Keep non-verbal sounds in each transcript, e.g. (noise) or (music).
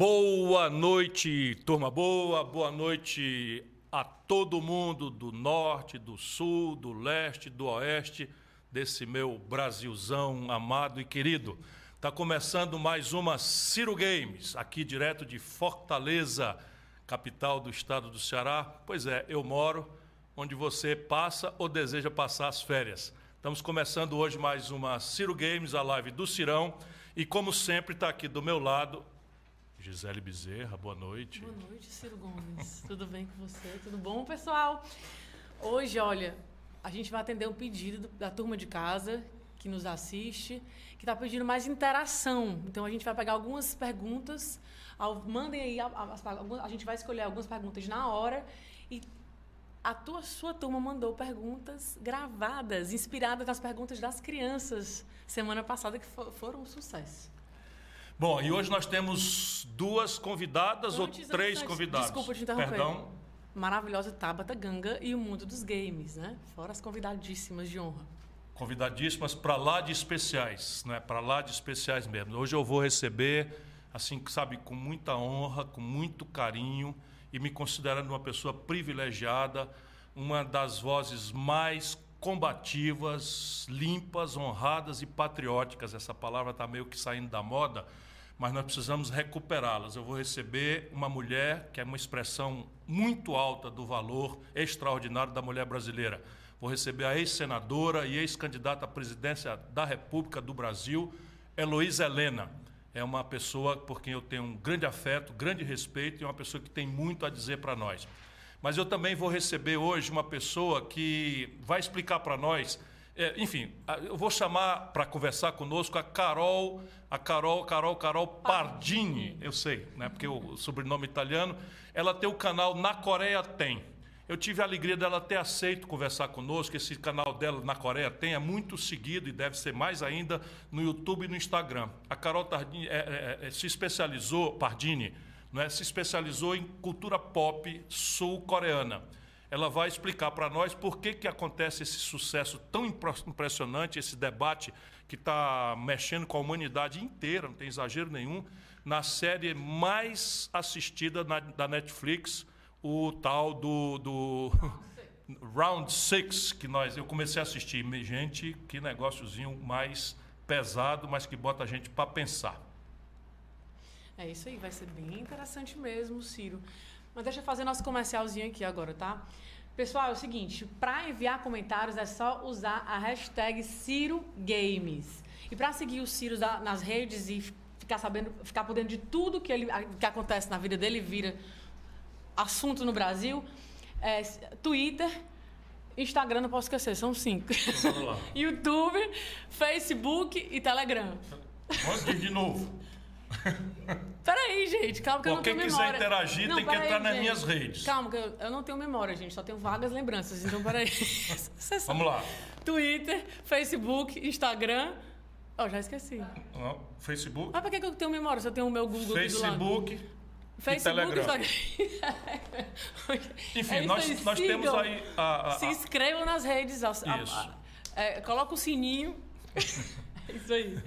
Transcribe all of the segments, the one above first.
Boa noite, turma boa, boa noite a todo mundo do norte, do sul, do leste, do oeste, desse meu Brasilzão amado e querido. Está começando mais uma Ciro Games, aqui direto de Fortaleza, capital do estado do Ceará. Pois é, eu moro onde você passa ou deseja passar as férias. Estamos começando hoje mais uma Ciro Games, a live do Cirão. E como sempre, está aqui do meu lado Gisele Bezerra, boa noite. Boa noite, Ciro Gomes. (laughs) Tudo bem com você? Tudo bom, pessoal? Hoje, olha, a gente vai atender um pedido da turma de casa que nos assiste, que está pedindo mais interação. Então, a gente vai pegar algumas perguntas, mandem aí, a, gente vai escolher algumas perguntas na hora e a tua sua turma mandou perguntas gravadas, inspiradas nas perguntas das crianças semana passada que foram um sucesso. Bom, e hoje nós temos duas convidadas antes, ou três antes, convidados? Desculpa te interromper. Perdão. Maravilhosa Tabata Ganga e o mundo dos games, né? Fora as convidadíssimas de honra. Convidadíssimas para lá de especiais, né? Para lá de especiais mesmo. Hoje eu vou receber, assim, sabe, com muita honra, com muito carinho e me considerando uma pessoa privilegiada, uma das vozes mais combativas, limpas, honradas e patrióticas. Essa palavra está meio que saindo da moda mas nós precisamos recuperá-las. Eu vou receber uma mulher que é uma expressão muito alta do valor extraordinário da mulher brasileira. Vou receber a ex-senadora e ex-candidata à presidência da República do Brasil, Heloísa Helena. É uma pessoa por quem eu tenho um grande afeto, grande respeito e uma pessoa que tem muito a dizer para nós. Mas eu também vou receber hoje uma pessoa que vai explicar para nós é, enfim, eu vou chamar para conversar conosco a Carol, a Carol, Carol, Carol Pardini, eu sei, né? Porque o sobrenome italiano. Ela tem o canal Na Coreia Tem. Eu tive a alegria dela ter aceito conversar conosco. Esse canal dela na Coreia tem é muito seguido e deve ser mais ainda no YouTube e no Instagram. A Carol Tardini, é, é, é, se especializou, Pardini, é? se especializou em cultura pop sul-coreana ela vai explicar para nós por que, que acontece esse sucesso tão impressionante, esse debate que está mexendo com a humanidade inteira, não tem exagero nenhum, na série mais assistida na, da Netflix, o tal do, do (laughs) Round Six, que nós eu comecei a assistir. Gente, que negóciozinho mais pesado, mas que bota a gente para pensar. É isso aí, vai ser bem interessante mesmo, Ciro. Mas deixa eu fazer nosso comercialzinho aqui agora, tá? Pessoal, é o seguinte, para enviar comentários é só usar a hashtag CiroGames. E para seguir o Ciro nas redes e ficar sabendo, ficar podendo de tudo que, ele, que acontece na vida dele, vira assunto no Brasil, é Twitter, Instagram, não posso esquecer, são cinco. (laughs) YouTube, Facebook e Telegram. Pode de novo. (laughs) Peraí, gente, calma que eu não tenho memória. Quem quiser interagir não, tem que entrar aí, nas gente. minhas redes. Calma, que eu, eu, não tenho memória, gente, só tenho vagas lembranças. Então, peraí. (laughs) Vamos lá. Twitter, Facebook, Instagram. Oh, já esqueci. Facebook. Mas pra que eu tenho memória se eu tenho o meu Google Facebook. aqui do lado? Facebook, Instagram. (laughs) Enfim, é nós, aí, nós temos aí. A, a, Se inscrevam nas redes. A, isso. É, coloca o sininho. é isso aí.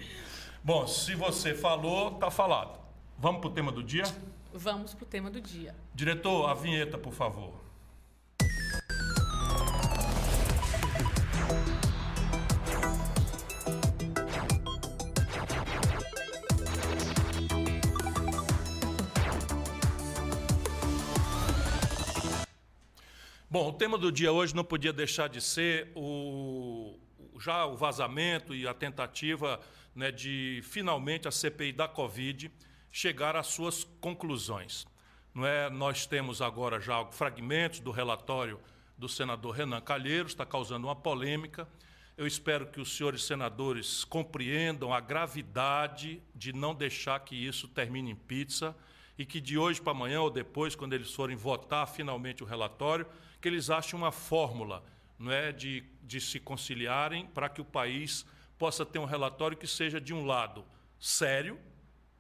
Bom, se você falou, tá falado. Vamos para o tema do dia? Vamos para o tema do dia. Diretor, a vinheta, por favor. Bom, o tema do dia hoje não podia deixar de ser o, já o vazamento e a tentativa né, de finalmente a CPI da Covid chegar às suas conclusões. Não é? Nós temos agora já fragmentos do relatório do senador Renan Calheiros, está causando uma polêmica. Eu espero que os senhores senadores compreendam a gravidade de não deixar que isso termine em pizza e que de hoje para amanhã ou depois, quando eles forem votar finalmente o relatório, que eles achem uma fórmula não é, de, de se conciliarem para que o país possa ter um relatório que seja, de um lado, sério,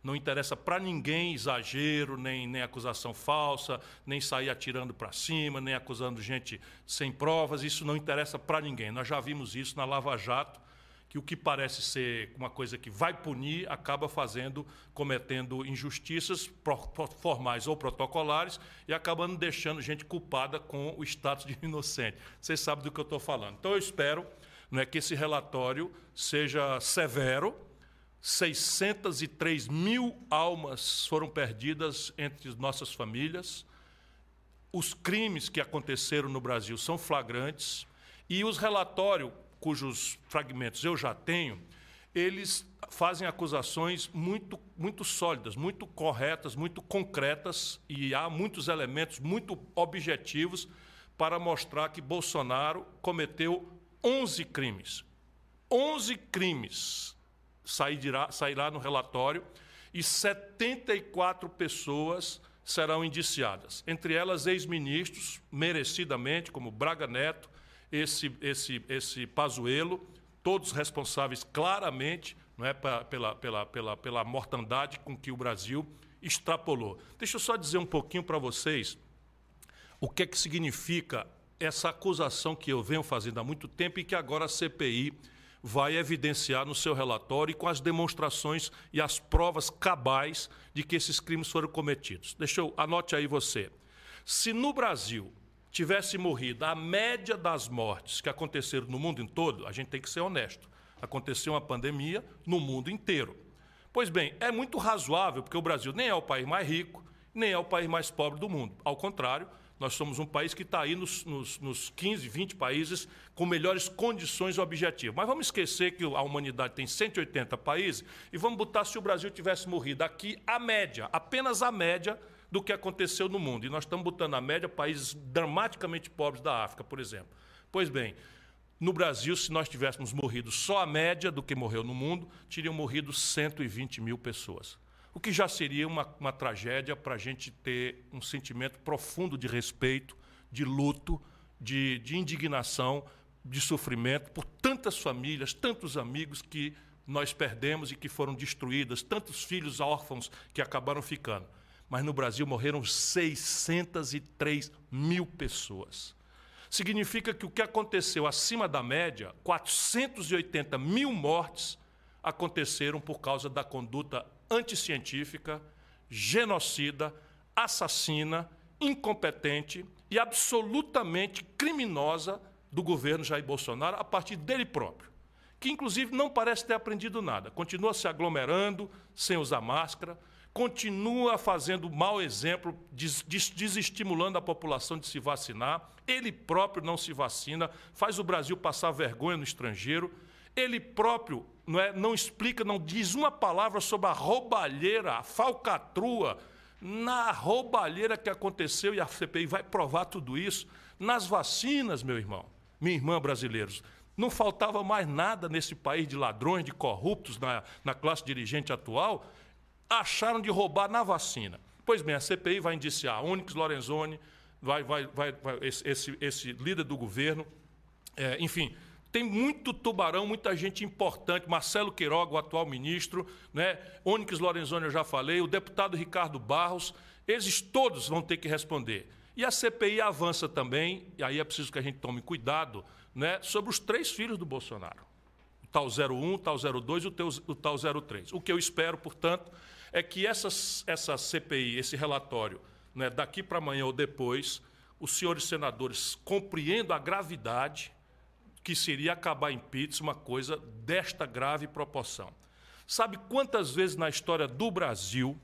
não interessa para ninguém exagero, nem, nem acusação falsa, nem sair atirando para cima, nem acusando gente sem provas, isso não interessa para ninguém. Nós já vimos isso na Lava Jato, que o que parece ser uma coisa que vai punir acaba fazendo, cometendo injustiças formais ou protocolares e acabando deixando gente culpada com o status de inocente. Vocês sabem do que eu estou falando. Então eu espero não é, que esse relatório seja severo. 603 mil almas foram perdidas entre nossas famílias. Os crimes que aconteceram no Brasil são flagrantes. E os relatórios cujos fragmentos eu já tenho, eles fazem acusações muito, muito sólidas, muito corretas, muito concretas, e há muitos elementos muito objetivos para mostrar que Bolsonaro cometeu 11 crimes. 11 crimes sairá, sairá no relatório e 74 pessoas serão indiciadas, entre elas ex-ministros, merecidamente, como Braga Neto, esse, esse, esse Pazuello, todos responsáveis claramente não é, pela, pela, pela, pela mortandade com que o Brasil extrapolou. Deixa eu só dizer um pouquinho para vocês o que, é que significa essa acusação que eu venho fazendo há muito tempo e que agora a CPI vai evidenciar no seu relatório e com as demonstrações e as provas cabais de que esses crimes foram cometidos. Deixa eu anote aí você. Se no Brasil tivesse morrido a média das mortes que aconteceram no mundo em todo, a gente tem que ser honesto. Aconteceu uma pandemia no mundo inteiro. Pois bem, é muito razoável, porque o Brasil nem é o país mais rico, nem é o país mais pobre do mundo. Ao contrário, nós somos um país que está aí nos, nos, nos 15, 20 países com melhores condições objetivas. Mas vamos esquecer que a humanidade tem 180 países e vamos botar se o Brasil tivesse morrido aqui, a média, apenas a média do que aconteceu no mundo. E nós estamos botando a média países dramaticamente pobres da África, por exemplo. Pois bem, no Brasil, se nós tivéssemos morrido só a média do que morreu no mundo, teriam morrido 120 mil pessoas. O que já seria uma, uma tragédia para a gente ter um sentimento profundo de respeito, de luto, de, de indignação, de sofrimento por tantas famílias, tantos amigos que nós perdemos e que foram destruídas, tantos filhos órfãos que acabaram ficando mas no Brasil morreram 603 mil pessoas. Significa que o que aconteceu acima da média, 480 mil mortes, aconteceram por causa da conduta anticientífica, genocida, assassina, incompetente e absolutamente criminosa do governo Jair Bolsonaro a partir dele próprio, que inclusive não parece ter aprendido nada, continua se aglomerando sem usar máscara, continua fazendo mau exemplo, des, des, desestimulando a população de se vacinar, ele próprio não se vacina, faz o Brasil passar vergonha no estrangeiro, ele próprio não, é, não explica, não diz uma palavra sobre a roubalheira, a falcatrua, na roubalheira que aconteceu, e a CPI vai provar tudo isso, nas vacinas, meu irmão, minha irmã brasileiros. Não faltava mais nada nesse país de ladrões, de corruptos na, na classe dirigente atual, acharam de roubar na vacina. Pois bem, a CPI vai indiciar Onyx Lorenzoni, vai, vai, vai, vai esse, esse, líder do governo, é, enfim, tem muito tubarão, muita gente importante, Marcelo Queiroga, o atual ministro, né? Onyx Lorenzoni eu já falei, o deputado Ricardo Barros, eles todos vão ter que responder. E a CPI avança também, e aí é preciso que a gente tome cuidado, né, sobre os três filhos do Bolsonaro. O tal 01, o tal 02 e o, teu, o tal 03. O que eu espero, portanto, é que essa, essa CPI, esse relatório, né, daqui para amanhã ou depois, os senhores senadores compreendam a gravidade que seria acabar em pizza uma coisa desta grave proporção. Sabe quantas vezes na história do Brasil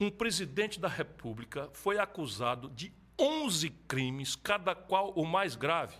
um presidente da República foi acusado de 11 crimes, cada qual o mais grave?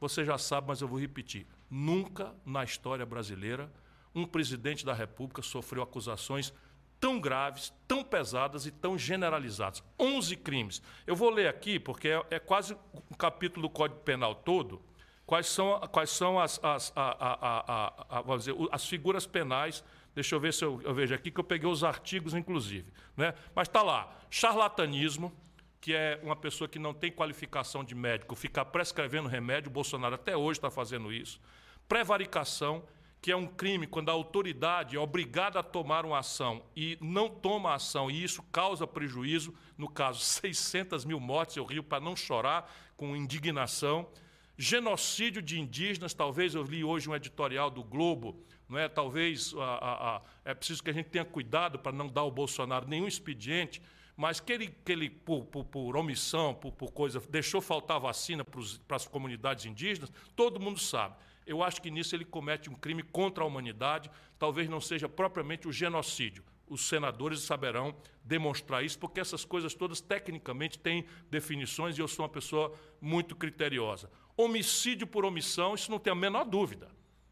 Você já sabe, mas eu vou repetir. Nunca na história brasileira um presidente da República sofreu acusações tão graves, tão pesadas e tão generalizadas. 11 crimes. Eu vou ler aqui, porque é, é quase um capítulo do Código Penal todo, quais são, quais são as, as, a, a, a, dizer, as figuras penais. Deixa eu ver se eu, eu, vejo aqui, que eu peguei os artigos, inclusive. Né? Mas está lá, charlatanismo, que é uma pessoa que não tem qualificação de médico, ficar prescrevendo remédio, o Bolsonaro até hoje está fazendo isso. Prevaricação, que é um crime quando a autoridade é obrigada a tomar uma ação e não toma ação, e isso causa prejuízo, no caso, (laughs) 600 mil mortes, eu rio para não chorar, com indignação. Genocídio de indígenas, talvez eu li hoje um editorial do Globo, não é? Talvez a, a, a, é preciso que a gente tenha cuidado para não dar ao Bolsonaro nenhum expediente, mas que ele, que ele por, por, por omissão, por, por coisa, deixou faltar vacina para as comunidades indígenas, todo mundo sabe. Eu acho que nisso ele comete um crime contra a humanidade, talvez não seja propriamente o genocídio. Os senadores saberão demonstrar isso, porque essas coisas todas, tecnicamente, têm definições e eu sou uma pessoa muito criteriosa. Homicídio por omissão, isso não tem a menor dúvida.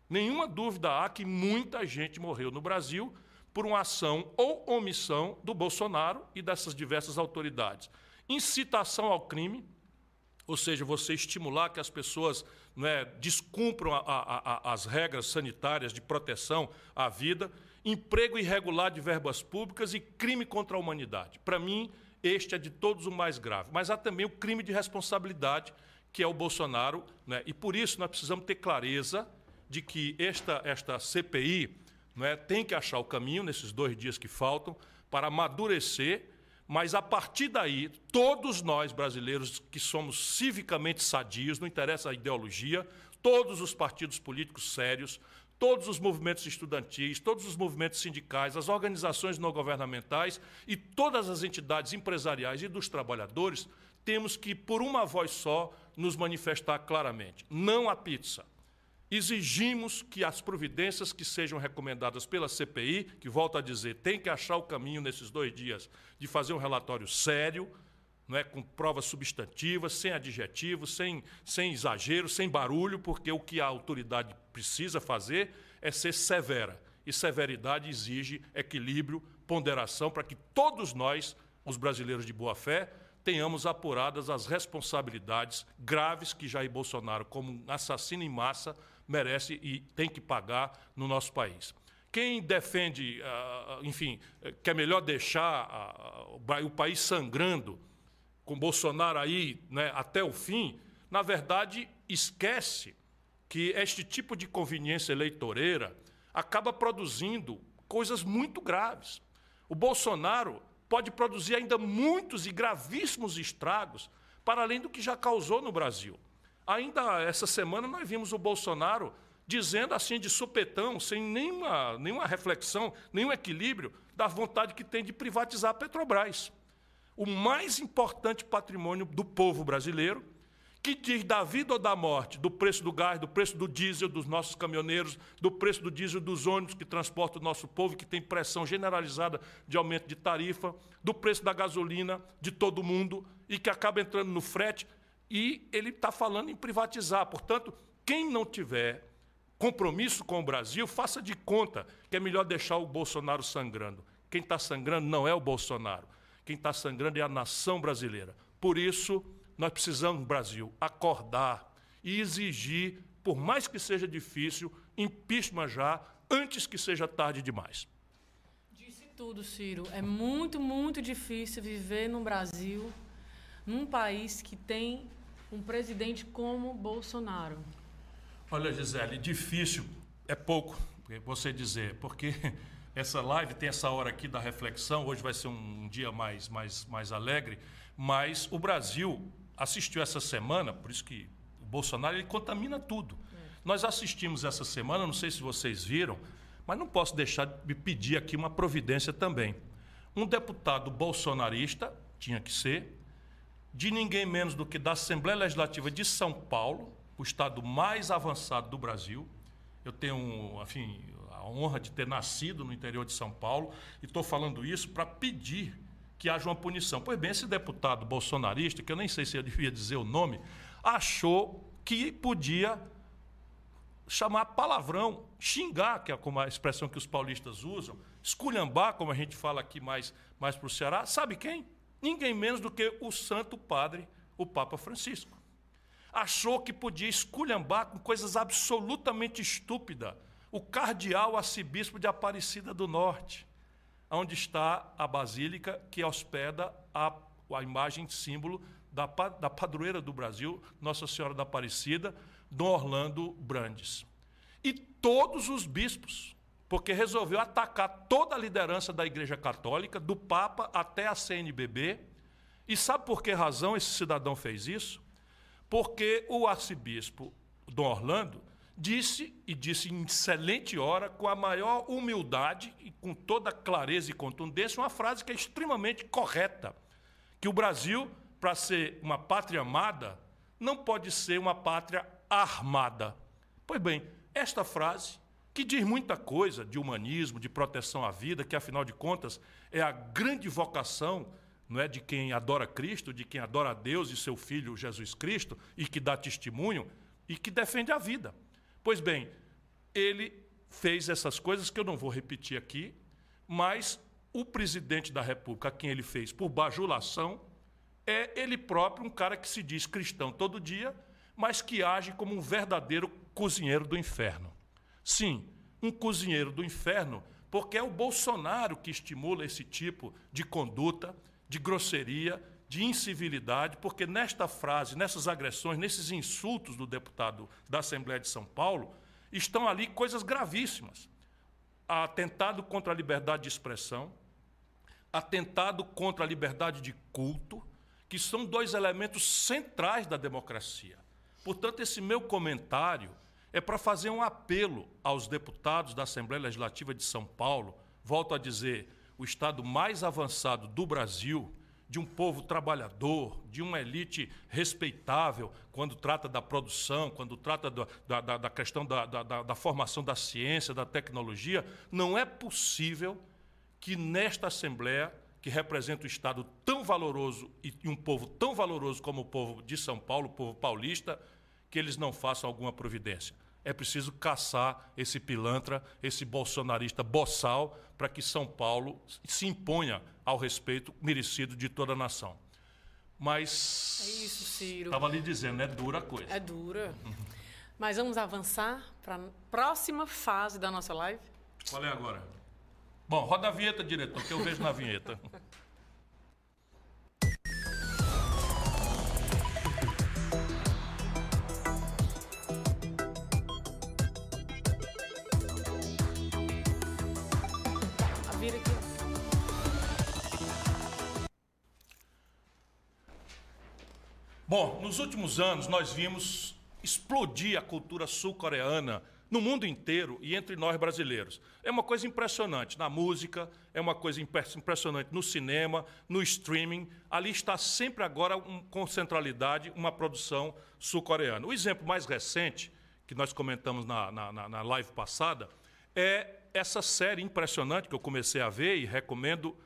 Nenhuma dúvida há que muita gente morreu no Brasil por uma ação ou omissão do Bolsonaro e dessas diversas autoridades. Incitação ao crime, ou seja, você estimular que as pessoas né, descumpram a, a, a, as regras sanitárias de proteção à vida, emprego irregular de verbas públicas e crime contra a humanidade. Para mim, este é de todos o mais grave. Mas há também o crime de responsabilidade, que é o Bolsonaro, né, e por isso nós precisamos ter clareza de que esta, esta CPI né, tem que achar o caminho nesses dois dias que faltam para amadurecer mas a partir daí, todos nós brasileiros que somos civicamente sadios, não interessa a ideologia, todos os partidos políticos sérios, todos os movimentos estudantis, todos os movimentos sindicais, as organizações não governamentais e todas as entidades empresariais e dos trabalhadores, temos que, por uma voz só, nos manifestar claramente. Não a pizza. Exigimos que as providências que sejam recomendadas pela CPI, que volto a dizer, tem que achar o caminho nesses dois dias de fazer um relatório sério, não é, com provas substantivas, sem adjetivos, sem, sem exagero, sem barulho, porque o que a autoridade precisa fazer é ser severa. E severidade exige equilíbrio, ponderação, para que todos nós, os brasileiros de boa fé, tenhamos apuradas as responsabilidades graves que Jair Bolsonaro, como um assassino em massa, merece e tem que pagar no nosso país. Quem defende, ah, enfim, que é melhor deixar ah, o país sangrando, com Bolsonaro aí né, até o fim, na verdade, esquece que este tipo de conveniência eleitoreira acaba produzindo coisas muito graves. O Bolsonaro pode produzir ainda muitos e gravíssimos estragos para além do que já causou no Brasil. Ainda essa semana nós vimos o Bolsonaro dizendo assim de supetão, sem nenhuma, nenhuma reflexão, nenhum equilíbrio, da vontade que tem de privatizar a Petrobras. O mais importante patrimônio do povo brasileiro, que diz da vida ou da morte, do preço do gás, do preço do diesel dos nossos caminhoneiros, do preço do diesel dos ônibus que transportam o nosso povo, que tem pressão generalizada de aumento de tarifa, do preço da gasolina de todo mundo e que acaba entrando no frete e ele está falando em privatizar. Portanto, quem não tiver compromisso com o Brasil, faça de conta que é melhor deixar o Bolsonaro sangrando. Quem está sangrando não é o Bolsonaro. Quem está sangrando é a nação brasileira. Por isso, nós precisamos, Brasil, acordar e exigir, por mais que seja difícil, impeachment já, antes que seja tarde demais. Disse tudo, Ciro. É muito, muito difícil viver no Brasil, num país que tem um presidente como Bolsonaro? Olha, Gisele, difícil é pouco você dizer, porque essa live tem essa hora aqui da reflexão, hoje vai ser um dia mais, mais, mais alegre, mas o Brasil assistiu essa semana, por isso que o Bolsonaro ele contamina tudo. É. Nós assistimos essa semana, não sei se vocês viram, mas não posso deixar de pedir aqui uma providência também. Um deputado bolsonarista, tinha que ser, de ninguém menos do que da Assembleia Legislativa de São Paulo, o estado mais avançado do Brasil. Eu tenho, enfim, a honra de ter nascido no interior de São Paulo e estou falando isso para pedir que haja uma punição. Pois bem, esse deputado bolsonarista, que eu nem sei se eu (laughs) devia dizer o nome, achou que podia chamar palavrão, xingar, que é a expressão que os paulistas usam, esculhambar, como a gente fala aqui mais, mais para o Ceará. Sabe quem? ninguém menos do que o Santo Padre, o Papa Francisco. Achou que podia esculhambar com coisas absolutamente estúpidas o cardeal arcebispo de Aparecida do Norte, onde está a basílica que hospeda a, a imagem símbolo da, da padroeira do Brasil, Nossa Senhora da Aparecida, Dom Orlando Brandes. E todos os bispos, porque resolveu atacar toda a liderança da Igreja Católica, do Papa até a CNBB. E sabe por que razão esse cidadão fez isso? porque o arcebispo Dom Orlando disse, e disse em excelente hora, com a maior humildade e com toda clareza e contundência, uma frase que é extremamente correta: que o Brasil, para ser uma pátria amada, não pode ser uma pátria armada. Pois bem, esta frase, que diz muita coisa de humanismo, de proteção à vida, que afinal de contas é a grande vocação não é de quem adora Cristo, de quem adora Deus e seu filho Jesus Cristo e que dá testemunho e que defende a vida. Pois bem, ele fez essas coisas que eu não vou repetir aqui, mas o presidente da República, quem ele fez por bajulação, é ele próprio um cara que se diz cristão todo dia, mas que age como um verdadeiro cozinheiro do inferno. Sim, um cozinheiro do inferno, porque é o Bolsonaro que estimula esse tipo de conduta, de grosseria, de incivilidade, porque nesta frase, nessas agressões, nesses insultos do deputado da Assembleia de São Paulo, estão ali coisas gravíssimas. Atentado contra a liberdade de expressão, atentado contra a liberdade de culto, que são dois elementos centrais da democracia. Portanto, esse meu comentário é para fazer um apelo aos deputados da Assembleia Legislativa de São Paulo, volto a dizer, o estado mais avançado do Brasil, de um povo trabalhador, de uma elite respeitável, quando trata da produção, quando trata da, da, da questão da, da, da formação da ciência, da tecnologia, não é possível que nesta Assembleia, que representa um Estado tão valoroso e um povo tão valoroso como o povo de São Paulo, o povo paulista, que eles não façam alguma providência é preciso caçar esse pilantra, esse bolsonarista boçal, para que São Paulo se imponha ao respeito merecido de toda a nação. Mas. É isso, Ciro. Estava ali dizendo, é dura a coisa. É dura. (laughs) Mas vamos avançar para a próxima fase da nossa live? Qual é agora? Bom, roda a vinheta, diretor, que eu vejo na vinheta. (laughs) Bom, nos últimos anos nós vimos explodir a cultura sul-coreana no mundo inteiro e entre nós brasileiros. É uma coisa impressionante na música, é uma coisa impressionante no cinema, no streaming. Ali está sempre agora um, com centralidade uma produção sul-coreana. O exemplo mais recente, que nós comentamos na, na, na live passada, é essa série impressionante que eu comecei a ver e recomendo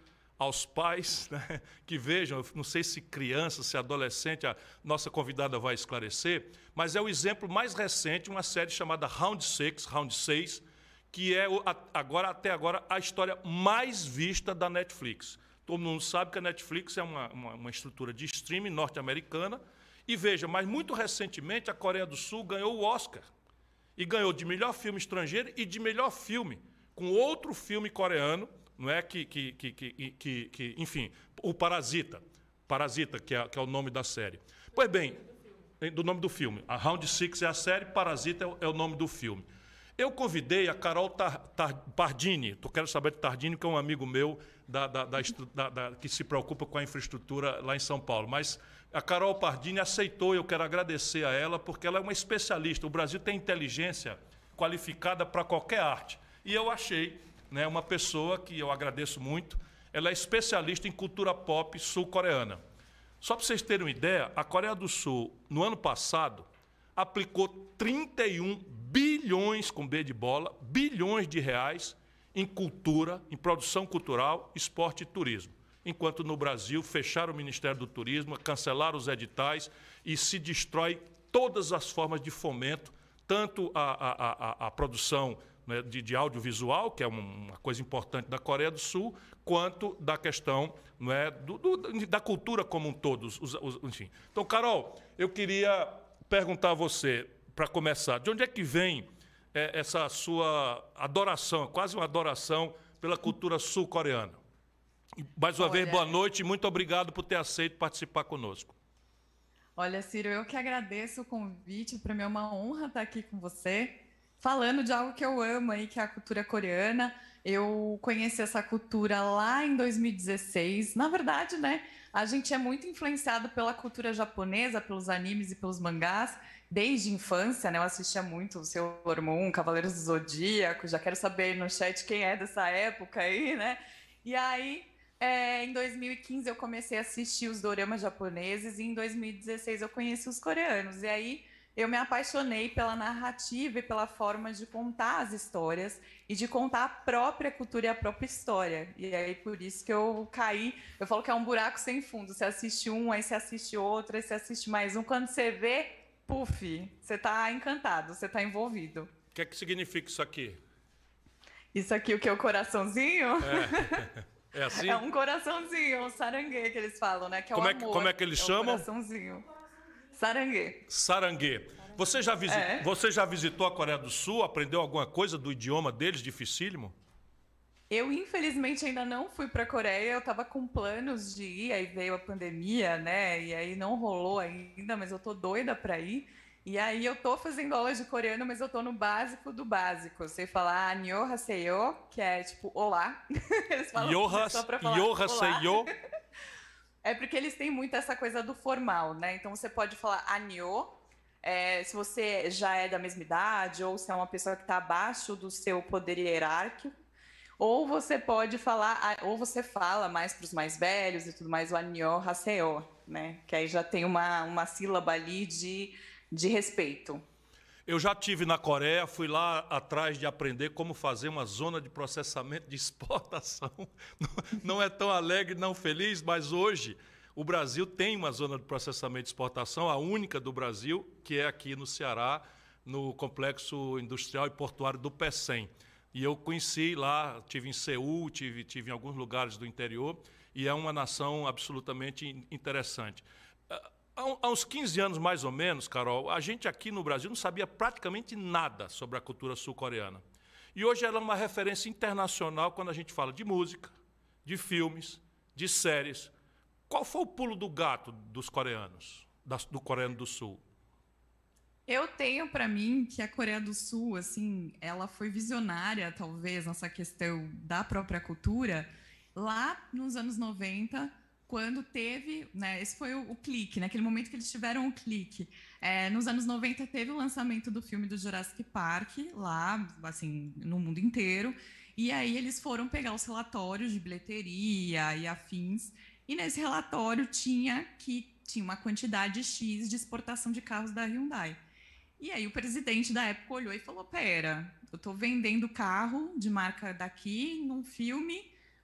aos pais né, que vejam, não sei se criança, se adolescente, a nossa convidada vai esclarecer, mas é o exemplo mais recente, uma série chamada Round 6, Round 6, que é agora até agora a história mais vista da Netflix. Todo mundo sabe que a Netflix é uma, uma, uma estrutura de streaming norte-americana. E veja, mas muito recentemente a Coreia do Sul ganhou o Oscar. E ganhou de melhor filme estrangeiro e de melhor filme, com outro filme coreano, não é que, que, que, que, que enfim, o Parasita, Parasita, que é, que é o nome da série. Pois bem, do nome do filme. A Round Six é a série, Parasita é o, nome do filme. Eu convidei a Carol Tar, Tar, Pardini, tu quero saber de Tardini, que é um amigo meu da, da, da, que se preocupa com a infraestrutura lá em São Paulo. Mas a Carol Pardini aceitou, eu quero agradecer a ela, porque ela é uma especialista. O Brasil tem inteligência qualificada para qualquer arte. E eu achei né, uma pessoa que eu agradeço muito, ela é especialista em cultura pop sul-coreana. Só para vocês terem uma ideia, a Coreia do Sul, no ano passado, aplicou 31 bilhões, com B de bola, bilhões de reais em cultura, em produção cultural, esporte e turismo. Enquanto no Brasil fecharam o Ministério do Turismo, cancelaram os editais e se destrói todas as formas de fomento, tanto a, a, a, a produção né, de, de, audiovisual, que é uma coisa importante da Coreia do Sul, quanto da questão né, do, do, da cultura como um todo. Os, os, enfim. Então, Carol, eu queria perguntar a você, para começar, de onde é que vem é, essa sua adoração, quase uma adoração pela cultura sul-coreana? Mais uma Olha, vez, boa noite e muito obrigado por ter aceito participar conosco. Olha, Ciro, eu que agradeço o convite. Para mim é uma honra estar aqui com você falando de algo que eu amo aí, que é a cultura coreana. Eu conheci essa cultura lá em 2016. Na verdade, né? a gente é muito influenciado pela cultura japonesa, pelos animes e pelos mangás, desde infância, né? Eu assistia muito o Seu Hormon, Cavaleiros do Zodíaco, já quero saber no chat quem é dessa época aí, né? E aí, é, em 2015 eu comecei a assistir os doramas japoneses e em 2016 eu conheci os coreanos. E aí eu me apaixonei pela narrativa e pela forma de contar as histórias e de contar a própria cultura e a própria história. E aí por isso que eu caí, eu falo que é um buraco sem fundo. Você assiste um, aí você assiste outro, aí você assiste mais um. Quando você vê, puf, você está encantado, você está envolvido. O que é que significa isso aqui? Isso aqui o que é o coraçãozinho? É. É assim? (laughs) É um coraçãozinho, um sarangue que eles falam, né? Que é como, é que, amor. como é que eles é chamam? Um coraçãozinho. Sarangue. Sarangue. Você já, visi... É. Você já visitou a Coreia do Sul? Aprendeu alguma coisa do idioma deles, dificílimo? Eu, infelizmente, ainda não fui para a Coreia. Eu estava com planos de ir, aí veio a pandemia, né? E aí não rolou ainda, mas eu tô doida para ir. E aí eu tô fazendo aula de coreano, mas eu tô no básico do básico. Eu sei falar Annyeonghaseyo, que é tipo olá. (laughs) Eles falam Yoha, só pra falar olá. É porque eles têm muito essa coisa do formal, né? Então você pode falar Anyo, é, se você já é da mesma idade, ou se é uma pessoa que está abaixo do seu poder hierárquico, ou você pode falar, ou você fala mais para os mais velhos e tudo mais, o Anyo Haseo, né? Que aí já tem uma, uma sílaba ali de, de respeito. Eu já tive na Coreia, fui lá atrás de aprender como fazer uma zona de processamento de (laughs) exportação. Não é tão alegre, não feliz, mas hoje o Brasil tem uma zona de processamento de exportação, a única do Brasil, que é aqui no Ceará, no complexo industrial e portuário do PECEM. E eu conheci lá, tive em Seul, tive, tive em alguns lugares do interior, e é uma nação absolutamente interessante. Há uns 15 anos, mais ou menos, Carol, a gente aqui no Brasil não sabia praticamente nada sobre a cultura sul-coreana. E hoje ela é uma referência internacional quando a gente fala de música, de filmes, de séries. Qual foi o pulo do gato dos coreanos, do coreano do Sul? Eu tenho para mim que a Coreia do Sul, assim, ela foi visionária, talvez, nessa questão da própria cultura, lá nos anos 90, quando teve, né, esse foi o, o clique, naquele momento que eles tiveram o clique. É, nos anos 90 teve o lançamento do filme do Jurassic Park, lá, assim, no mundo inteiro, e aí eles foram pegar os relatórios de bilheteria e afins, e nesse relatório tinha que tinha uma quantidade X de exportação de carros da Hyundai. E aí o presidente da época olhou e falou: "Pera, eu estou vendendo carro de marca daqui num filme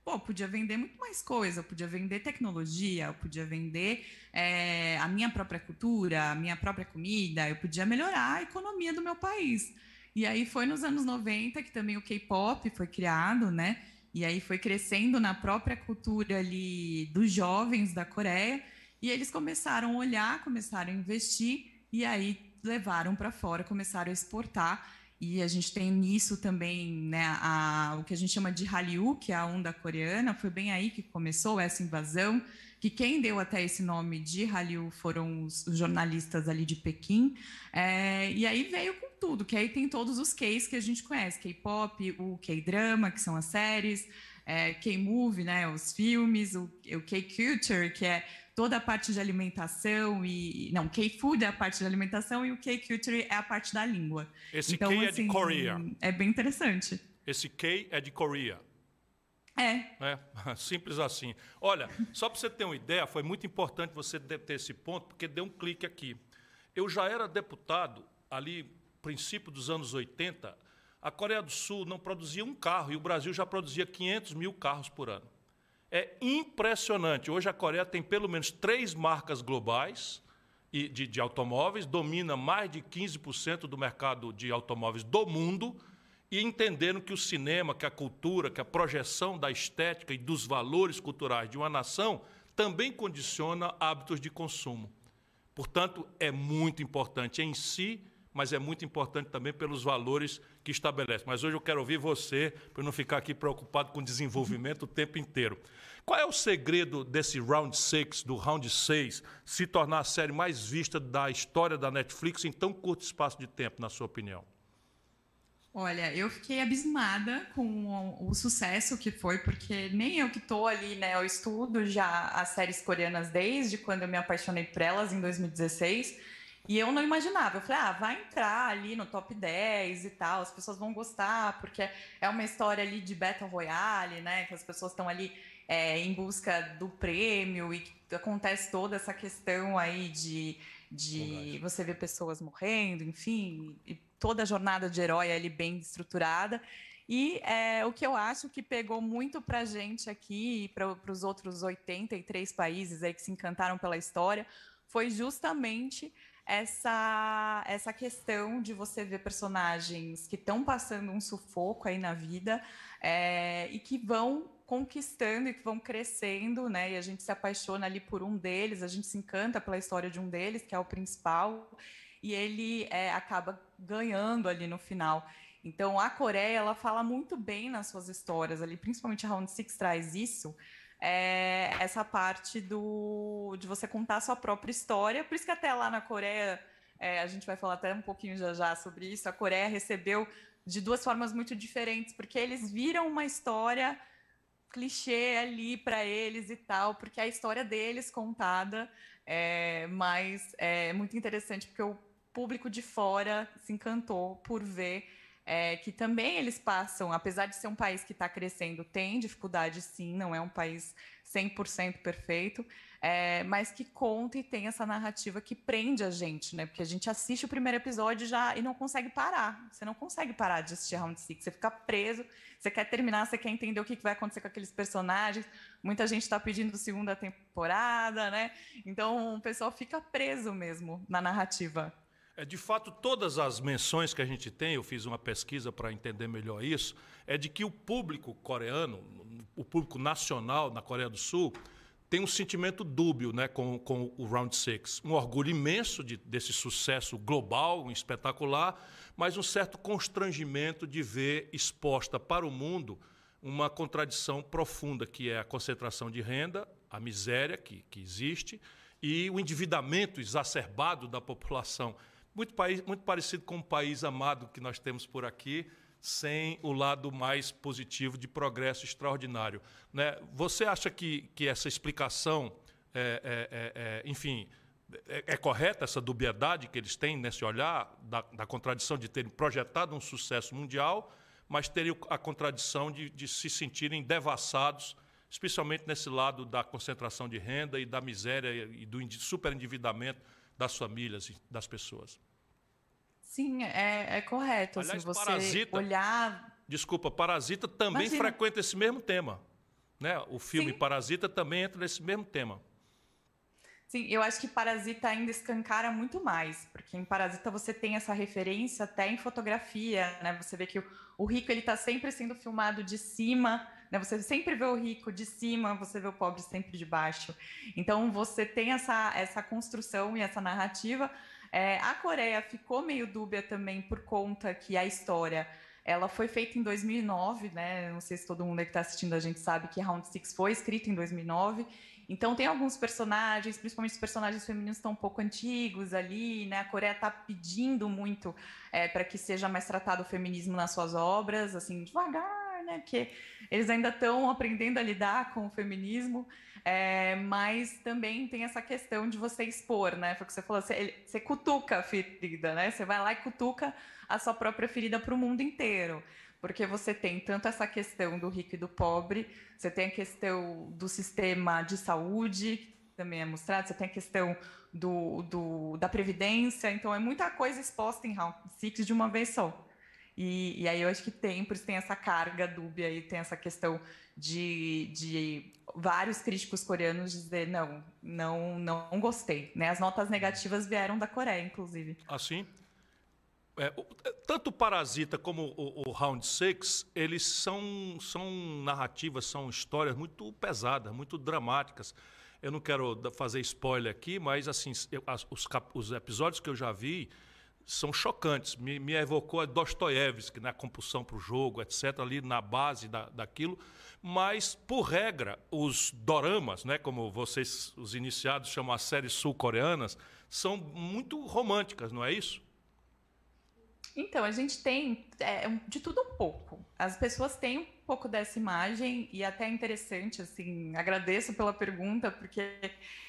pô, podia vender muito mais coisa, eu podia vender tecnologia, eu podia vender é, a minha própria cultura, a minha própria comida, eu podia melhorar a economia do meu país. E aí foi nos anos 90 que também o K-pop foi criado, né? E aí foi crescendo na própria cultura ali dos jovens da Coreia, e eles começaram a olhar, começaram a investir, e aí levaram para fora, começaram a exportar. E a gente tem nisso também né, a, o que a gente chama de Hallyu, que é a onda coreana. Foi bem aí que começou essa invasão, que quem deu até esse nome de Hallyu foram os, os jornalistas ali de Pequim. É, e aí veio com tudo, que aí tem todos os Ks que a gente conhece, K-pop, o K-drama, que são as séries, é, K-movie, né, os filmes, o, o K-culture, que é toda a parte de alimentação e não, K-food é a parte de alimentação e o K-culture é a parte da língua. Esse então, K é assim, de Coreia. É bem interessante. Esse K é de Coreia. É. É, (laughs) simples assim. Olha, só para você ter uma ideia, foi muito importante você ter esse ponto, porque deu um clique aqui. Eu já era deputado ali, princípio dos anos 80, a Coreia do Sul não produzia um carro e o Brasil já produzia 500 mil carros por ano. É impressionante. Hoje a Coreia tem pelo menos três marcas globais de, de automóveis, domina mais de 15% do mercado de automóveis do mundo e entenderam que o cinema, que a cultura, que a projeção da estética e dos valores culturais de uma nação também condiciona hábitos de consumo. Portanto, é muito importante em si, mas é muito importante também pelos valores que estabelece. Mas hoje eu quero ouvir você, para não ficar aqui preocupado com desenvolvimento o tempo inteiro. Qual é o segredo desse Round 6, do Round 6, se tornar a série mais vista da história da Netflix em tão curto espaço de tempo, na sua opinião? Olha, eu fiquei abismada com o, sucesso que foi, porque nem eu que estou ali, né, eu estudo já as séries coreanas desde quando eu me apaixonei por elas em 2016, e eu não imaginava. Eu falei, ah, vai entrar ali no top 10 e tal, as pessoas vão gostar, porque é uma história ali de Battle Royale, né, que as pessoas estão ali é, em busca do prêmio e acontece toda essa questão aí de, de você ver pessoas morrendo, enfim, e toda a jornada de herói ali bem estruturada. E é, o que eu acho que pegou muito para gente aqui e para os outros 83 países aí que se encantaram pela história foi justamente essa, essa questão de você ver personagens que estão passando um sufoco aí na vida é, e que vão conquistando e que vão crescendo, né? E a gente se apaixona ali por um deles, a gente se encanta pela história de um deles, que é o principal, e ele é, acaba ganhando ali no final. Então, a Coreia, ela fala muito bem nas suas histórias ali, principalmente a Round Six traz isso, é essa parte do, de você contar a sua própria história. Por isso que até lá na Coreia, é, a gente vai falar até um pouquinho já já sobre isso, a Coreia recebeu de duas formas muito diferentes, porque eles viram uma história clichê ali para eles e tal, porque a história deles contada é, mas é muito interessante porque o público de fora se encantou por ver é, que também eles passam, apesar de ser um país que está crescendo, tem dificuldade sim, não é um país 100% perfeito, é, mas que conta e tem essa narrativa que prende a gente, né? Porque a gente assiste o primeiro episódio já e não consegue parar. Você não consegue parar de assistir Round Six. Você fica preso, você quer terminar, você quer entender o que vai acontecer com aqueles personagens. Muita gente está pedindo segunda temporada, né? Então o pessoal fica preso mesmo na narrativa. É, de fato, todas as menções que a gente tem, eu fiz uma pesquisa para entender melhor isso, é de que o público coreano, o público nacional na Coreia do Sul, tem um sentimento dúbio né, com, com o Round Six. Um orgulho imenso de, desse sucesso global, espetacular, mas um certo constrangimento de ver exposta para o mundo uma contradição profunda, que é a concentração de renda, a miséria que, que existe e o endividamento exacerbado da população muito, país, muito parecido com o país amado que nós temos por aqui, sem o lado mais positivo de progresso extraordinário. Né? Você acha que, que essa explicação, é, é, é, é enfim, é, é, correta essa dubiedade que eles têm nesse olhar da, da, contradição de terem projetado um sucesso mundial, mas terem a contradição de, de se sentirem devassados, especialmente nesse lado da concentração de renda e da miséria e do superendividamento das famílias e das pessoas. Sim, é, é correto. Aliás, assim, você Parasita, olhar. Desculpa, Parasita também Imagina. frequenta esse mesmo tema. Né? O filme Sim. Parasita também entra nesse mesmo tema. Sim, eu acho que Parasita ainda escancara muito mais, porque em Parasita você tem essa referência até em fotografia, né? Você vê que o, o rico ele está sempre sendo filmado de cima, né? Você sempre vê o rico de cima, você vê o pobre sempre de baixo. Então você tem essa essa construção e essa narrativa é, a Coreia ficou meio dúbia também por conta que a história ela foi feita em 2009, né? Não sei se todo mundo que está assistindo a gente sabe que Round Six foi escrito em 2009. Então tem alguns personagens, principalmente os personagens femininos estão um pouco antigos ali, né? A Coreia está pedindo muito é, para que seja mais tratado o feminismo nas suas obras, assim devagar, né? Porque eles ainda estão aprendendo a lidar com o feminismo. É, mas também tem essa questão de você expor, né? Foi o que você falou, você, você cutuca a ferida, né? Você vai lá e cutuca a sua própria ferida para o mundo inteiro. Porque você tem tanto essa questão do rico e do pobre, você tem a questão do sistema de saúde, que também é mostrado, você tem a questão do, do, da previdência, então é muita coisa exposta em Round Six de uma vez só. E, e, aí eu acho que tem, por isso tem essa carga dúbia e tem essa questão de, de vários críticos coreanos dizer não, não, não gostei. Né? As notas negativas vieram da Coreia, inclusive. Assim? É, tanto o Parasita como o, o Round Six, eles são, são narrativas, são histórias muito pesadas, muito dramáticas. Eu não quero fazer spoiler aqui, mas assim, eu, os, os episódios que eu já vi, são chocantes. Me, me evocou a Dostoiévski, né, a compulsão para o jogo, etc., ali na base da, daquilo. Mas, por regra, os doramas, né, como vocês, os iniciados, chamam as séries sul-coreanas, são muito românticas, não é isso? Então, a gente tem é, de tudo um pouco. As pessoas têm um pouco dessa imagem e até é interessante, assim, agradeço pela pergunta, porque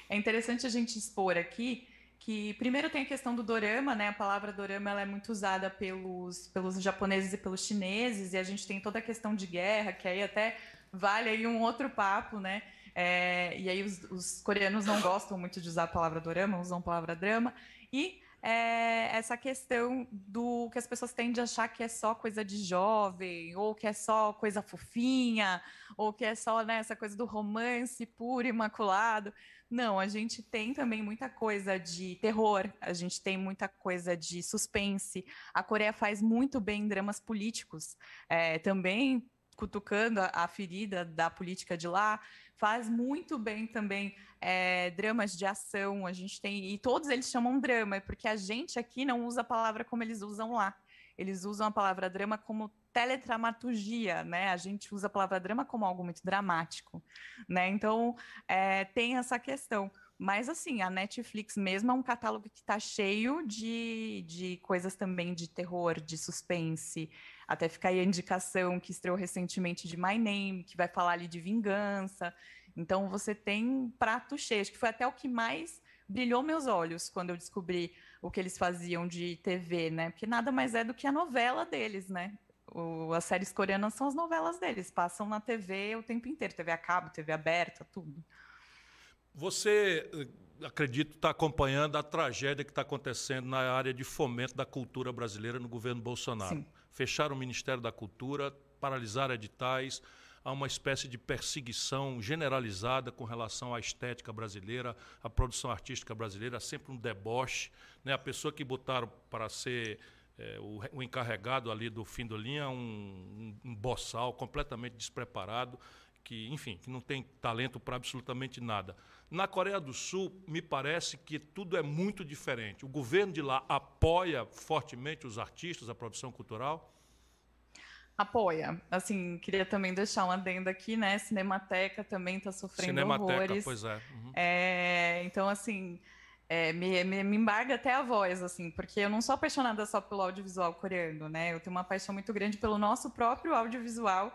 é interessante a gente expor aqui que primeiro tem a questão do dorama, né? A palavra dorama ela é muito usada pelos, pelos japoneses e pelos chineses, e a gente tem toda a questão de guerra, que aí até vale aí um outro papo, né? É, e aí os, os, coreanos não gostam muito de usar a palavra dorama, usam a palavra drama. E é, essa questão do que as pessoas tendem a achar que é só coisa de jovem, ou que é só coisa fofinha, ou que é só né, essa coisa do romance puro, imaculado. Não, a gente tem também muita coisa de terror, a gente tem muita coisa de suspense. A Coreia faz muito bem dramas políticos, é, também cutucando a, a, ferida da política de lá. Faz muito bem também é, dramas de ação. A gente tem e todos eles chamam drama, porque a gente aqui não usa a palavra como eles usam lá. Eles usam a palavra drama como teledramaturgia, né? A gente usa a palavra drama como algo muito dramático, né? Então é, tem essa questão. Mas assim, a Netflix mesmo é um catálogo que está cheio de, de coisas também de terror, de suspense. Até fica aí a indicação que estreou recentemente de My Name, que vai falar ali de vingança. Então você tem prato cheio. Acho que foi até o que mais brilhou meus olhos quando eu descobri o que eles faziam de TV, né? Porque nada mais é do que a novela deles, né? O, as séries coreanas são as novelas deles, passam na TV o tempo inteiro, TV a cabo, TV aberta, tudo. Você, eh, acredito, está acompanhando a tragédia que está acontecendo na área de fomento da cultura brasileira no governo Bolsonaro. Sim. Fecharam o Ministério da Cultura, paralisaram editais, há uma espécie de perseguição generalizada com relação à estética brasileira, à produção artística brasileira, sempre um deboche. Né? A pessoa que botaram para ser é, o, o, encarregado ali do fim do linha, um, um, um boçal completamente despreparado, que, enfim, que não tem talento para absolutamente nada. Na Coreia do Sul, me parece que tudo é muito diferente. O governo de lá apoia fortemente os artistas, a produção cultural? Apoia. Assim, queria também deixar um adendo aqui, né? Cinemateca também está sofrendo Cinemateca, horrores. pois é. Uhum. é. Então, assim, é, me, me, me, embarga até a voz, assim, porque eu não sou apaixonada só pelo audiovisual coreano, né? Eu tenho uma paixão muito grande pelo nosso próprio audiovisual,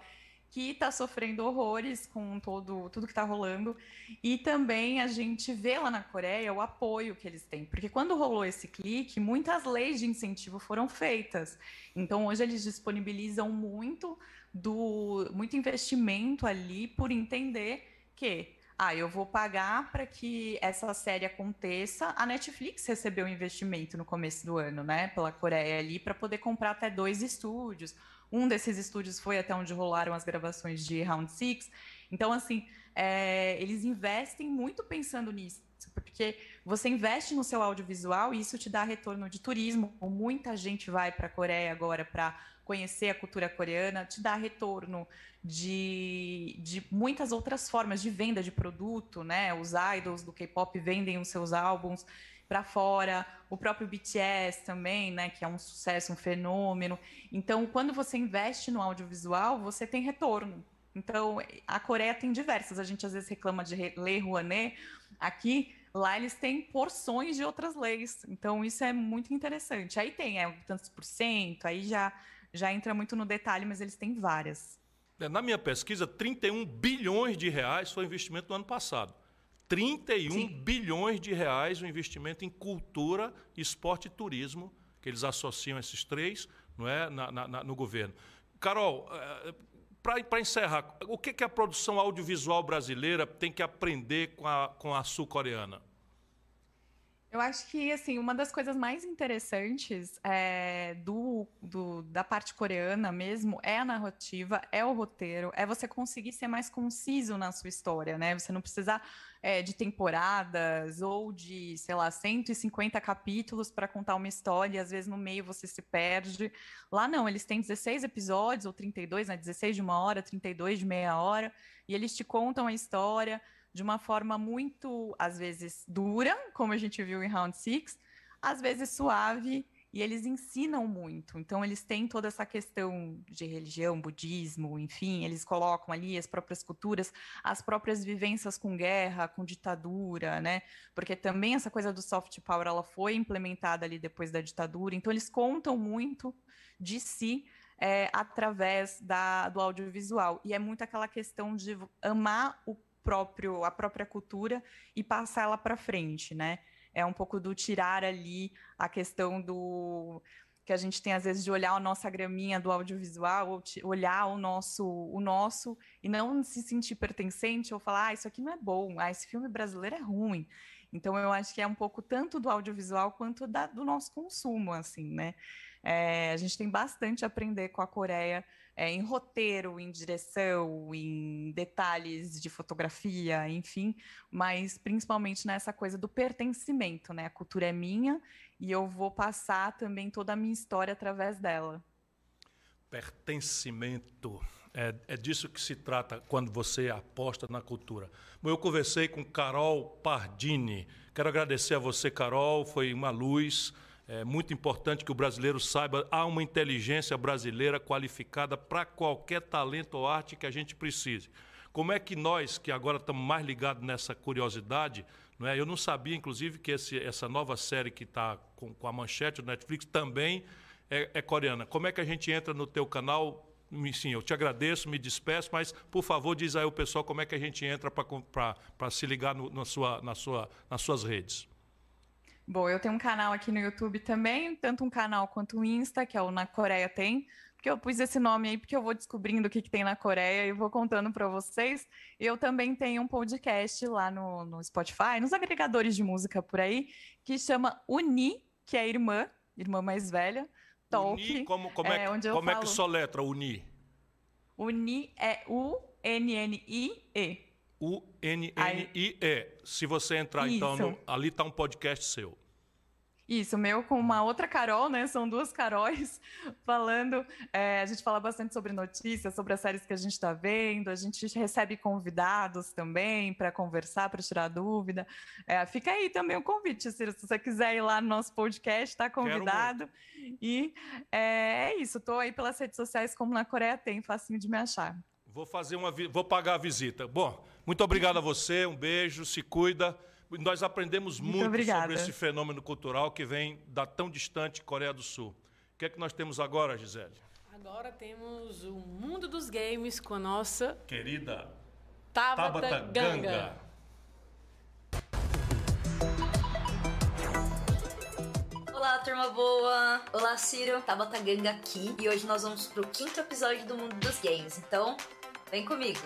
que está sofrendo horrores com todo, tudo que está rolando. E também a gente vê lá na Coreia o apoio que eles têm. Porque quando rolou esse clique, muitas leis de incentivo foram feitas. Então, hoje eles disponibilizam muito do muito investimento ali por entender que ah, eu vou pagar para que essa série aconteça. A Netflix recebeu um investimento no começo do ano, né, pela Coreia ali, para poder comprar até dois estúdios. Um desses estúdios foi até onde rolaram as gravações de Round Six. Então, assim, é, eles investem muito pensando nisso, porque você investe no seu audiovisual e isso te dá retorno de turismo. Muita gente vai para a Coreia agora para conhecer a cultura coreana, te dá retorno de, de muitas outras formas de venda de produto, né? Os idols do K-pop vendem os seus álbuns para fora, o próprio BTS também, né, que é um sucesso, um fenômeno. Então, quando você investe no audiovisual, você tem retorno. Então, a Coreia tem diversas. A gente às vezes reclama de Lei Rouanet. Aqui, lá eles têm porções de outras leis. Então, isso é muito interessante. Aí tem, é tantos por cento, aí já, já entra muito no detalhe, mas eles têm várias. É, na minha pesquisa, 31 bilhões de reais foi o investimento do ano passado. 31 Sim. bilhões de reais o investimento em cultura, esporte e turismo, que eles associam esses três não é, na, na, no governo. Carol, é, para encerrar, o que, que a produção audiovisual brasileira tem que aprender com a, com a sul-coreana? Eu acho que, assim, uma das coisas mais interessantes é, do, do, da parte coreana mesmo é a narrativa, é o roteiro, é você conseguir ser mais conciso na sua história, né? Você não precisar é, de temporadas ou de, sei lá, 150 capítulos para contar uma história e às vezes no meio você se perde. Lá não, eles têm 16 episódios ou 32, né? 16 de uma hora, 32 de meia hora, e eles te contam a história de uma forma muito, às vezes, dura, como a gente viu em Round Six, às vezes suave e eles ensinam muito. Então, eles têm toda essa questão de religião, budismo, enfim, eles colocam ali as próprias culturas, as próprias vivências com guerra, com ditadura, né? Porque também essa coisa do soft power ela foi implementada ali depois da ditadura. Então, eles contam muito de si é, através da, do audiovisual. E é muito aquela questão de amar o próprio, a própria cultura e passar ela para frente, né? é um pouco do tirar ali a questão do que a gente tem às vezes de olhar a nossa graminha do audiovisual, ou olhar o nosso, o nosso e não se sentir pertencente ou falar, ah, isso aqui não é bom, ah, esse filme brasileiro é ruim. Então eu acho que é um pouco tanto do audiovisual quanto da, do nosso consumo, assim, né? É, a gente tem bastante a aprender com a Coreia é, em roteiro, em direção, em detalhes de fotografia, enfim, mas principalmente nessa coisa do pertencimento, né? A cultura é minha e eu vou passar também toda a minha história através dela. Pertencimento. É, é disso que se trata quando você aposta na cultura. Eu conversei com Carol Pardini. Quero agradecer a você, Carol, foi uma luz. É muito importante que o brasileiro saiba, há uma inteligência brasileira qualificada para qualquer talento ou arte que a gente precise. Como é que nós, que agora estamos mais ligados nessa curiosidade, não é? eu não sabia, inclusive, que esse, essa nova série que está com, com, a manchete do Netflix também é, é, coreana. Como é que a gente entra no teu canal? Sim, eu te agradeço, me despeço, mas, por favor, diz aí o pessoal como é que a gente entra para se ligar no, na sua, na sua, nas suas redes. Bom, eu tenho um canal aqui no YouTube também, tanto um canal quanto um Insta, que é o Na Coreia Tem, porque eu pus esse nome aí porque eu vou descobrindo o que, que tem na Coreia e vou contando para vocês. Eu também tenho um podcast lá no, no Spotify, nos agregadores de música por aí, que chama Uni, que é irmã, irmã mais velha. Talk, Uni, como, como, é, é, como é que soletra Uni? Uni é U-N-N-I-E. U-N-N-I-E. Se você entrar, Isso. então, no, ali está um podcast seu. Isso, meu com uma outra Carol, né? São duas Caróis (laughs) falando. É, a gente fala bastante sobre notícias, sobre as séries que a gente está vendo. A gente recebe convidados também para conversar, para tirar dúvida. É, fica aí também o convite, Ciro, se você quiser ir lá no nosso podcast, está convidado. E é, é isso. Estou aí pelas redes sociais como na Coreia tem, facinho de me achar. Vou fazer uma, vou pagar a visita. Bom, muito obrigado a você, um beijo, se cuida. Nós aprendemos muito, muito sobre esse fenômeno cultural que vem da tão distante Coreia do Sul. O que é que nós temos agora, Gisele? Agora temos o mundo dos games com a nossa querida Tabata, Tabata Ganga. Ganga. Olá, turma boa! Olá, Ciro, Tabata Ganga aqui. E hoje nós vamos pro quinto episódio do Mundo dos Games. Então, Vem comigo.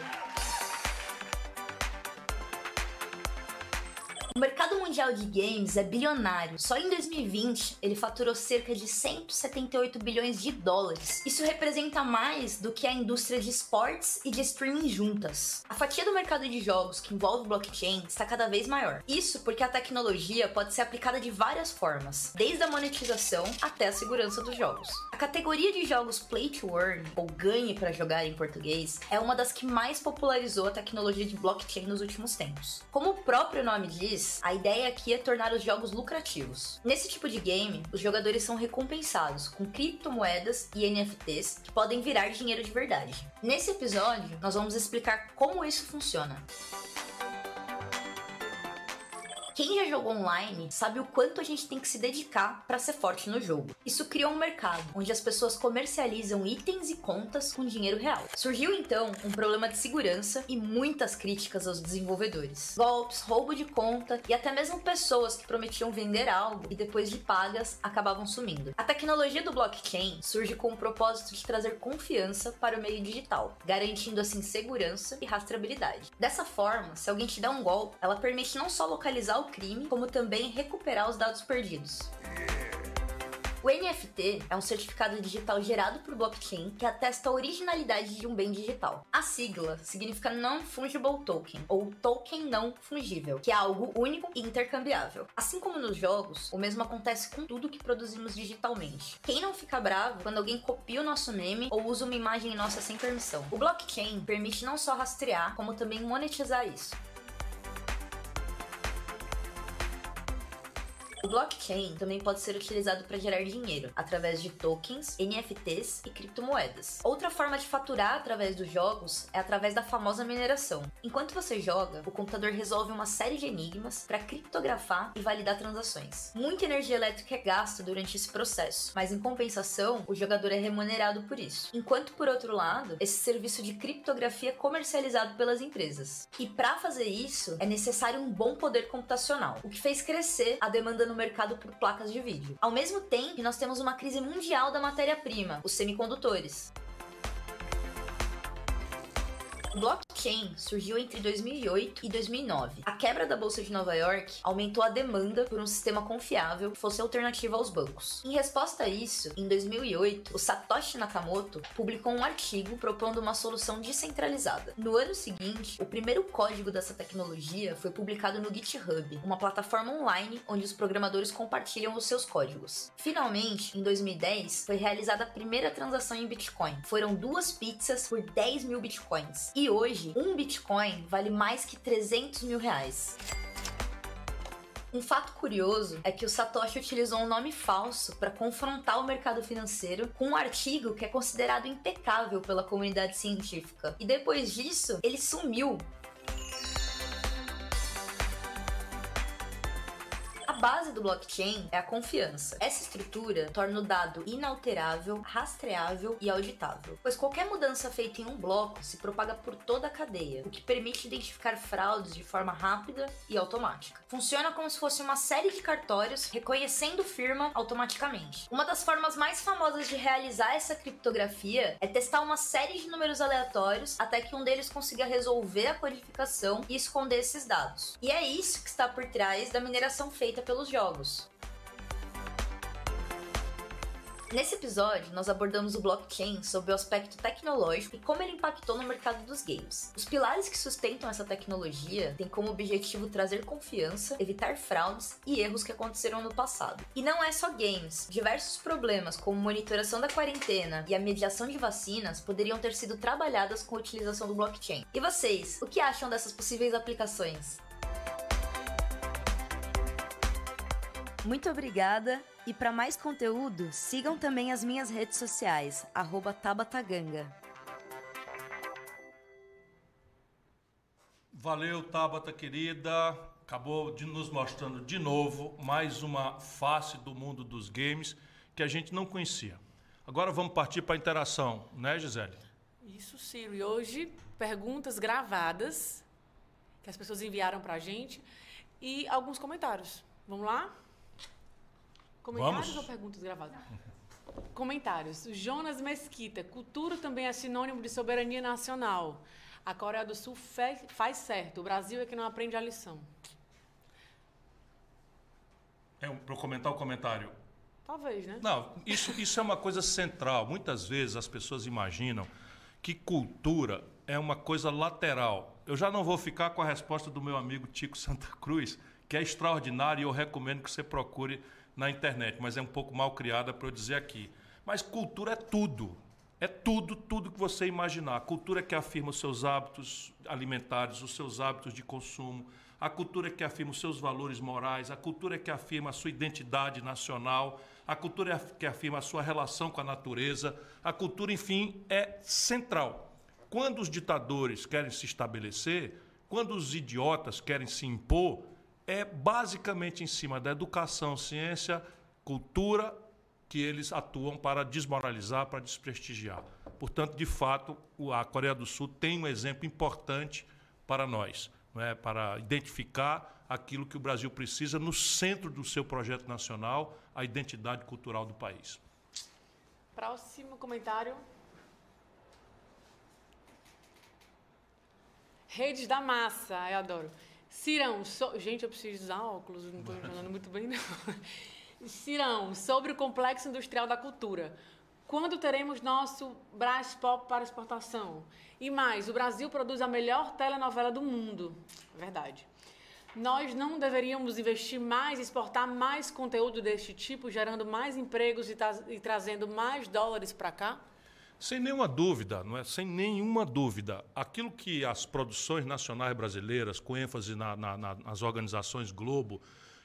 O mercado mundial de games é bilionário. Só em 2020 ele faturou cerca de 178 bilhões de dólares. Isso representa mais do que a indústria de esportes e de streaming juntas. A fatia do mercado de jogos que envolve blockchain está cada vez maior. Isso porque a tecnologia pode ser aplicada de várias formas, desde a monetização até a segurança dos jogos. A categoria de jogos Play to Earn, ou ganhe para jogar em português, é uma das que mais popularizou a tecnologia de blockchain nos últimos tempos. Como o próprio nome diz, a ideia aqui é tornar os jogos lucrativos. Nesse tipo de game, os jogadores são recompensados com criptomoedas e NFTs que podem virar dinheiro de verdade. Nesse episódio, nós vamos explicar como isso funciona. Quem já jogou online sabe o quanto a gente tem que se dedicar para ser forte no jogo. Isso criou um mercado onde as pessoas comercializam itens e contas com dinheiro real. Surgiu então um problema de segurança e muitas críticas aos desenvolvedores. Golpes, roubo de conta e até mesmo pessoas que prometiam vender algo e depois de pagas acabavam sumindo. A tecnologia do blockchain surge com o propósito de trazer confiança para o meio digital, garantindo assim segurança e rastreabilidade. Dessa forma, se alguém te dá um golpe, ela permite não só localizar o crime, como também recuperar os dados perdidos. O NFT é um certificado digital gerado por blockchain que atesta a originalidade de um bem digital. A sigla significa Non-Fungible Token, ou token não fungível, que é algo único e intercambiável. Assim como nos jogos, o mesmo acontece com tudo que produzimos digitalmente. Quem não fica bravo quando alguém copia o nosso meme ou usa uma imagem nossa sem permissão? O blockchain permite não só rastrear, como também monetizar isso. O blockchain também pode ser utilizado para gerar dinheiro, através de tokens, NFTs e criptomoedas. Outra forma de faturar através dos jogos é através da famosa mineração. Enquanto você joga, o computador resolve uma série de enigmas para criptografar e validar transações. Muita energia elétrica é gasta durante esse processo, mas em compensação, o jogador é remunerado por isso. Enquanto, por outro lado, esse serviço de criptografia é comercializado pelas empresas. E para fazer isso, é necessário um bom poder computacional, o que fez crescer a demanda no mercado por placas de vídeo. Ao mesmo tempo, nós temos uma crise mundial da matéria-prima, os semicondutores. Blockchain surgiu entre 2008 e 2009. A quebra da Bolsa de Nova York aumentou a demanda por um sistema confiável que fosse alternativa aos bancos. Em resposta a isso, em 2008, o Satoshi Nakamoto publicou um artigo propondo uma solução descentralizada. No ano seguinte, o primeiro código dessa tecnologia foi publicado no GitHub, uma plataforma online onde os programadores compartilham os seus códigos. Finalmente, em 2010, foi realizada a primeira transação em Bitcoin. Foram duas pizzas por 10 mil Bitcoins. E hoje, um Bitcoin vale mais que 300 mil reais. Um fato curioso é que o Satoshi utilizou um nome falso para confrontar o mercado financeiro com um artigo que é considerado impecável pela comunidade científica. E depois disso, ele sumiu base do blockchain é a confiança. Essa estrutura torna o dado inalterável, rastreável e auditável, pois qualquer mudança feita em um bloco se propaga por toda a cadeia, o que permite identificar fraudes de forma rápida e automática. Funciona como se fosse uma série de cartórios reconhecendo firma automaticamente. Uma das formas mais famosas de realizar essa criptografia é testar uma série de números aleatórios até que um deles consiga resolver a codificação e esconder esses dados. E é isso que está por trás da mineração feita pelos jogos. Nesse episódio, nós abordamos o blockchain sob o aspecto tecnológico e como ele impactou no mercado dos games. Os pilares que sustentam essa tecnologia têm como objetivo trazer confiança, evitar fraudes e erros que aconteceram no passado. E não é só games. Diversos problemas, como monitoração da quarentena e a mediação de vacinas, poderiam ter sido trabalhadas com a utilização do blockchain. E vocês, o que acham dessas possíveis aplicações? Muito obrigada e para mais conteúdo, sigam também as minhas redes sociais, Tabataganga. Valeu, Tabata querida. Acabou de nos mostrando de novo mais uma face do mundo dos games que a gente não conhecia. Agora vamos partir para a interação, né, Gisele? Isso, Ciro. E hoje, perguntas gravadas que as pessoas enviaram para a gente e alguns comentários. Vamos lá? Comentários Vamos? ou perguntas gravadas? Comentários. Jonas Mesquita. Cultura também é sinônimo de soberania nacional. A Coreia do Sul faz certo. O Brasil é que não aprende a lição. É para comentar o comentário. Talvez, né? Não, isso, isso é uma coisa central. Muitas vezes as pessoas imaginam que cultura é uma coisa lateral. Eu já não vou ficar com a resposta do meu amigo Tico Santa Cruz, que é extraordinário e eu recomendo que você procure na internet, mas é um pouco mal criada para eu dizer aqui. Mas cultura é tudo. É tudo, tudo que você imaginar. A cultura que afirma os seus hábitos alimentares, os seus hábitos de consumo, a cultura que afirma os seus valores morais, a cultura que afirma a sua identidade nacional, a cultura que afirma a sua relação com a natureza. A cultura, enfim, é central. Quando os ditadores querem se estabelecer, quando os idiotas querem se impor, é basicamente em cima da educação, ciência, cultura, que eles atuam para desmoralizar, para desprestigiar. Portanto, de fato, a Coreia do Sul tem um exemplo importante para nós, é? para identificar aquilo que o Brasil precisa no centro do seu projeto nacional, a identidade cultural do país. Próximo comentário. Redes da Massa, eu adoro. Cirão, so... gente, eu preciso usar óculos, não estou enxergando muito bem, não. (laughs) Cirão, sobre o complexo industrial da cultura. Quando teremos nosso Brás Pop para exportação? E mais, o Brasil produz a melhor telenovela do mundo. Verdade. Nós não deveríamos investir mais, exportar mais conteúdo deste tipo, gerando mais empregos e, tra e trazendo mais dólares para cá? Sem nenhuma dúvida, não é? Sem nenhuma dúvida, aquilo que as produções nacionais brasileiras, com ênfase na, na, nas organizações Globo,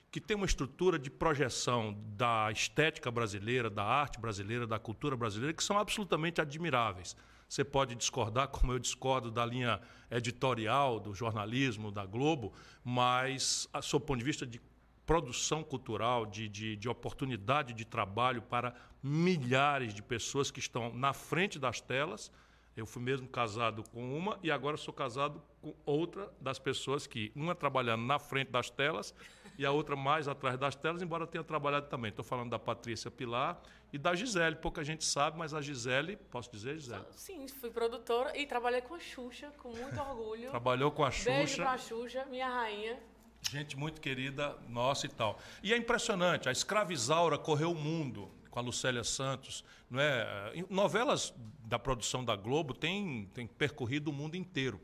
que tem uma estrutura de projeção da estética brasileira, da arte brasileira, da cultura brasileira, que são absolutamente admiráveis. Você pode discordar, como eu discordo da linha editorial do jornalismo da Globo, mas, sob o ponto de vista de produção cultural, de, de, de, oportunidade de trabalho para milhares de pessoas que estão na frente das telas. Eu fui mesmo casado com uma e agora sou casado com outra das pessoas que, uma trabalhando na frente das telas e a outra mais atrás das telas, embora tenha trabalhado também. Estou falando da Patrícia Pilar e da Gisele. Pouca gente sabe, mas a Gisele, posso dizer, Gisele? Sim, fui produtora e trabalhei com a Xuxa, com muito orgulho. Trabalhou com a Xuxa. Beijo pra Xuxa, minha rainha. Gente muito querida nossa e tal. E é impressionante, a escravizaura correu o mundo com a Lucélia Santos. Não é? Novelas da produção da Globo têm, têm percorrido o mundo inteiro.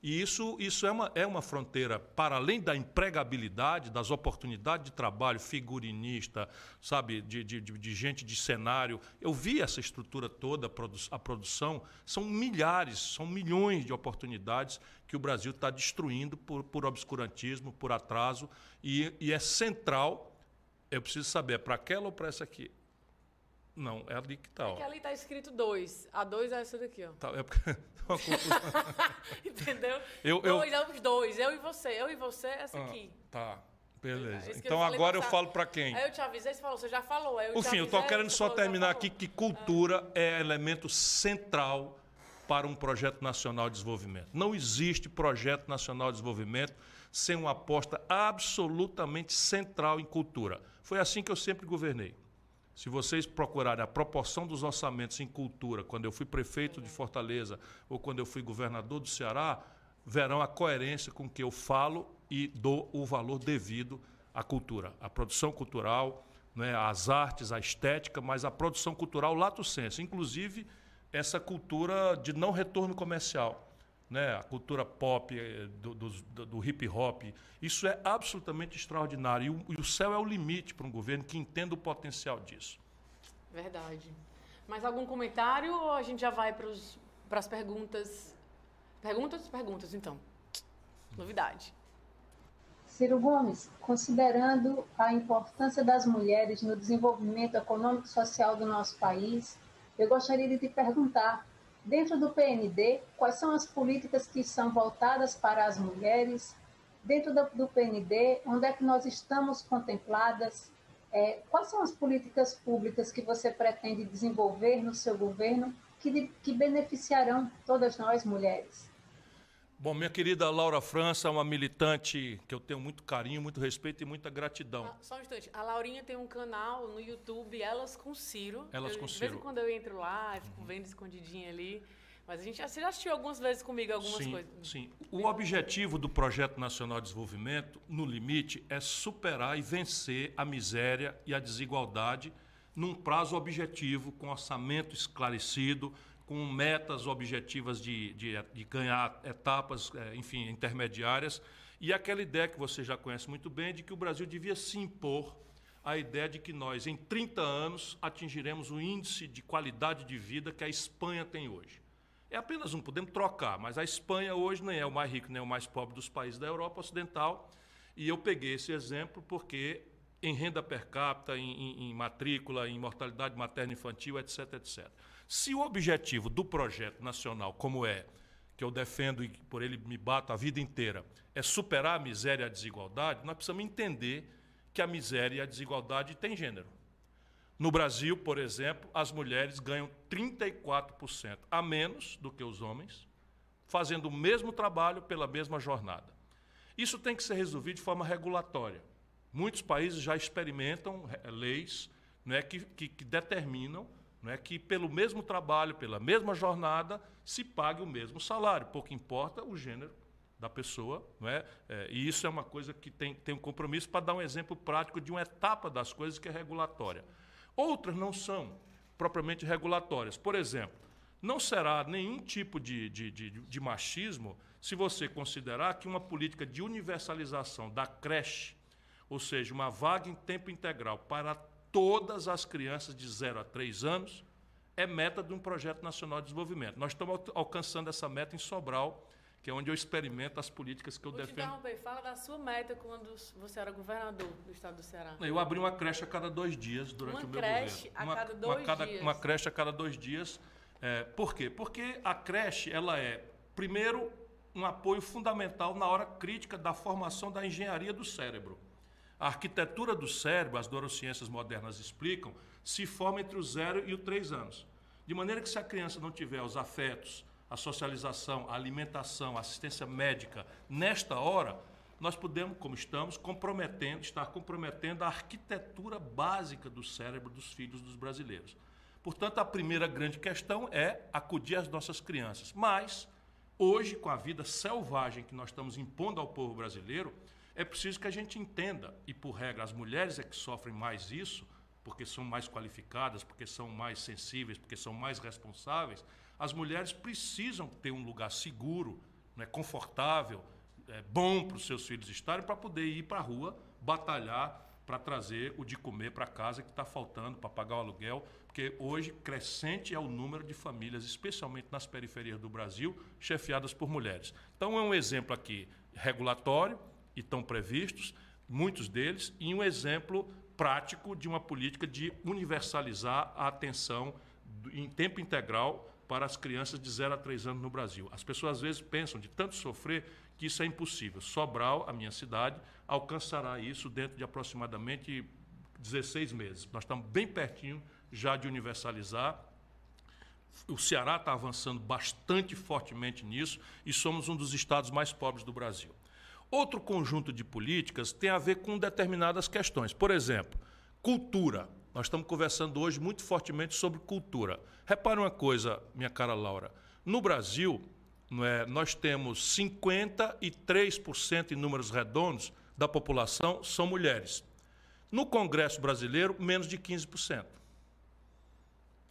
E isso, isso é, uma, é uma fronteira, para além da empregabilidade, das oportunidades de trabalho, figurinista, sabe, de, de, de gente de cenário. Eu vi essa estrutura toda, a produção. São milhares, são milhões de oportunidades que o Brasil está destruindo por, por obscurantismo, por atraso. E, e é central, eu preciso saber, é para aquela ou para essa aqui? Não, é ali que está. É que ali está escrito 2. A 2 é essa daqui, ó. Tá, é porque... (laughs) (laughs) Entendeu? Eu, eu... Dois, é os dois. Eu e você. Eu e você, essa ah, aqui. Tá. Beleza. Então eu agora eu falo para quem? Aí eu te avisei, você falou, você já falou. Eu Enfim, eu estou querendo só terminar aqui que cultura é. é elemento central para um projeto nacional de desenvolvimento. Não existe projeto nacional de desenvolvimento sem uma aposta absolutamente central em cultura. Foi assim que eu sempre governei. Se vocês procurarem a proporção dos orçamentos em cultura, quando eu fui prefeito de Fortaleza ou quando eu fui governador do Ceará, verão a coerência com que eu falo e dou o valor devido à cultura, à produção cultural, né, às artes, à estética, mas à produção cultural lato senso, inclusive essa cultura de não retorno comercial né, a cultura pop, eh, do, do, do, hip hop. Isso é absolutamente extraordinário. E o, e o céu é o limite para um governo que entenda o potencial disso. Verdade. Mais algum comentário ou a gente já vai para as perguntas? Perguntas? Perguntas, então. Novidade. Ciro Gomes, considerando a importância das mulheres no desenvolvimento econômico e social do nosso país, eu gostaria de te perguntar Dentro do PND, quais são as políticas que são voltadas para as mulheres? Dentro do, do PND, onde é que nós estamos contempladas? É, quais são as políticas públicas que você pretende desenvolver no seu governo que, que beneficiarão todas nós mulheres? Bom, minha querida Laura França é uma militante que eu tenho muito carinho, muito respeito e muita gratidão. Ah, só um instante. A Laurinha tem um canal no YouTube, Elas com Ciro. Elas eu, com Ciro. De vez em quando eu entro lá, fico uhum. vendo escondidinha ali. Mas a gente você já assistiu algumas vezes comigo algumas sim, coisas. Sim. O objetivo do Projeto Nacional de Desenvolvimento, no limite, é superar e vencer a miséria e a desigualdade num prazo objetivo, com orçamento esclarecido, com metas objetivas de, de, de ganhar etapas, é, enfim, intermediárias, e aquela ideia que você já conhece muito bem de que o Brasil devia se impor a ideia de que nós, em 30 anos, atingiremos o índice de qualidade de vida que a Espanha tem hoje. É apenas um, podemos trocar, mas a Espanha hoje nem é o mais rico nem o mais pobre dos países da Europa Ocidental, e eu peguei esse exemplo porque em renda per capita, em, em, em matrícula, em mortalidade materna infantil, etc, etc. Se o objetivo do projeto nacional, como é, que eu defendo e por ele me bato a vida inteira, é superar a miséria e a desigualdade, nós precisamos entender que a miséria e a desigualdade têm gênero. No Brasil, por exemplo, as mulheres ganham 34% a menos do que os homens, fazendo o mesmo trabalho pela mesma jornada. Isso tem que ser resolvido de forma regulatória. Muitos países já experimentam eh, leis né, que, que, que determinam não é que pelo mesmo trabalho, pela mesma jornada, se pague o mesmo salário, pouco importa o gênero da pessoa, não é? é e isso é uma coisa que tem, tem um compromisso para dar um exemplo prático de uma etapa das coisas que é regulatória. Outras não são propriamente regulatórias. Por exemplo, não será nenhum tipo de, de, de, de machismo se você considerar que uma política de universalização da creche, ou seja, uma vaga em tempo integral para todas as crianças de 0 a 3 anos, é meta de um projeto nacional de desenvolvimento. Nós estamos alcançando essa meta em Sobral, que é onde eu experimento as políticas que eu Vou defendo. Te interromper. Fala da sua meta quando você era governador do estado do Ceará. Eu abri uma creche a cada dois dias durante Uma o meu creche governo. a cada dois cada- dias. Uma creche a cada dois dias. É, por quê? Porque a creche ela é, primeiro, um apoio fundamental na hora crítica da formação da engenharia do cérebro. A arquitetura do cérebro, as neurociências modernas explicam, se forma entre os 0 e os 3 anos. De maneira que se a criança não tiver os afetos, a socialização, a alimentação, a assistência médica nesta hora, nós podemos, como estamos, comprometendo, estar comprometendo a arquitetura básica do cérebro dos filhos dos brasileiros. Portanto, a primeira grande questão é acudir às nossas crianças. Mas, hoje, com a vida selvagem que nós estamos impondo ao povo brasileiro, é preciso que a gente entenda, e por regra, as mulheres é que sofrem mais isso, porque são mais qualificadas, porque são mais sensíveis, porque são mais responsáveis, as mulheres precisam ter um lugar seguro, né, confortável, é, bom para os seus filhos estarem, para poder ir para a rua, batalhar para trazer o de comer para casa que está faltando, para pagar o aluguel, porque hoje crescente é o número de famílias, especialmente nas periferias do Brasil, chefiadas por mulheres. Então é um exemplo aqui regulatório, e estão previstos, muitos deles, e um exemplo prático de uma política de universalizar a atenção em tempo integral para as crianças de 0 a 3 anos no Brasil. As pessoas às vezes pensam de tanto sofrer que isso é impossível. Sobral, a minha cidade, alcançará isso dentro de aproximadamente 16 meses. Nós estamos bem pertinho já de universalizar o Ceará está avançando bastante fortemente nisso e somos um dos estados mais pobres do Brasil. Outro conjunto de políticas tem a ver com determinadas questões. Por exemplo, cultura. Nós estamos conversando hoje muito fortemente sobre cultura. Repare uma coisa, minha cara Laura. No Brasil, é, nós temos 53% em números redondos da população são mulheres. No Congresso brasileiro, menos de 15%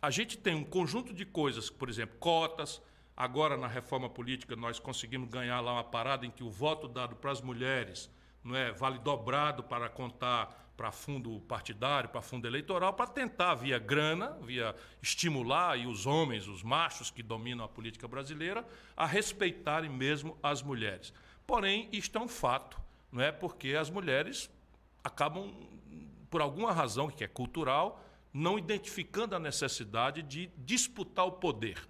a gente tem um conjunto de coisas, por exemplo, cotas. Agora, na reforma política, nós conseguimos ganhar lá uma parada em que o voto dado para as mulheres não é, vale dobrado para contar para fundo partidário, para fundo eleitoral, para tentar, via grana, via estimular e os homens, os machos que dominam a política brasileira, a respeitarem mesmo as mulheres. Porém, isto é um fato, não é? Porque as mulheres acabam, por alguma razão que é cultural, não identificando a necessidade de disputar o poder.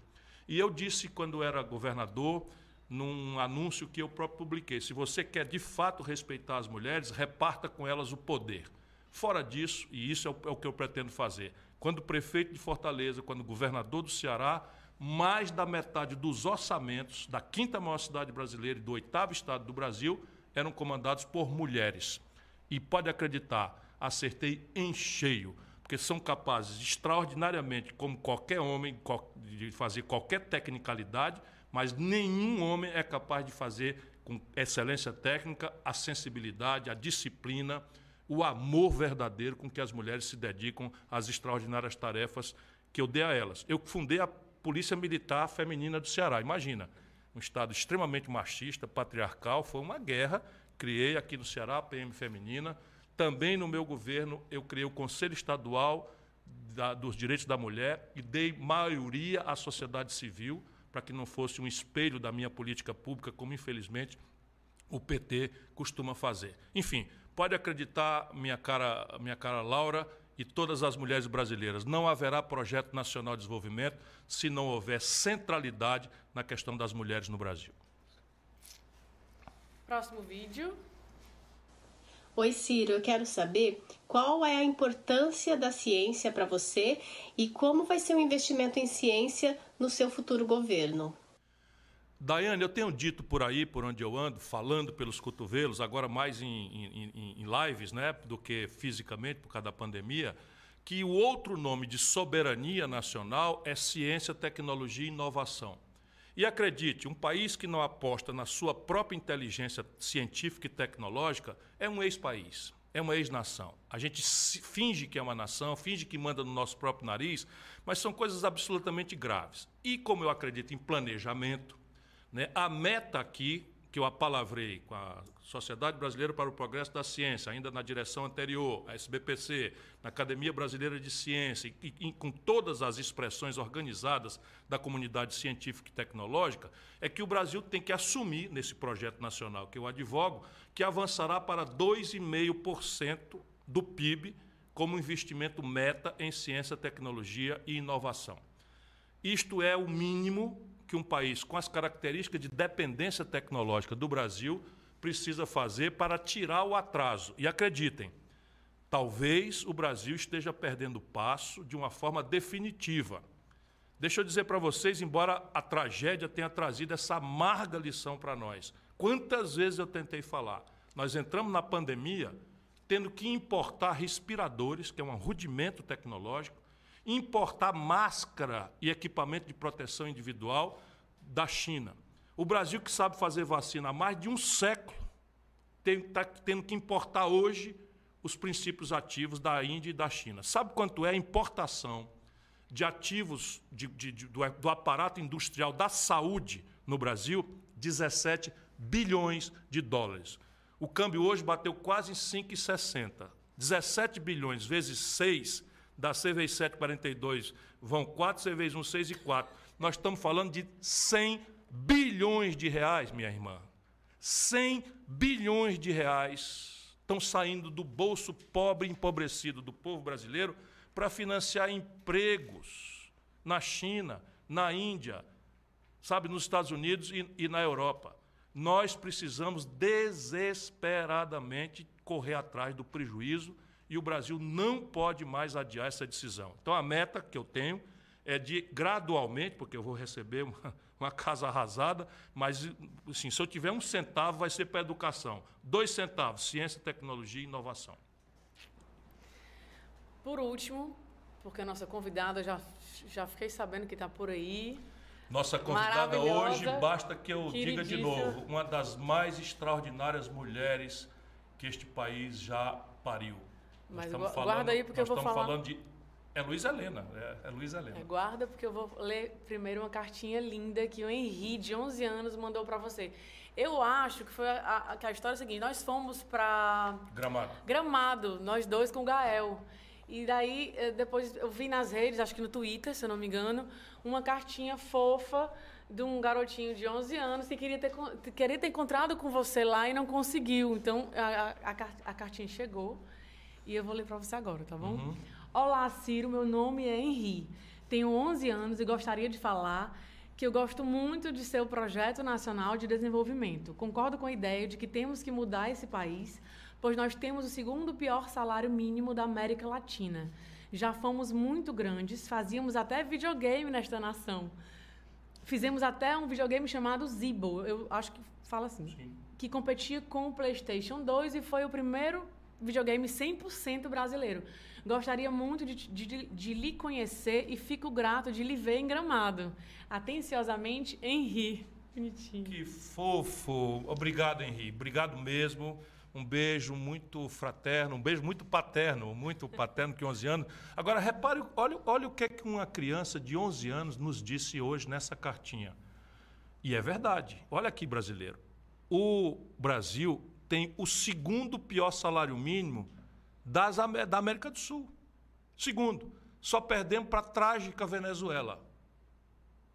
E eu disse, quando era governador, num anúncio que eu próprio publiquei: se você quer de fato respeitar as mulheres, reparta com elas o poder. Fora disso, e isso é o, é o que eu pretendo fazer, quando prefeito de Fortaleza, quando governador do Ceará, mais da metade dos orçamentos da quinta maior cidade brasileira e do oitavo estado do Brasil eram comandados por mulheres. E pode acreditar, acertei em cheio porque são capazes extraordinariamente, como qualquer homem, de fazer qualquer tecnicalidade, mas nenhum homem é capaz de fazer com excelência técnica a sensibilidade, a disciplina, o amor verdadeiro com que as mulheres se dedicam às extraordinárias tarefas que eu dei a elas. Eu fundei a Polícia Militar Feminina do Ceará. Imagina, um estado extremamente machista, patriarcal, foi uma guerra. Criei aqui no Ceará a PM Feminina também no meu governo eu criei o Conselho Estadual da, dos Direitos da Mulher e dei maioria à sociedade civil para que não fosse um espelho da minha política pública, como infelizmente o PT costuma fazer. Enfim, pode acreditar, minha cara, minha cara Laura e todas as mulheres brasileiras, não haverá projeto nacional de desenvolvimento se não houver centralidade na questão das mulheres no Brasil. Próximo vídeo. Oi, Ciro, eu quero saber qual é a importância da ciência para você e como vai ser o investimento em ciência no seu futuro governo. Daiane, eu tenho dito por aí, por onde eu ando, falando pelos cotovelos, agora mais em, em, em lives né, do que fisicamente, por causa da pandemia, que o outro nome de soberania nacional é ciência, tecnologia e inovação. E acredite, um país que não aposta na sua própria inteligência científica e tecnológica é um ex-país, é uma ex-nação. A gente finge que é uma nação, finge que manda no nosso próprio nariz, mas são coisas absolutamente graves. E como eu acredito em planejamento, né, a meta aqui, que eu apalavrei com a Sociedade Brasileira para o Progresso da Ciência, ainda na direção anterior, a SBPC, na Academia Brasileira de Ciência, e, e, com todas as expressões organizadas da comunidade científica e tecnológica, é que o Brasil tem que assumir, nesse projeto nacional que eu advogo, que avançará para 2,5% do PIB como investimento meta em ciência, tecnologia e inovação. Isto é o mínimo que um país com as características de dependência tecnológica do Brasil precisa fazer para tirar o atraso. E acreditem, talvez o Brasil esteja perdendo passo de uma forma definitiva. Deixa eu dizer para vocês, embora a tragédia tenha trazido essa amarga lição para nós, quantas vezes eu tentei falar? Nós entramos na pandemia tendo que importar respiradores, que é um rudimento tecnológico, importar máscara e equipamento de proteção individual da China. O Brasil, que sabe fazer vacina há mais de um século, está tendo que importar hoje os princípios ativos da Índia e da China. Sabe quanto é a importação de ativos de, de, de, do, do aparato industrial da saúde no Brasil? 17 bilhões de dólares. O câmbio hoje bateu quase em 5,60. 17 bilhões vezes 6 da C vezes 7,42 vão 4, C vezes 1, 6 e 4. Nós estamos falando de 100 bilhões de reais, minha irmã. 100 bilhões de reais estão saindo do bolso pobre e empobrecido do povo brasileiro para financiar empregos na China, na Índia, sabe, nos Estados Unidos e, e na Europa. Nós precisamos desesperadamente correr atrás do prejuízo e o Brasil não pode mais adiar essa decisão. Então, a meta que eu tenho é de gradualmente, porque eu vou receber uma, uma casa arrasada, mas assim, se eu tiver um centavo, vai ser para a educação. Dois centavos, ciência, tecnologia e inovação. Por último, porque a nossa convidada, já, já fiquei sabendo que está por aí. Nossa convidada hoje, basta que eu diga de novo, uma das mais extraordinárias mulheres que este país já pariu. Mas guarda falando, aí porque eu vou falar. Estamos falando de é Luiz Helena, é, é Luiz Helena. É, guarda, porque eu vou ler primeiro uma cartinha linda que o Henri, de 11 anos, mandou para você. Eu acho que foi a, a, que a história é a seguinte: nós fomos para. Gramado. Gramado, nós dois com o Gael. E daí, eh, depois eu vi nas redes, acho que no Twitter, se eu não me engano, uma cartinha fofa de um garotinho de 11 anos que queria ter, queria ter encontrado com você lá e não conseguiu. Então, a, a, a cartinha chegou. E eu vou ler para você agora, tá bom? Uhum. Olá, Ciro, meu nome é Henri. Tenho 11 anos e gostaria de falar que eu gosto muito de seu projeto nacional de desenvolvimento. Concordo com a ideia de que temos que mudar esse país, pois nós temos o segundo pior salário mínimo da América Latina. Já fomos muito grandes, fazíamos até videogame nesta nação. Fizemos até um videogame chamado Zibo, eu acho que fala assim, Sim. que competia com o PlayStation 2 e foi o primeiro videogame 100% brasileiro. Gostaria muito de, de, de, lhe conhecer e fico grato de lhe ver em Gramado. Atenciosamente, Henri. Bonitinho. Que fofo. Obrigado, Henri. Obrigado mesmo. Um beijo muito fraterno, um beijo muito paterno, muito (laughs) paterno que 11 anos. Agora, repare, olha, olha o que, é que uma criança de 11 anos nos disse hoje nessa cartinha. E é verdade. Olha aqui, brasileiro. O Brasil tem o segundo pior salário mínimo das, da América do Sul. Segundo, só perdemos para a trágica Venezuela.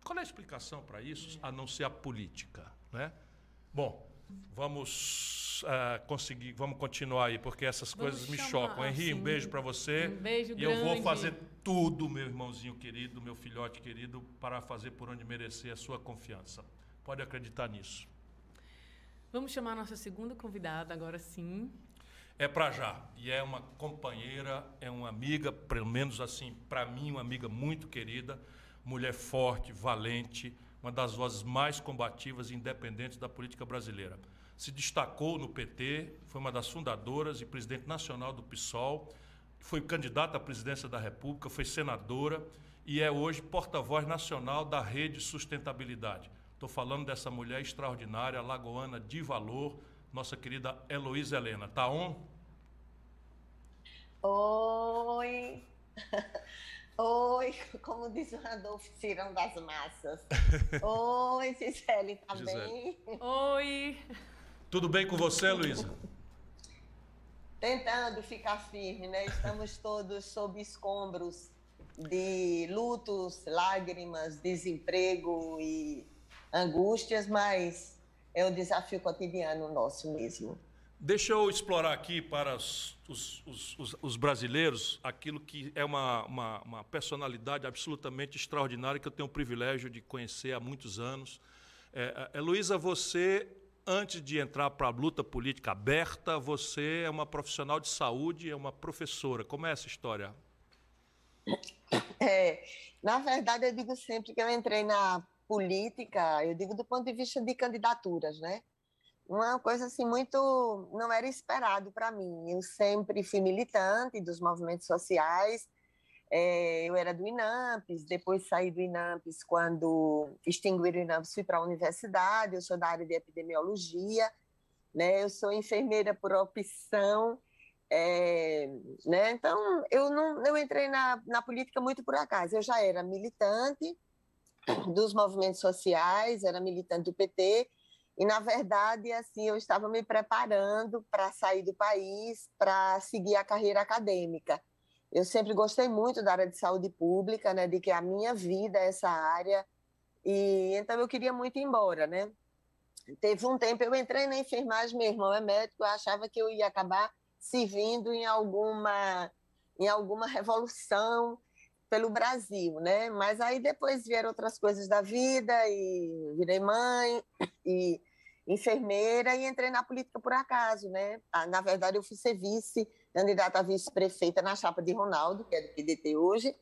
Qual é a explicação para isso, a não ser a política? Né? Bom, vamos uh, conseguir, vamos continuar aí, porque essas vamos coisas me chocam. Henri, um beijo para você. Um beijo e grande. eu vou fazer tudo, meu irmãozinho querido, meu filhote querido, para fazer por onde merecer a sua confiança. Pode acreditar nisso. Vamos chamar a nossa segunda convidada agora sim. É para já. E é uma companheira, é uma amiga, pelo menos assim, para mim, uma amiga muito querida, mulher forte, valente, uma das vozes mais combativas e independentes da política brasileira. Se destacou no PT, foi uma das fundadoras e presidente nacional do PSOL, foi candidata à presidência da República, foi senadora e é hoje porta-voz nacional da Rede Sustentabilidade. Estou falando dessa mulher extraordinária, lagoana de valor, nossa querida Heloísa Helena. Tá on? Oi! (laughs) Oi, como diz o Randolfo Cirão das Massas. (laughs) Oi, Gisele, tá Gisele. bem? Oi. Tudo bem com você, Luísa? Tentando ficar firme, né? Estamos todos sob escombros de lutos, lágrimas, desemprego e angústias, mas é um desafio cotidiano nosso mesmo. Deixa eu explorar aqui para os, os, os, os brasileiros aquilo que é uma, uma, uma, personalidade absolutamente extraordinária que eu tenho o privilégio de conhecer há muitos anos. É, é, Luísa, você, antes de entrar para a luta política aberta, você é uma profissional de saúde, é uma professora. Como é essa história? É, na verdade, eu digo sempre que eu entrei na política, eu digo do ponto de vista de candidaturas, né? uma coisa assim muito não era esperado para mim. Eu sempre fui militante dos movimentos sociais. É, eu era do INAMPS, depois saí do INAMPS quando extinguiram o INAMPS, fui para a universidade. Eu sou da área de epidemiologia, né? Eu sou enfermeira por opção. É, né? Então, eu não eu entrei na, na política muito por acaso. Eu já era militante dos movimentos sociais, era militante do PT, e, na verdade, assim, eu estava me preparando para sair do país, para seguir a carreira acadêmica. Eu sempre gostei muito da área de saúde pública, né, de que a minha vida é essa área, e então eu queria muito ir embora, né? Teve um tempo, eu entrei na enfermagem, meu irmão é médico, eu achava que eu ia acabar servindo em alguma, em alguma revolução pelo Brasil, né? Mas aí depois vieram outras coisas da vida e virei mãe e enfermeira e entrei na política por acaso, né? Ah, na verdade, eu fui ser vice, candidata a vice-prefeita na chapa de Ronaldo, que é do PDT hoje,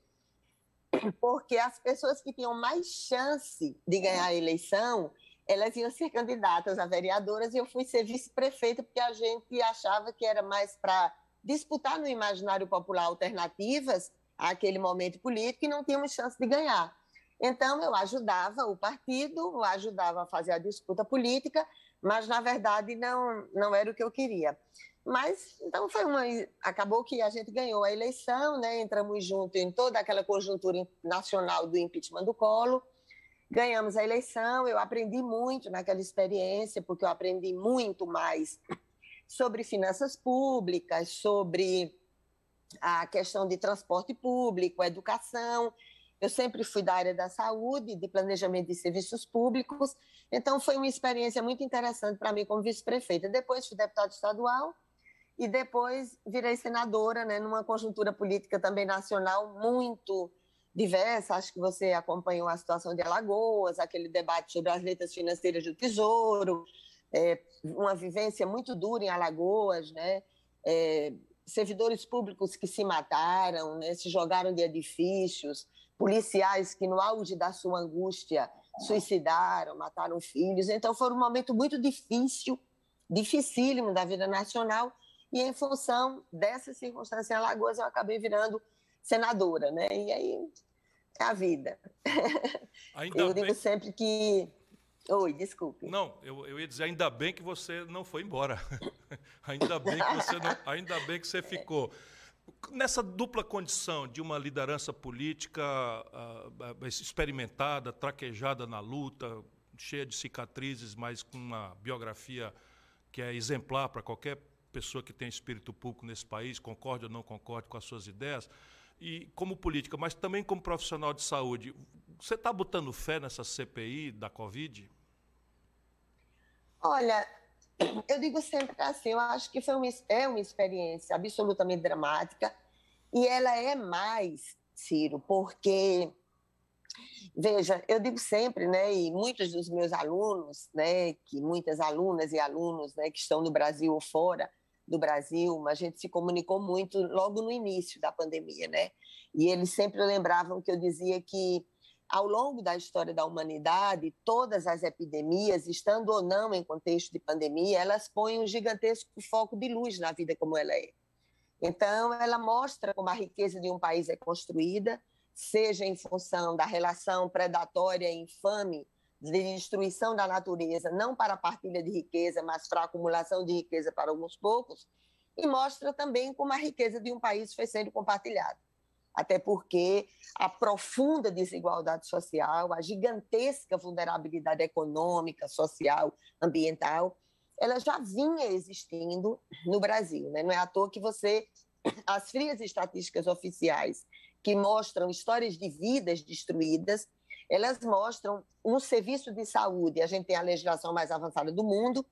porque as pessoas que tinham mais chance de ganhar a eleição, elas iam ser candidatas a vereadoras e eu fui ser vice-prefeita porque a gente achava que era mais para disputar no imaginário popular alternativas aquele momento político e não tínhamos chance de ganhar. Então, eu ajudava o partido, ajudava a fazer a disputa política, mas, na verdade, não, não era o que eu queria. Mas, então, foi uma. Acabou que a gente ganhou a eleição, né? entramos junto em toda aquela conjuntura nacional do impeachment do Colo, ganhamos a eleição. Eu aprendi muito naquela experiência, porque eu aprendi muito mais sobre finanças públicas, sobre a questão de transporte público, educação. Eu sempre fui da área da saúde, de planejamento de serviços públicos, então foi uma experiência muito interessante para mim como vice-prefeita. Depois fui deputada estadual e depois virei senadora, né, numa conjuntura política também nacional muito diversa. Acho que você acompanhou a situação de Alagoas, aquele debate sobre as letras financeiras do Tesouro, é, uma vivência muito dura em Alagoas, né? É, servidores públicos que se mataram, né, se jogaram de edifícios, policiais que, no auge da sua angústia, suicidaram, mataram filhos. Então, foi um momento muito difícil, dificílimo da vida nacional. E, em função dessa circunstância em Alagoas, eu acabei virando senadora. Né? E aí é a vida. Ainda eu digo sempre que Oi, desculpe. Não, eu, eu ia dizer, ainda bem que você não foi embora. (laughs) (laughs) ainda, bem que você não, ainda bem que você ficou. Nessa dupla condição de uma liderança política uh, experimentada, traquejada na luta, cheia de cicatrizes, mas com uma biografia que é exemplar para qualquer pessoa que tem espírito público nesse país, concorde ou não concorde com as suas ideias, e como política, mas também como profissional de saúde, você está botando fé nessa CPI da Covid? Olha, eu digo sempre assim, eu acho que foi uma, é uma experiência absolutamente dramática e ela é mais, Ciro, porque veja, eu digo sempre, né, e muitos dos meus alunos, né, que muitas alunas e alunos, né, que estão no Brasil ou fora do Brasil, a gente se comunicou muito logo no início da pandemia, né? E eles sempre lembravam que eu dizia que ao longo da história da humanidade, todas as epidemias, estando ou não em contexto de pandemia, elas põem um gigantesco foco de luz na vida como ela é. Então, ela mostra como a riqueza de um país é construída, seja em função da relação predatória e infame de destruição da natureza, não para a partilha de riqueza, mas para a acumulação de riqueza para alguns poucos, e mostra também como a riqueza de um país foi sendo compartilhada. Até porque a profunda desigualdade social, a gigantesca vulnerabilidade econômica, social, ambiental, ela já vinha existindo no Brasil. Né? Não é à toa que você, as frias estatísticas oficiais que mostram histórias de vidas destruídas, elas mostram um serviço de saúde. A gente tem a legislação mais avançada do mundo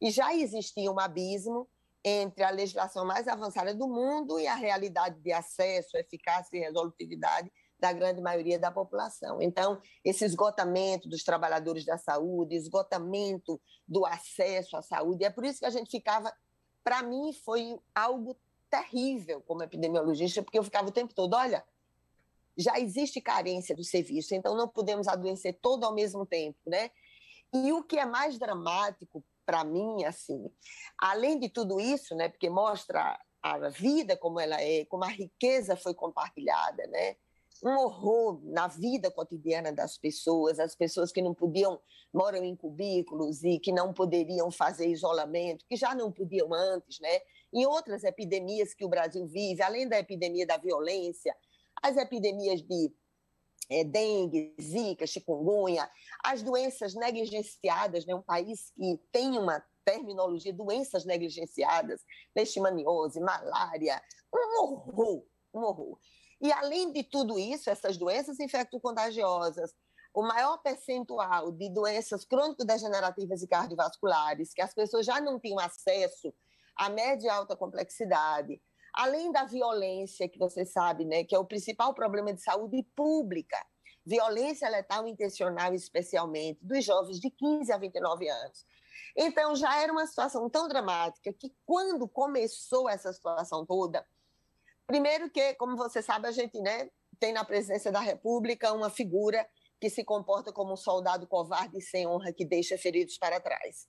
e já existia um abismo entre a legislação mais avançada do mundo e a realidade de acesso, eficácia e resolutividade da grande maioria da população. Então, esse esgotamento dos trabalhadores da saúde, esgotamento do acesso à saúde, é por isso que a gente ficava. Para mim, foi algo terrível como epidemiologista, porque eu ficava o tempo todo: olha, já existe carência do serviço, então não podemos adoecer todo ao mesmo tempo, né? E o que é mais dramático para mim, assim, além de tudo isso, né, porque mostra a vida como ela é, como a riqueza foi compartilhada, né? um horror na vida cotidiana das pessoas, as pessoas que não podiam, moram em cubículos e que não poderiam fazer isolamento, que já não podiam antes, né? Em outras epidemias que o Brasil vive, além da epidemia da violência, as epidemias de é, dengue, zika, chikungunya, as doenças negligenciadas, né? Um país que tem uma terminologia, doenças negligenciadas, leishmaniose, malária, um horror, um horror. E, além de tudo isso, essas doenças infecto-contagiosas, o maior percentual de doenças crônico-degenerativas e cardiovasculares, que as pessoas já não tinham acesso à média e alta complexidade, além da violência, que você sabe, né, que é o principal problema de saúde pública, violência letal intencional, especialmente, dos jovens de 15 a 29 anos. Então, já era uma situação tão dramática que, quando começou essa situação toda, Primeiro que, como você sabe, a gente né, tem na presidência da República uma figura que se comporta como um soldado covarde e sem honra que deixa feridos para trás.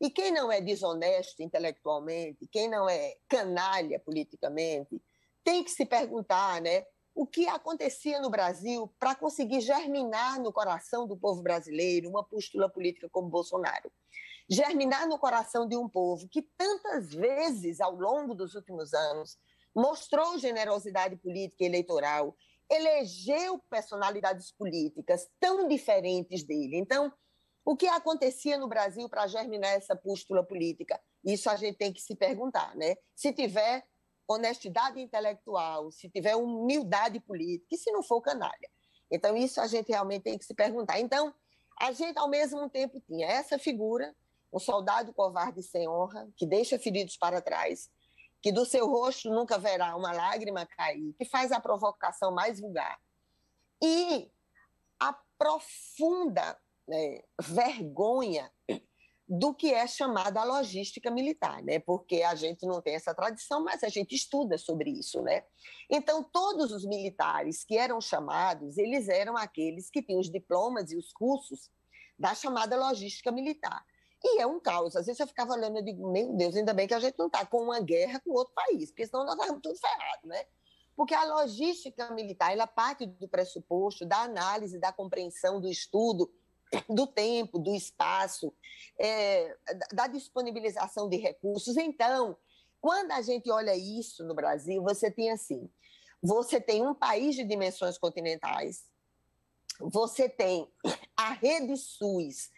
E quem não é desonesto intelectualmente, quem não é canalha politicamente, tem que se perguntar né, o que acontecia no Brasil para conseguir germinar no coração do povo brasileiro uma postura política como Bolsonaro. Germinar no coração de um povo que tantas vezes, ao longo dos últimos anos, mostrou generosidade política e eleitoral, elegeu personalidades políticas tão diferentes dele. Então, o que acontecia no Brasil para germinar essa pústula política? Isso a gente tem que se perguntar, né? Se tiver honestidade intelectual, se tiver humildade política, e se não for canalha. Então, isso a gente realmente tem que se perguntar. Então, a gente, ao mesmo tempo, tinha essa figura, um soldado covarde sem honra, que deixa feridos para trás, que do seu rosto nunca verá uma lágrima cair, que faz a provocação mais vulgar. E a profunda né, vergonha do que é chamada logística militar, né? Porque a gente não tem essa tradição, mas a gente estuda sobre isso, né? Então, todos os militares que eram chamados, eles eram aqueles que tinham os diplomas e os cursos da chamada logística militar. E é um caos. Às vezes eu ficava olhando e digo, meu Deus, ainda bem que a gente não está com uma guerra com outro país, porque senão nós estávamos tudo ferrado, né? Porque a logística militar, ela parte do pressuposto da análise, da compreensão, do estudo, do tempo, do espaço, é, da disponibilização de recursos. Então, quando a gente olha isso no Brasil, você tem assim, você tem um país de dimensões continentais, você tem a rede SUS,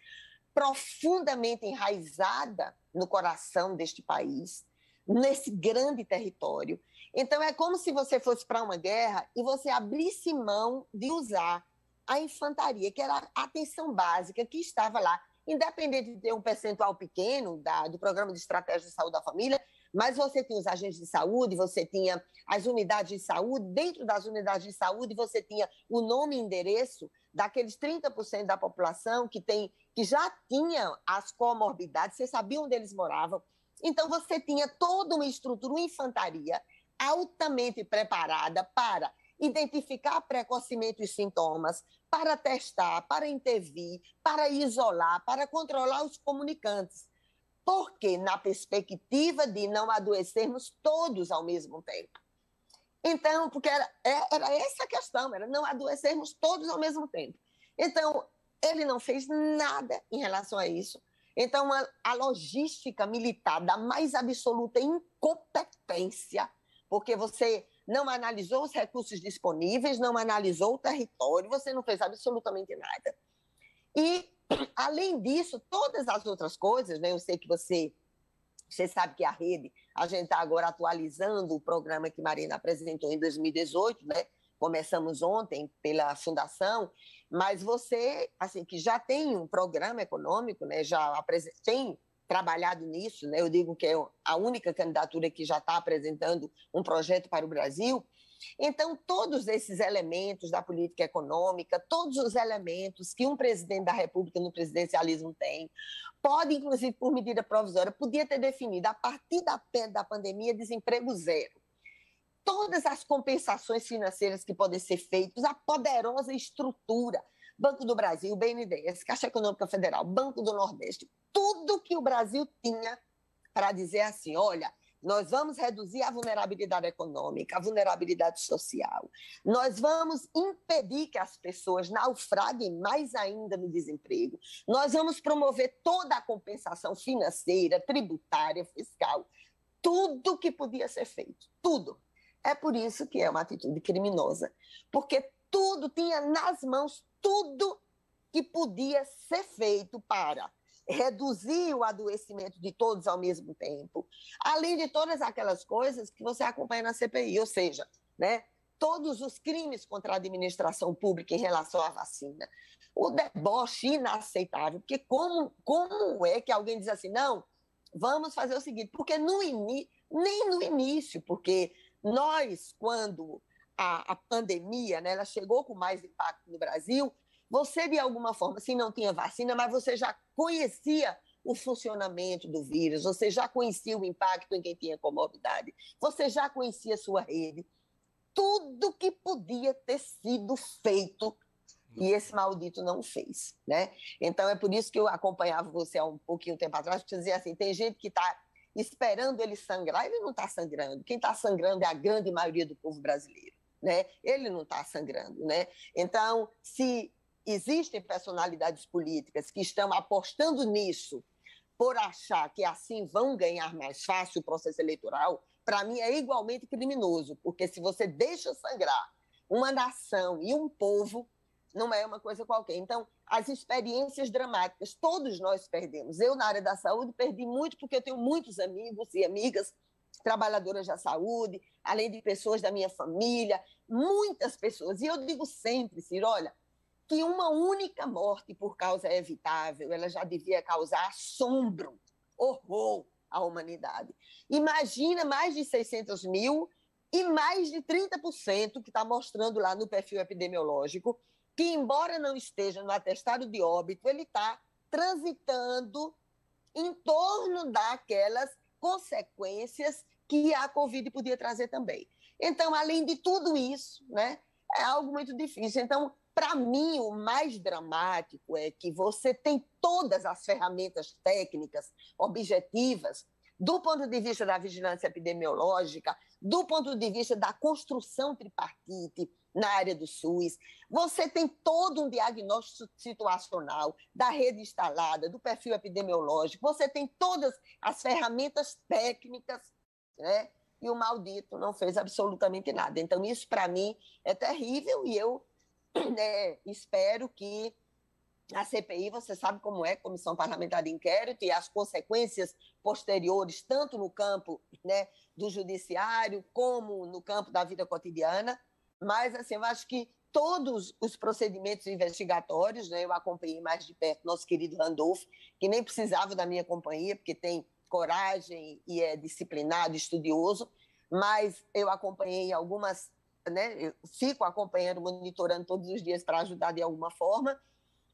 profundamente enraizada no coração deste país, nesse grande território. Então, é como se você fosse para uma guerra e você abrisse mão de usar a infantaria, que era a atenção básica que estava lá, independente de ter um percentual pequeno da, do programa de estratégia de saúde da família, mas você tinha os agentes de saúde, você tinha as unidades de saúde, dentro das unidades de saúde você tinha o nome e endereço daqueles 30% da população que tem que já tinham as comorbidades, você sabia onde eles moravam. Então, você tinha toda uma estrutura, uma infantaria altamente preparada para identificar precocemente os sintomas, para testar, para intervir, para isolar, para controlar os comunicantes. Porque na perspectiva de não adoecermos todos ao mesmo tempo. Então, porque era, é, era essa a questão, era não adoecermos todos ao mesmo tempo. Então, ele não fez nada em relação a isso. Então, a, a logística militar da mais absoluta incompetência, porque você não analisou os recursos disponíveis, não analisou o território, você não fez absolutamente nada. E, além disso, todas as outras coisas, né, eu sei que você, você sabe que a rede, a gente está agora atualizando o programa que Marina apresentou em 2018, né? Começamos ontem pela fundação, mas você, assim, que já tem um programa econômico, né? Já tem trabalhado nisso, né? Eu digo que é a única candidatura que já está apresentando um projeto para o Brasil. Então, todos esses elementos da política econômica, todos os elementos que um presidente da República no presidencialismo tem, pode, inclusive por medida provisória, podia ter definido a partir da, da pandemia desemprego zero. Todas as compensações financeiras que podem ser feitas, a poderosa estrutura, Banco do Brasil, BNDES, Caixa Econômica Federal, Banco do Nordeste, tudo que o Brasil tinha para dizer assim: olha, nós vamos reduzir a vulnerabilidade econômica, a vulnerabilidade social. Nós vamos impedir que as pessoas naufraguem mais ainda no desemprego. Nós vamos promover toda a compensação financeira, tributária, fiscal, tudo que podia ser feito, tudo. É por isso que é uma atitude criminosa, porque tudo tinha nas mãos tudo que podia ser feito para reduzir o adoecimento de todos ao mesmo tempo, além de todas aquelas coisas que você acompanha na CPI, ou seja, né, todos os crimes contra a administração pública em relação à vacina. O deboche inaceitável, porque como, como é que alguém diz assim, não, vamos fazer o seguinte, porque no nem no início, porque nós, quando a, a pandemia né, ela chegou com mais impacto no Brasil, você, de alguma forma, se não tinha vacina, mas você já conhecia o funcionamento do vírus, você já conhecia o impacto em quem tinha comorbidade, você já conhecia a sua rede. Tudo que podia ter sido feito e esse maldito não fez, né? Então é por isso que eu acompanhava você há um pouquinho tempo atrás, porque dizia assim, tem gente que está esperando ele sangrar, ele não está sangrando. Quem está sangrando é a grande maioria do povo brasileiro, né? Ele não está sangrando, né? Então, se existem personalidades políticas que estão apostando nisso por achar que assim vão ganhar mais fácil o processo eleitoral, para mim é igualmente criminoso, porque se você deixa sangrar uma nação e um povo, não é uma coisa qualquer. Então, as experiências dramáticas, todos nós perdemos. Eu, na área da saúde, perdi muito, porque eu tenho muitos amigos e amigas trabalhadoras da saúde, além de pessoas da minha família, muitas pessoas. E eu digo sempre, Ciro, olha, que uma única morte por causa evitável, ela já devia causar assombro, horror à humanidade. Imagina mais de 600 mil e mais de 30% que está mostrando lá no perfil epidemiológico, que embora não esteja no atestado de óbito, ele está transitando em torno daquelas consequências que a Covid podia trazer também. Então, além de tudo isso, né, é algo muito difícil. Então, para mim, o mais dramático é que você tem todas as ferramentas técnicas, objetivas, do ponto de vista da vigilância epidemiológica, do ponto de vista da construção tripartite na área do SUS, você tem todo um diagnóstico situacional da rede instalada, do perfil epidemiológico, você tem todas as ferramentas técnicas, né? E o maldito não fez absolutamente nada. Então, isso para mim é terrível e eu (clears throat) né, espero que a CPI, você sabe como é, Comissão Parlamentar de Inquérito, e as consequências posteriores, tanto no campo né, do judiciário, como no campo da vida cotidiana. Mas, assim, eu acho que todos os procedimentos investigatórios, né, eu acompanhei mais de perto nosso querido Randolph, que nem precisava da minha companhia, porque tem coragem e é disciplinado, estudioso, mas eu acompanhei algumas né, eu fico acompanhando, monitorando todos os dias para ajudar de alguma forma,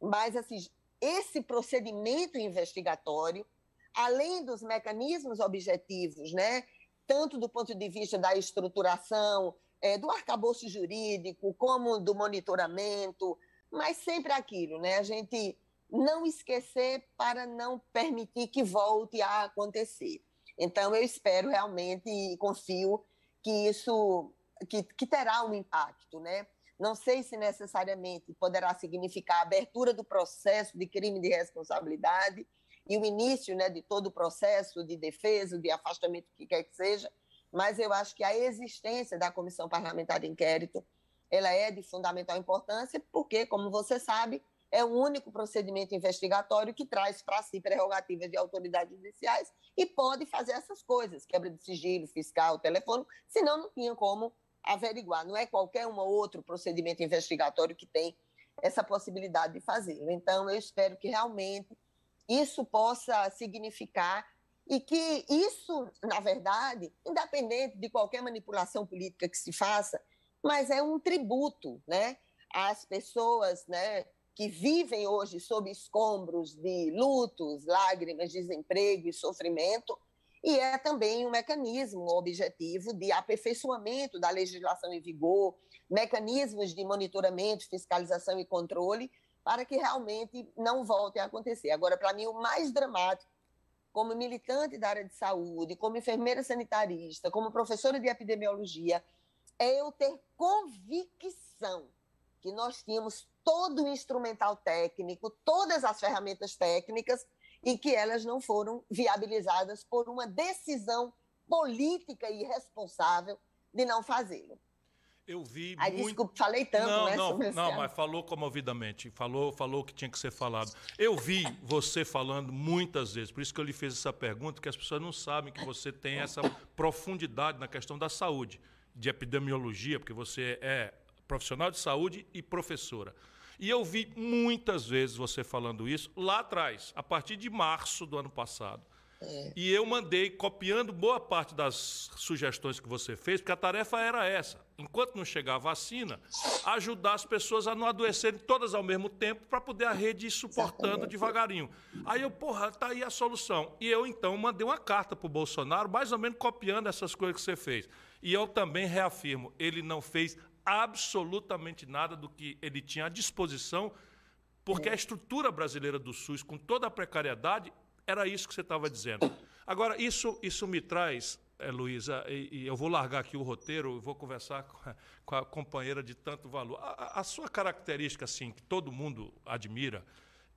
mas assim, esse procedimento investigatório, além dos mecanismos objetivos, né, tanto do ponto de vista da estruturação, é, do arcabouço jurídico, como do monitoramento, mas sempre aquilo, né, a gente não esquecer para não permitir que volte a acontecer. Então, eu espero realmente e confio que isso que, que terá um impacto, né? Não sei se necessariamente poderá significar a abertura do processo de crime de responsabilidade e o início né, de todo o processo de defesa, de afastamento, o que quer que seja, mas eu acho que a existência da comissão parlamentar de inquérito ela é de fundamental importância, porque, como você sabe, é o único procedimento investigatório que traz para si prerrogativas de autoridades judiciais e pode fazer essas coisas, quebra de sigilo fiscal, telefone, senão não tinha como averiguar. Não é qualquer um outro procedimento investigatório que tem essa possibilidade de fazê-lo. Então, eu espero que realmente isso possa significar e que isso, na verdade, independente de qualquer manipulação política que se faça, mas é um tributo, né, às pessoas, né, que vivem hoje sob escombros de lutos, lágrimas, desemprego e sofrimento, e é também um mecanismo objetivo de aperfeiçoamento da legislação em vigor, mecanismos de monitoramento, fiscalização e controle, para que realmente não volte a acontecer. Agora, para mim, o mais dramático, como militante da área de saúde, como enfermeira sanitarista, como professora de epidemiologia, é eu ter convicção que nós tínhamos todo o instrumental técnico, todas as ferramentas técnicas, e que elas não foram viabilizadas por uma decisão política irresponsável de não fazê-lo. Eu vi Aí, muito... desculpa, falei tanto, não, né? Não, não, mas falou comovidamente, falou, falou o que tinha que ser falado. Eu vi você falando muitas vezes, por isso que eu lhe fiz essa pergunta, que as pessoas não sabem que você tem essa profundidade na questão da saúde, de epidemiologia, porque você é profissional de saúde e professora. E eu vi muitas vezes você falando isso lá atrás, a partir de março do ano passado. É. E eu mandei, copiando boa parte das sugestões que você fez, porque a tarefa era essa. Enquanto não chegar a vacina, ajudar as pessoas a não adoecerem todas ao mesmo tempo para poder a rede ir suportando Exatamente. devagarinho. Aí eu, porra, tá aí a solução. E eu, então, mandei uma carta para o Bolsonaro, mais ou menos copiando essas coisas que você fez. E eu também reafirmo, ele não fez absolutamente nada do que ele tinha à disposição, porque a estrutura brasileira do SUS, com toda a precariedade, era isso que você estava dizendo. Agora, isso, isso me traz, é, Luísa, e, e, eu vou largar aqui o roteiro, vou conversar com a, com a companheira de tanto valor. A, a, sua característica, assim, que todo mundo admira,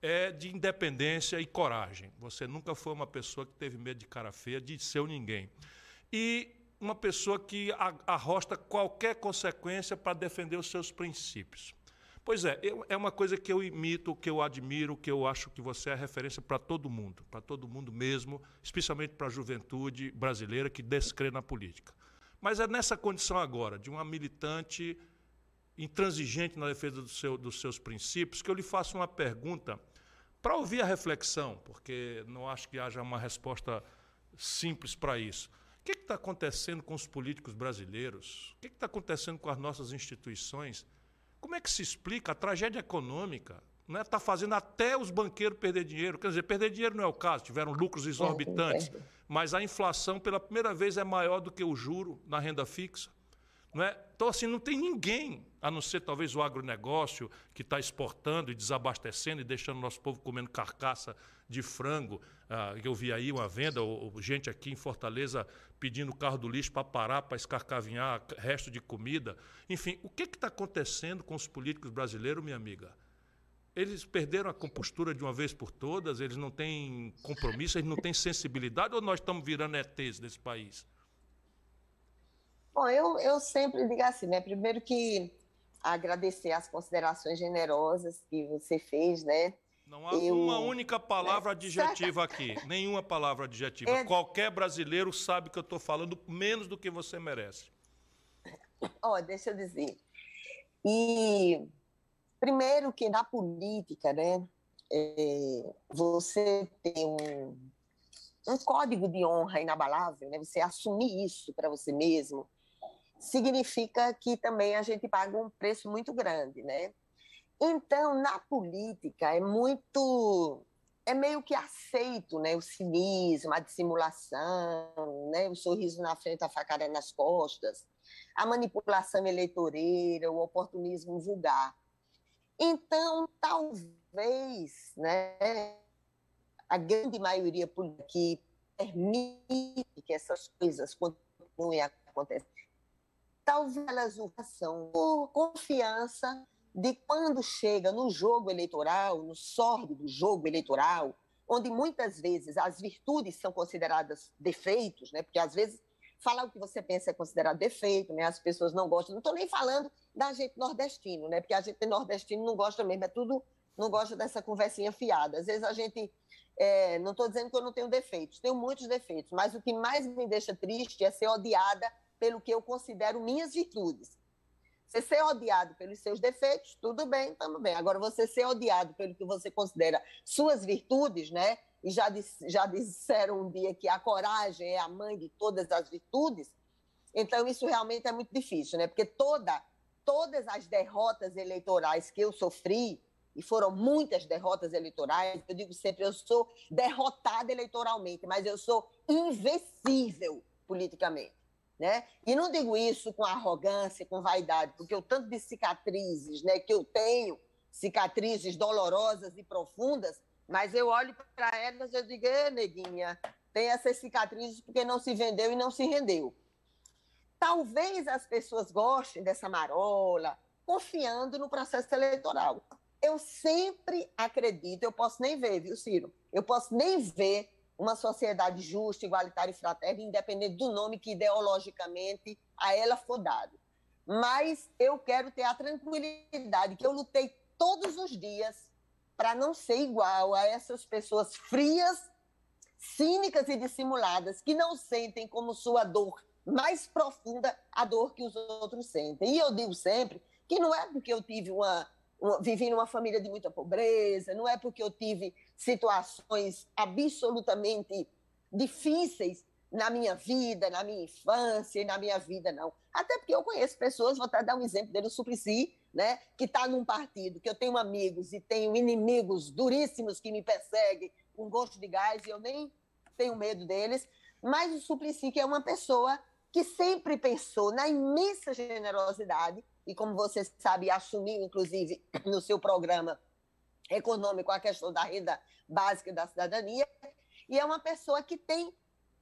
é de independência e coragem. Você nunca foi uma pessoa que teve medo de cara feia, de ser ninguém. E uma pessoa que arrosta qualquer consequência para defender os seus princípios. Pois é, eu, é uma coisa que eu imito, que eu admiro, que eu acho que você é referência para todo mundo, para todo mundo mesmo, especialmente para a juventude brasileira que descrê na política. Mas é nessa condição agora, de uma militante intransigente na defesa do seu, dos seus princípios, que eu lhe faço uma pergunta para ouvir a reflexão, porque não acho que haja uma resposta simples para isso. O que está acontecendo com os políticos brasileiros? O que está acontecendo com as nossas instituições? Como é que se explica a tragédia econômica? Está né? Tá fazendo até os banqueiros perder dinheiro. Quer dizer, perder dinheiro não é o caso, tiveram lucros exorbitantes, mas a inflação, pela primeira vez, é maior do que o juro na renda fixa. Não é? Então, assim, não tem ninguém, a não ser talvez o agronegócio, que está exportando e desabastecendo e deixando o nosso povo comendo carcaça de frango. Ah, eu vi aí uma venda, ou, ou, gente aqui em Fortaleza pedindo o carro do lixo para parar, para escarcavinhar resto de comida. Enfim, o que está acontecendo com os políticos brasileiros, minha amiga? Eles perderam a compostura de uma vez por todas, eles não têm compromisso, eles não têm sensibilidade, ou nós estamos virando ETs nesse país? Bom, eu, eu sempre digo assim, né? Primeiro que agradecer as considerações generosas que você fez, né? Não há eu, uma única palavra né? adjetiva aqui, nenhuma palavra adjetiva. É... Qualquer brasileiro sabe que eu estou falando menos do que você merece. Ó, oh, deixa eu dizer. E primeiro que na política, né, é, você tem um, um código de honra inabalável, né? Você assumir isso para você mesmo, significa que também a gente paga um preço muito grande, né? Então, na política é muito é meio que aceito, né, o cinismo, a dissimulação, né, o sorriso na frente, a facada nas costas, a manipulação eleitoreira, o oportunismo vulgar. Então, talvez, né, a grande maioria que permite que essas coisas continuem a acontecer talvez elas o façam por confiança de quando chega no jogo eleitoral, no sórdido jogo eleitoral, onde muitas vezes as virtudes são consideradas defeitos, né? porque às vezes falar o que você pensa é considerado defeito, né? As pessoas não gostam. Não estou nem falando da gente nordestino, né? Porque a gente nordestino não gosta mesmo, é tudo, não gosta dessa conversinha fiada. Às vezes a gente, é, não estou dizendo que eu não tenho defeitos, tenho muitos defeitos, mas o que mais me deixa triste é ser odiada pelo que eu considero minhas virtudes. Você ser odiado pelos seus defeitos, tudo bem, estamos bem. Agora, você ser odiado pelo que você considera suas virtudes, né? E já, já disseram um dia que a coragem é a mãe de todas as virtudes. Então, isso realmente é muito difícil, né? Porque toda, todas as derrotas eleitorais que eu sofri, e foram muitas derrotas eleitorais, eu digo sempre, eu sou derrotada eleitoralmente, mas eu sou invencível politicamente. Né? E não digo isso com arrogância, com vaidade, porque o tanto de cicatrizes né, que eu tenho, cicatrizes dolorosas e profundas, mas eu olho para elas e digo, neguinha, tem essas cicatrizes porque não se vendeu e não se rendeu. Talvez as pessoas gostem dessa marola, confiando no processo eleitoral. Eu sempre acredito, eu posso nem ver, viu, Ciro? Eu posso nem ver uma sociedade justa, igualitária e fraterna, independente do nome que ideologicamente a ela for dado. Mas eu quero ter a tranquilidade que eu lutei todos os dias para não ser igual a essas pessoas frias, cínicas e dissimuladas que não sentem como sua dor mais profunda a dor que os outros sentem. E eu digo sempre que não é porque eu tive uma vivi numa família de muita pobreza, não é porque eu tive situações absolutamente difíceis na minha vida, na minha infância e na minha vida, não. Até porque eu conheço pessoas, vou até dar um exemplo dele, o Suplicy, né, que está num partido que eu tenho amigos e tenho inimigos duríssimos que me perseguem com gosto de gás e eu nem tenho medo deles, mas o Suplicy que é uma pessoa que sempre pensou na imensa generosidade e, como você sabe, assumiu, inclusive, (clears throat) no seu programa econômico a questão da renda básica da cidadania, e é uma pessoa que tem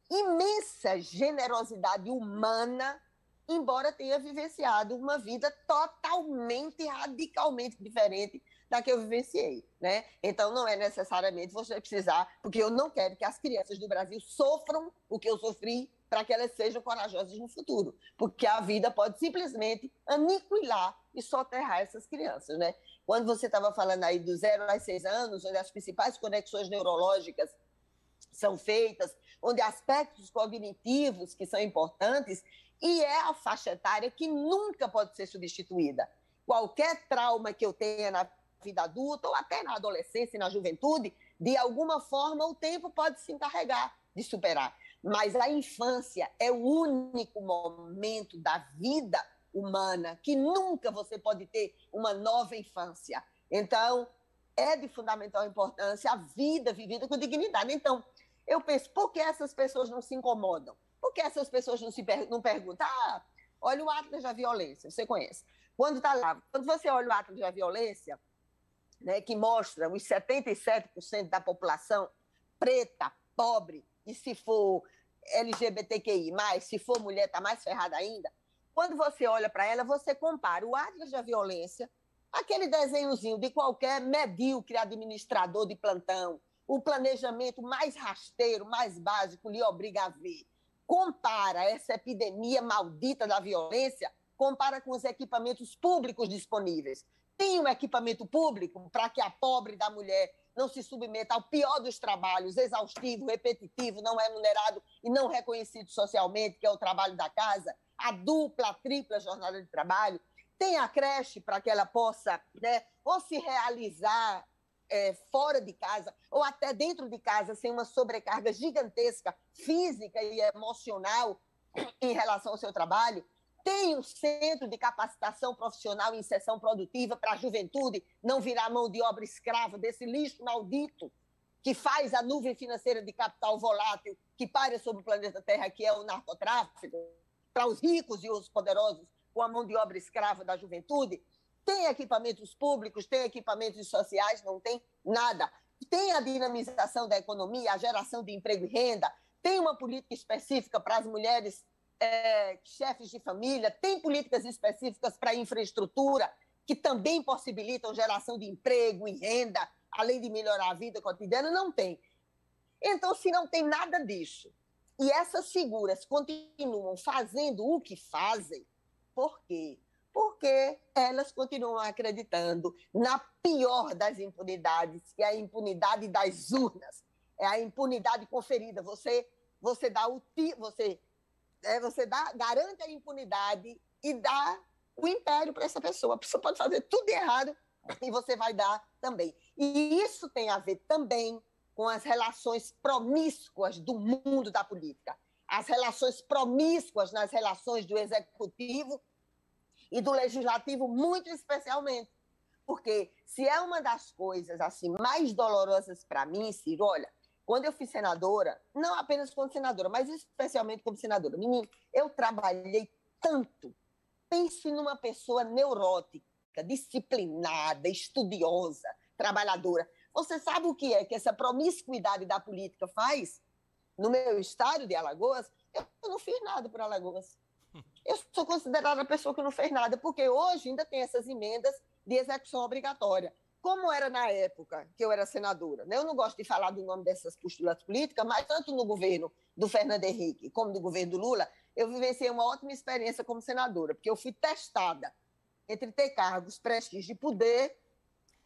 imensa generosidade humana, embora tenha vivenciado uma vida totalmente, radicalmente diferente da que eu vivenciei, né? Então não é necessariamente você precisar, porque eu não quero que as crianças do Brasil sofram o que eu sofri para que elas sejam corajosas no futuro, porque a vida pode simplesmente aniquilar e soterrar essas crianças, né? Quando você estava falando aí do zero aos seis anos, onde as principais conexões neurológicas são feitas, onde aspectos cognitivos que são importantes, e é a faixa etária que nunca pode ser substituída. Qualquer trauma que eu tenha na vida adulta ou até na adolescência e na juventude, de alguma forma o tempo pode se encarregar de superar. Mas a infância é o único momento da vida humana que nunca você pode ter uma nova infância. Então, é de fundamental importância a vida vivida com dignidade. Então, eu penso, por que essas pessoas não se incomodam? Por que essas pessoas não se per não perguntam? Ah, olha o Atlas da Violência, você conhece. Quando está lá, quando você olha o Atlas da Violência, né, que mostra os 77% da população preta, pobre, e se for LGBTQI, se for mulher, está mais ferrada ainda. Quando você olha para ela, você compara o Atlas da Violência, aquele desenhozinho de qualquer medíocre administrador de plantão, o planejamento mais rasteiro, mais básico, lhe obriga a ver. Compara essa epidemia maldita da violência, compara com os equipamentos públicos disponíveis. Tem um equipamento público para que a pobre da mulher não se submeta ao pior dos trabalhos, exaustivo, repetitivo, não remunerado e não reconhecido socialmente, que é o trabalho da casa, a dupla, a tripla jornada de trabalho, tem a creche para que ela possa né, ou se realizar é, fora de casa, ou até dentro de casa, sem uma sobrecarga gigantesca física e emocional em relação ao seu trabalho tem um centro de capacitação profissional e inserção produtiva para a juventude não virar mão de obra escrava desse lixo maldito que faz a nuvem financeira de capital volátil que paira sobre o planeta Terra, que é o narcotráfico, para os ricos e os poderosos com a mão de obra escrava da juventude. Tem equipamentos públicos, tem equipamentos sociais, não tem nada. Tem a dinamização da economia, a geração de emprego e renda, tem uma política específica para as mulheres é, chefes de família, tem políticas específicas para infraestrutura, que também possibilitam geração de emprego e renda, além de melhorar a vida cotidiana? Não tem. Então, se não tem nada disso, E essas figuras continuam fazendo o que fazem, por quê? Porque elas continuam acreditando na pior das impunidades, que é a impunidade das urnas, é a impunidade conferida. Você, você dá o você, é, você dá, garante a impunidade e dá o império para essa pessoa. A pessoa pode fazer tudo errado (laughs) e você vai dar também. E isso tem a ver também com as relações promíscuas do mundo da política, as relações promíscuas nas relações do executivo e do legislativo, muito especialmente. Porque se é uma das coisas assim mais dolorosas para mim, Ciro, olha, quando eu fui senadora, não apenas como senadora, mas especialmente como senadora, menino, eu trabalhei tanto. Pense numa pessoa neurótica, disciplinada, estudiosa, trabalhadora. Você sabe o que é que essa promiscuidade da política faz? No meu estado de Alagoas, eu não fiz nada por Alagoas. Eu sou considerada a pessoa que não fez nada, porque hoje ainda tem essas emendas de execução obrigatória. Como era na época que eu era senadora, né? eu não gosto de falar do nome dessas postulas políticas, mas tanto no governo do Fernando Henrique como no governo do Lula, eu vivenciei uma ótima experiência como senadora, porque eu fui testada entre ter cargos, prestígio de poder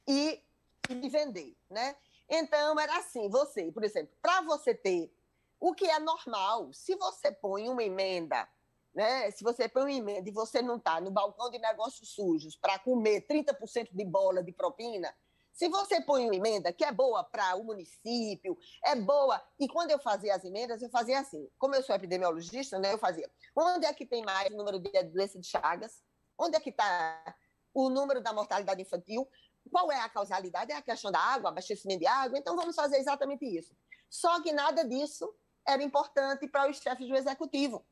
e, e vender, né? Então, era assim, você, por exemplo, para você ter o que é normal, se você põe uma emenda né? Se você põe uma emenda e você não está no balcão de negócios sujos para comer 30% de bola de propina, se você põe uma emenda que é boa para o município, é boa. E quando eu fazia as emendas, eu fazia assim. Como eu sou epidemiologista, né, eu fazia. Onde é que tem mais o número de doença de Chagas? Onde é que está o número da mortalidade infantil? Qual é a causalidade? É a questão da água, abastecimento de água? Então vamos fazer exatamente isso. Só que nada disso era importante para os chefes do executivo.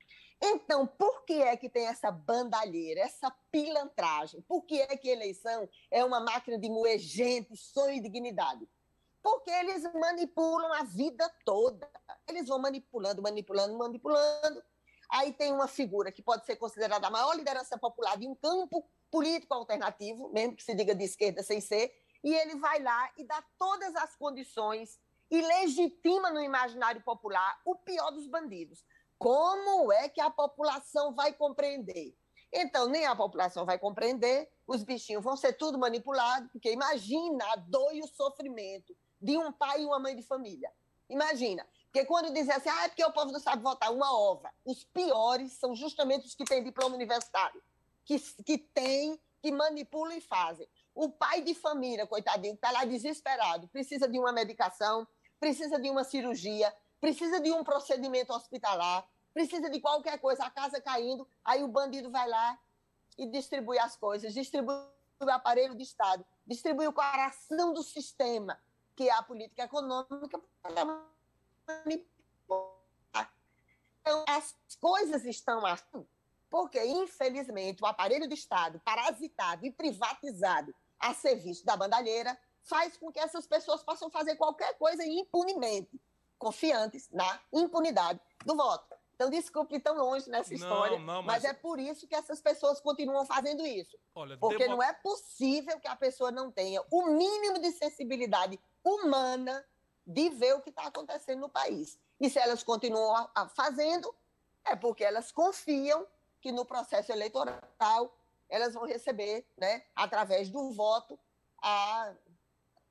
Então, por que é que tem essa bandalheira, essa pilantragem? Por que é que eleição é uma máquina de moer gente, sonho e dignidade? Porque eles manipulam a vida toda. Eles vão manipulando, manipulando, manipulando. Aí tem uma figura que pode ser considerada a maior liderança popular de um campo político alternativo, mesmo que se diga de esquerda sem ser, e ele vai lá e dá todas as condições e legitima no imaginário popular o pior dos bandidos. Como é que a população vai compreender? Então, nem a população vai compreender, os bichinhos vão ser tudo manipulados, porque imagina a dor e o sofrimento de um pai e uma mãe de família. Imagina. Porque quando dizem assim, ah, é porque o povo não sabe votar, uma ova. Os piores são justamente os que têm diploma universitário, que, que têm, que manipulam e fazem. O pai de família, coitadinho, está lá desesperado, precisa de uma medicação, precisa de uma cirurgia, precisa de um procedimento hospitalar, precisa de qualquer coisa, a casa caindo, aí o bandido vai lá e distribui as coisas, distribui o aparelho de Estado, distribui o coração do sistema, que é a política econômica, Então, as coisas estão assim, porque, infelizmente, o aparelho de Estado, parasitado e privatizado a serviço da bandalheira, faz com que essas pessoas possam fazer qualquer coisa impunemente confiantes na impunidade do voto. Então, desculpe ir tão longe nessa história, não, não, mas... mas... é por isso que essas pessoas continuam fazendo isso. Olha, porque demo... não é possível que a pessoa não tenha o mínimo de sensibilidade humana de ver o que está acontecendo no país. E se elas continuam fazendo, é porque elas confiam que no processo eleitoral elas vão receber, né, através do voto, a,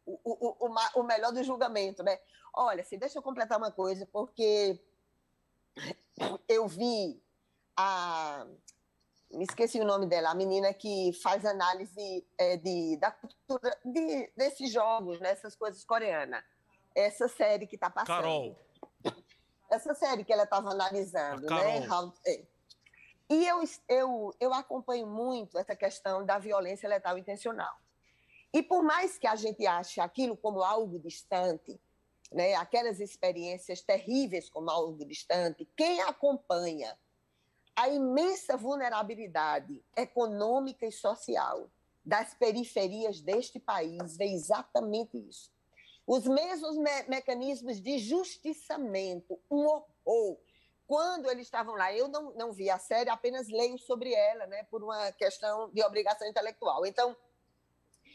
o, o, o, o melhor do julgamento. Né? Olha, assim, deixa eu completar uma coisa, porque eu vi a. Me esqueci o nome dela, a menina que faz análise é, de, da cultura de, desses jogos, nessas né, coisas coreanas. Essa série que está passando. Carol. Essa série que ela estava analisando, né? How, é. E eu, eu, eu acompanho muito essa questão da violência letal intencional. E por mais que a gente ache aquilo como algo distante, né, aquelas experiências terríveis como algo distante, quem acompanha a imensa vulnerabilidade econômica e social das periferias deste país vê exatamente isso. Os mesmos me mecanismos de justiçamento, um horror. Quando eles estavam lá, eu não, não vi a série, apenas leio sobre ela, né, por uma questão de obrigação intelectual. Então,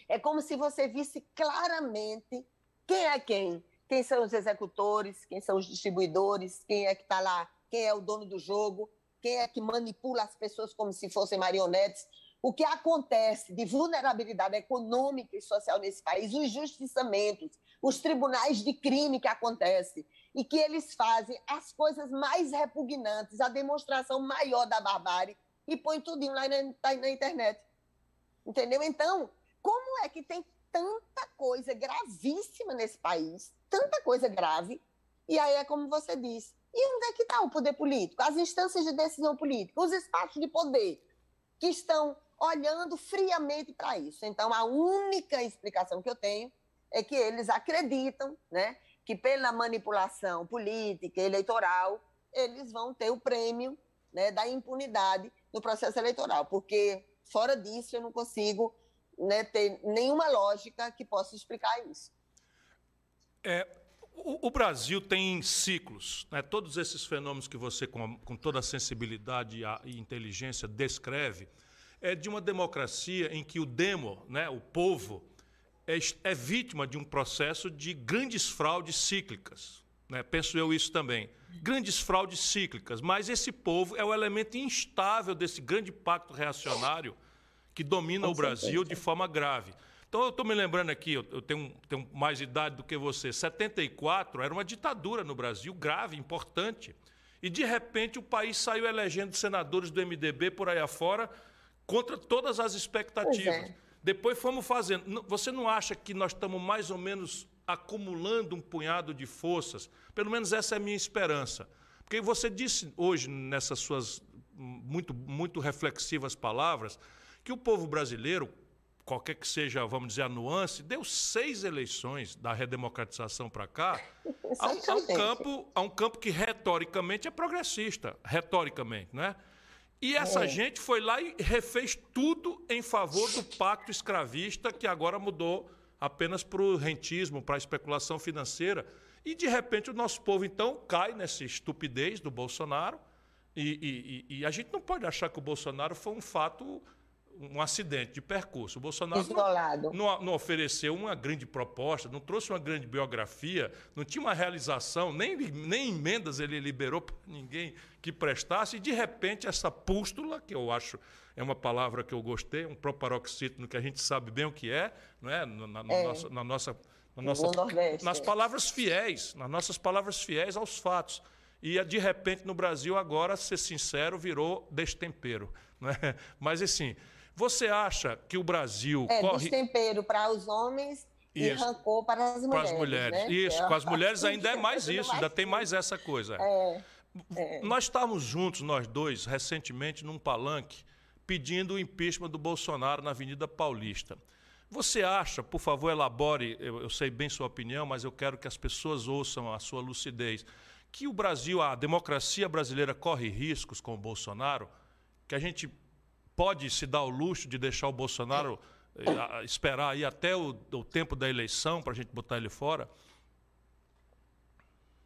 é como se você visse claramente quem é quem quem são os executores, quem são os distribuidores, quem é que está lá, quem é o dono do jogo, quem é que manipula as pessoas como se fossem marionetes. O que acontece de vulnerabilidade econômica e social nesse país, os justiçamentos, os tribunais de crime que acontecem, e que eles fazem as coisas mais repugnantes, a demonstração maior da barbárie, e põe tudo lá na, tá na internet. Entendeu? Então, como é que tem tanta coisa gravíssima nesse país, tanta coisa grave, e aí é como você disse, e onde é que está o poder político? As instâncias de decisão política, os espaços de poder que estão olhando friamente para isso. Então, a única explicação que eu tenho é que eles acreditam né, que pela manipulação política, eleitoral, eles vão ter o prêmio né, da impunidade no processo eleitoral, porque fora disso eu não consigo né, ter nenhuma lógica que possa explicar isso. É, o, o Brasil tem ciclos, né? todos esses fenômenos que você, com, com toda a sensibilidade e inteligência, descreve, é de uma democracia em que o demo, né, o povo, é, é vítima de um processo de grandes fraudes cíclicas. Né? Penso eu isso também. Grandes fraudes cíclicas, mas esse povo é o elemento instável desse grande pacto reacionário que domina Com o Brasil certeza. de forma grave. Então, eu estou me lembrando aqui, eu, tenho, tenho, mais idade do que você. 74 era uma ditadura no Brasil, grave, importante. E, de repente, o país saiu elegendo senadores do MDB por aí afora contra todas as expectativas. É. Depois fomos fazendo. Você não acha que nós estamos mais ou menos acumulando um punhado de forças? Pelo menos essa é a minha esperança. Porque você disse hoje, nessas suas muito, muito reflexivas palavras, que o povo brasileiro, qualquer que seja, vamos dizer, a nuance, deu seis eleições da redemocratização para cá a, (laughs) a, um campo, a um campo que retoricamente é progressista, retoricamente, não é? E essa é. gente foi lá e refez tudo em favor do pacto escravista, que agora mudou apenas para o rentismo, para a especulação financeira. E, de repente, o nosso povo, então, cai nessa estupidez do Bolsonaro. E, e, e a gente não pode achar que o Bolsonaro foi um fato um acidente de percurso. O Bolsonaro não, não, não, ofereceu uma grande proposta, não trouxe uma grande biografia, não tinha uma realização, nem, nem emendas ele liberou para ninguém que prestasse, e de repente essa pústula, que eu acho é uma palavra que eu gostei, um proparoxítono que a gente sabe bem o que é, não é? Na, na, é. Nossa, na nossa, na nossa nas palavras fiéis, nas nossas palavras fiéis aos fatos. E de repente no Brasil agora, ser sincero, virou destempero. (laughs) Não é? Mas assim, você acha que o Brasil é, corre. Destempero para os homens e rancor para as mulheres. Para as mulheres. Né? Isso, é com as mulheres ainda é mais isso, ainda tem mais essa coisa. É, é. Nós estávamos juntos, nós dois, recentemente, num palanque, pedindo o impeachment do Bolsonaro na Avenida Paulista. Você acha, por favor, elabore, eu, eu sei bem sua opinião, mas eu quero que as pessoas ouçam a sua lucidez, que o Brasil, a democracia brasileira corre riscos com o Bolsonaro, que a gente pode se dar o luxo de deixar o Bolsonaro eh, esperar aí até o, o tempo da eleição para a gente botar ele fora?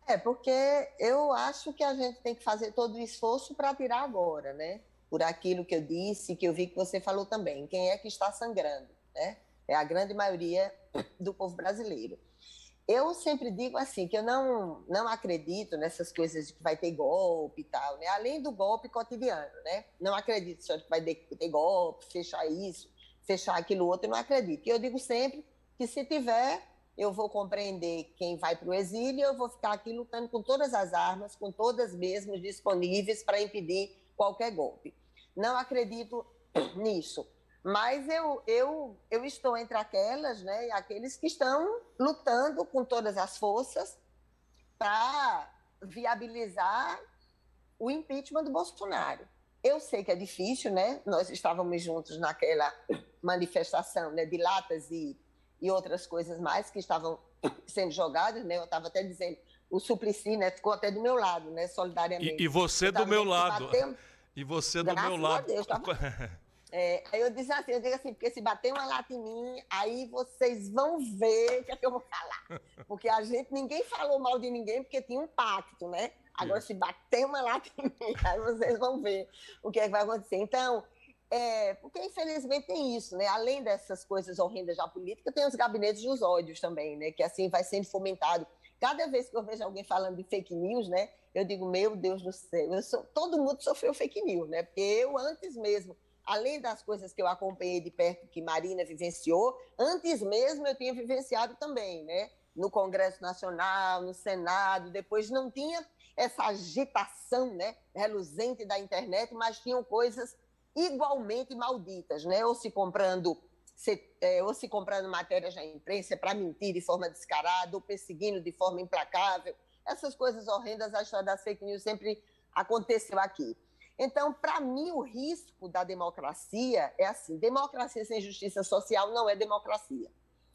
É, porque eu acho que a gente tem que fazer todo o esforço para tirar agora, né? Por aquilo que eu disse, que eu vi que você falou também. Quem é que está sangrando, né? É a grande maioria do povo brasileiro. Eu sempre digo assim, que eu não, não acredito nessas coisas de que vai ter golpe e tal, né? Além do golpe cotidiano, né? Não acredito só que vai ter golpe, fechar isso, fechar aquilo outro, não acredito. E eu digo sempre que se tiver, eu vou compreender quem vai para o exílio, eu vou ficar aqui lutando com todas as armas, com todas mesmo disponíveis para impedir qualquer golpe. Não acredito nisso. Mas eu, eu, eu estou entre aquelas, né, aqueles que estão lutando com todas as forças para viabilizar o impeachment do Bolsonaro. Eu sei que é difícil, né? Nós estávamos juntos naquela manifestação né, de latas e, e outras coisas mais que estavam sendo jogadas, né? Eu estava até dizendo, o Suplicy, né, ficou até do meu lado, né, solidariamente. E, e você do meu lado. Bateu... E você do meu lado. Deus, tava... (laughs) É, aí eu disse assim, eu digo assim, porque se bater uma lata em mim, aí vocês vão ver o que é que eu vou falar. (laughs) Porque a gente, ninguém falou mal de ninguém, porque tinha um pacto, né? Agora, Isso. se bater uma lata em mim, (laughs) aí vocês vão ver o que é que vai acontecer. Então, é, porque infelizmente tem isso, né? Além dessas coisas horrendas da política, tem os gabinetes dos ódios também, né? Que assim vai sendo fomentado. Cada vez que eu vejo alguém falando de fake news, né, eu digo, meu Deus do céu, sou, todo mundo sofreu fake news, né? Porque eu, antes mesmo, além das coisas que eu acompanhei de perto, que Marina vivenciou, antes mesmo eu tinha vivenciado também, né? No Congresso Nacional, no Senado, depois não tinha essa agitação, né, reluzente da internet, mas tinham coisas igualmente malditas, né? Ou se comprando se, é, ou se comprando matérias na imprensa para mentir de forma descarada, ou perseguindo de forma implacável. Essas coisas horrendas, a história das fake news sempre aconteceu aqui. Então, para mim, o risco da democracia é assim: democracia sem justiça social não é democracia.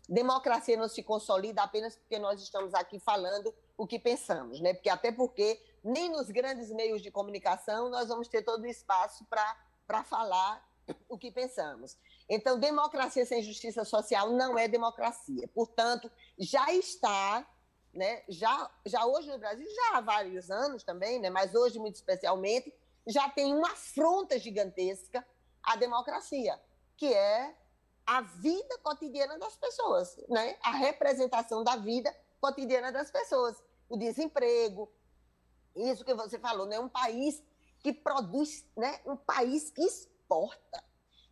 Democracia não se consolida apenas porque nós estamos aqui falando o que pensamos, né? Porque até porque nem nos grandes meios de comunicação nós vamos ter todo o espaço para falar o que pensamos. Então, democracia sem justiça social não é democracia. Portanto, já está, né, já, já hoje no Brasil, já há vários anos também, né, mas hoje muito especialmente, já tem uma afronta gigantesca à democracia, que é a vida cotidiana das pessoas, né? a representação da vida cotidiana das pessoas. O desemprego, isso que você falou, né? um país que produz, né? um país que exporta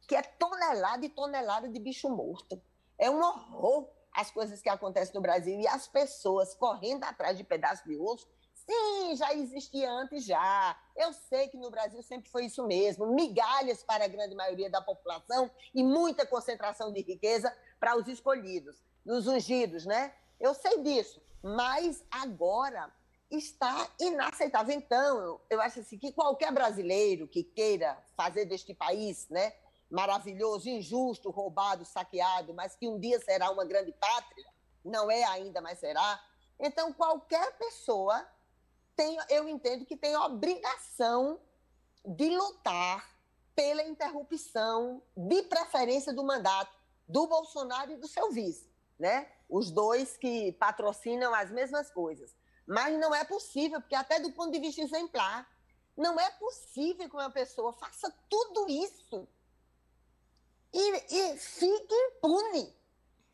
que é tonelada e tonelada de bicho morto. É um horror as coisas que acontecem no Brasil e as pessoas correndo atrás de pedaços de osso. Sim, já existia antes já. Eu sei que no Brasil sempre foi isso mesmo, migalhas para a grande maioria da população e muita concentração de riqueza para os escolhidos, os ungidos, né? Eu sei disso, mas agora está inaceitável. Então, eu, eu acho assim que qualquer brasileiro que queira fazer deste país, né, maravilhoso, injusto, roubado, saqueado, mas que um dia será uma grande pátria, não é ainda, mas será. Então, qualquer pessoa tem, eu entendo que tem obrigação de lutar pela interrupção, de preferência do mandato do Bolsonaro e do seu vice, né? Os dois que patrocinam as mesmas coisas. Mas não é possível, porque até do ponto de vista exemplar, não é possível que uma pessoa faça tudo isso e, e fique impune.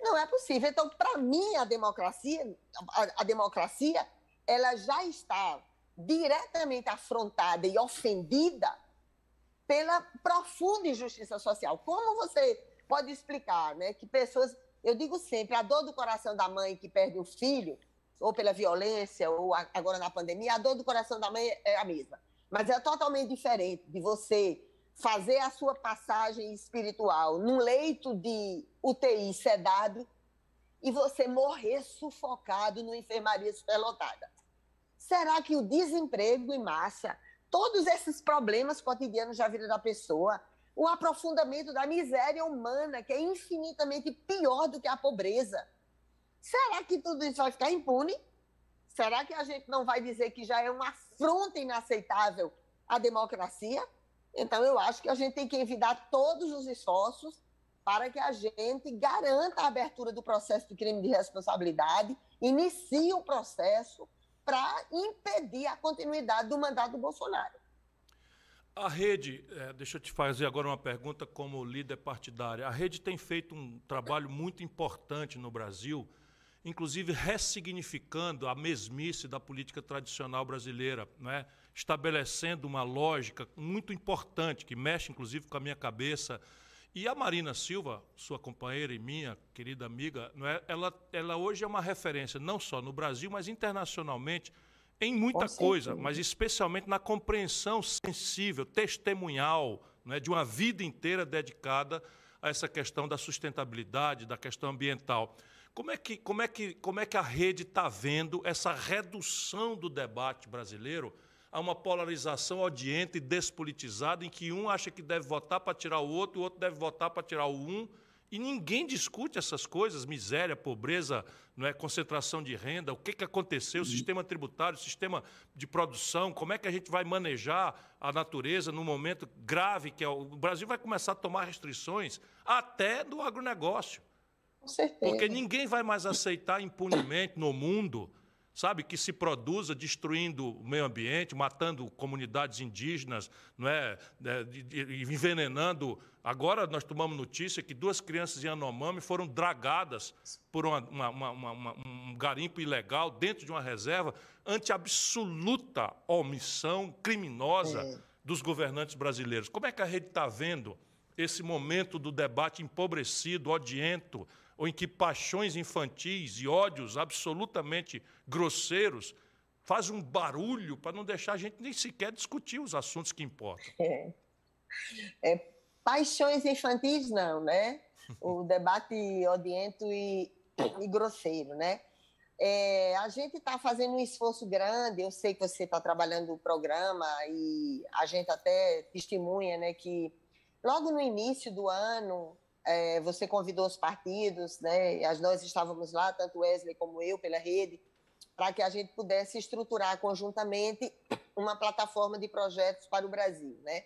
Não é possível. Então, para mim, a democracia, a, a democracia, ela já está diretamente afrontada e ofendida pela profunda injustiça social. Como você pode explicar, né, que pessoas, eu digo sempre, a dor do coração da mãe que perde o filho, ou pela violência, ou agora na pandemia, a dor do coração da mãe é a mesma. Mas é totalmente diferente de você fazer a sua passagem espiritual num leito de UTI sedado e você morrer sufocado numa enfermaria superlotada. Será que o desemprego em massa, todos esses problemas cotidianos da vida da pessoa, o aprofundamento da miséria humana, que é infinitamente pior do que a pobreza, será que tudo isso vai ficar impune? Será que a gente não vai dizer que já é uma afronta inaceitável à democracia? Então, eu acho que a gente tem que evitar todos os esforços para que a gente garanta a abertura do processo de crime de responsabilidade, inicie o processo para impedir a continuidade do mandato do Bolsonaro. A rede, é, deixa eu te fazer agora uma pergunta como líder partidária. A rede tem feito um trabalho muito importante no Brasil, inclusive ressignificando a mesmice da política tradicional brasileira, né? estabelecendo uma lógica muito importante, que mexe inclusive com a minha cabeça. E a Marina Silva, sua companheira e minha querida amiga, é? ela, ela hoje é uma referência não só no Brasil, mas internacionalmente em muita com coisa, certeza. mas especialmente na compreensão sensível, testemunhal, é? de uma vida inteira dedicada a essa questão da sustentabilidade, da questão ambiental. Como é que, como é que, como é que a rede está vendo essa redução do debate brasileiro? A uma polarização odienta e despolitizada, em que um acha que deve votar para tirar o outro, o outro deve votar para tirar o um, e ninguém discute essas coisas, miséria, pobreza, não é concentração de renda, o que, que aconteceu, o sistema tributário, o sistema de produção, como é que a gente vai manejar a natureza num momento grave que é o, o Brasil vai começar a tomar restrições até do agronegócio. Com certeza. Porque ninguém vai mais aceitar impunemente no mundo sabe, que se produza destruindo o meio ambiente, matando comunidades indígenas, não é, é envenenando. Agora nós tomamos notícia que duas crianças em Anomami foram dragadas por uma, uma, uma, um garimpo ilegal dentro de uma reserva ante absoluta omissão criminosa é. dos governantes brasileiros. Como é que a rede está vendo esse momento do debate empobrecido, odiento, ou em que paixões infantis e ódios absolutamente grosseiros fazem um barulho para não deixar a gente nem sequer discutir os assuntos que importam. É. É, paixões infantis não, né? (laughs) O debate odiento e, e grosseiro, né? É, a gente está fazendo um esforço grande. Eu sei que você está trabalhando o programa e a gente até testemunha, né, que logo no início do ano é, você convidou os partidos, né? As, nós estávamos lá, tanto Wesley como eu, pela rede, para que a gente pudesse estruturar conjuntamente uma plataforma de projetos para o Brasil, né?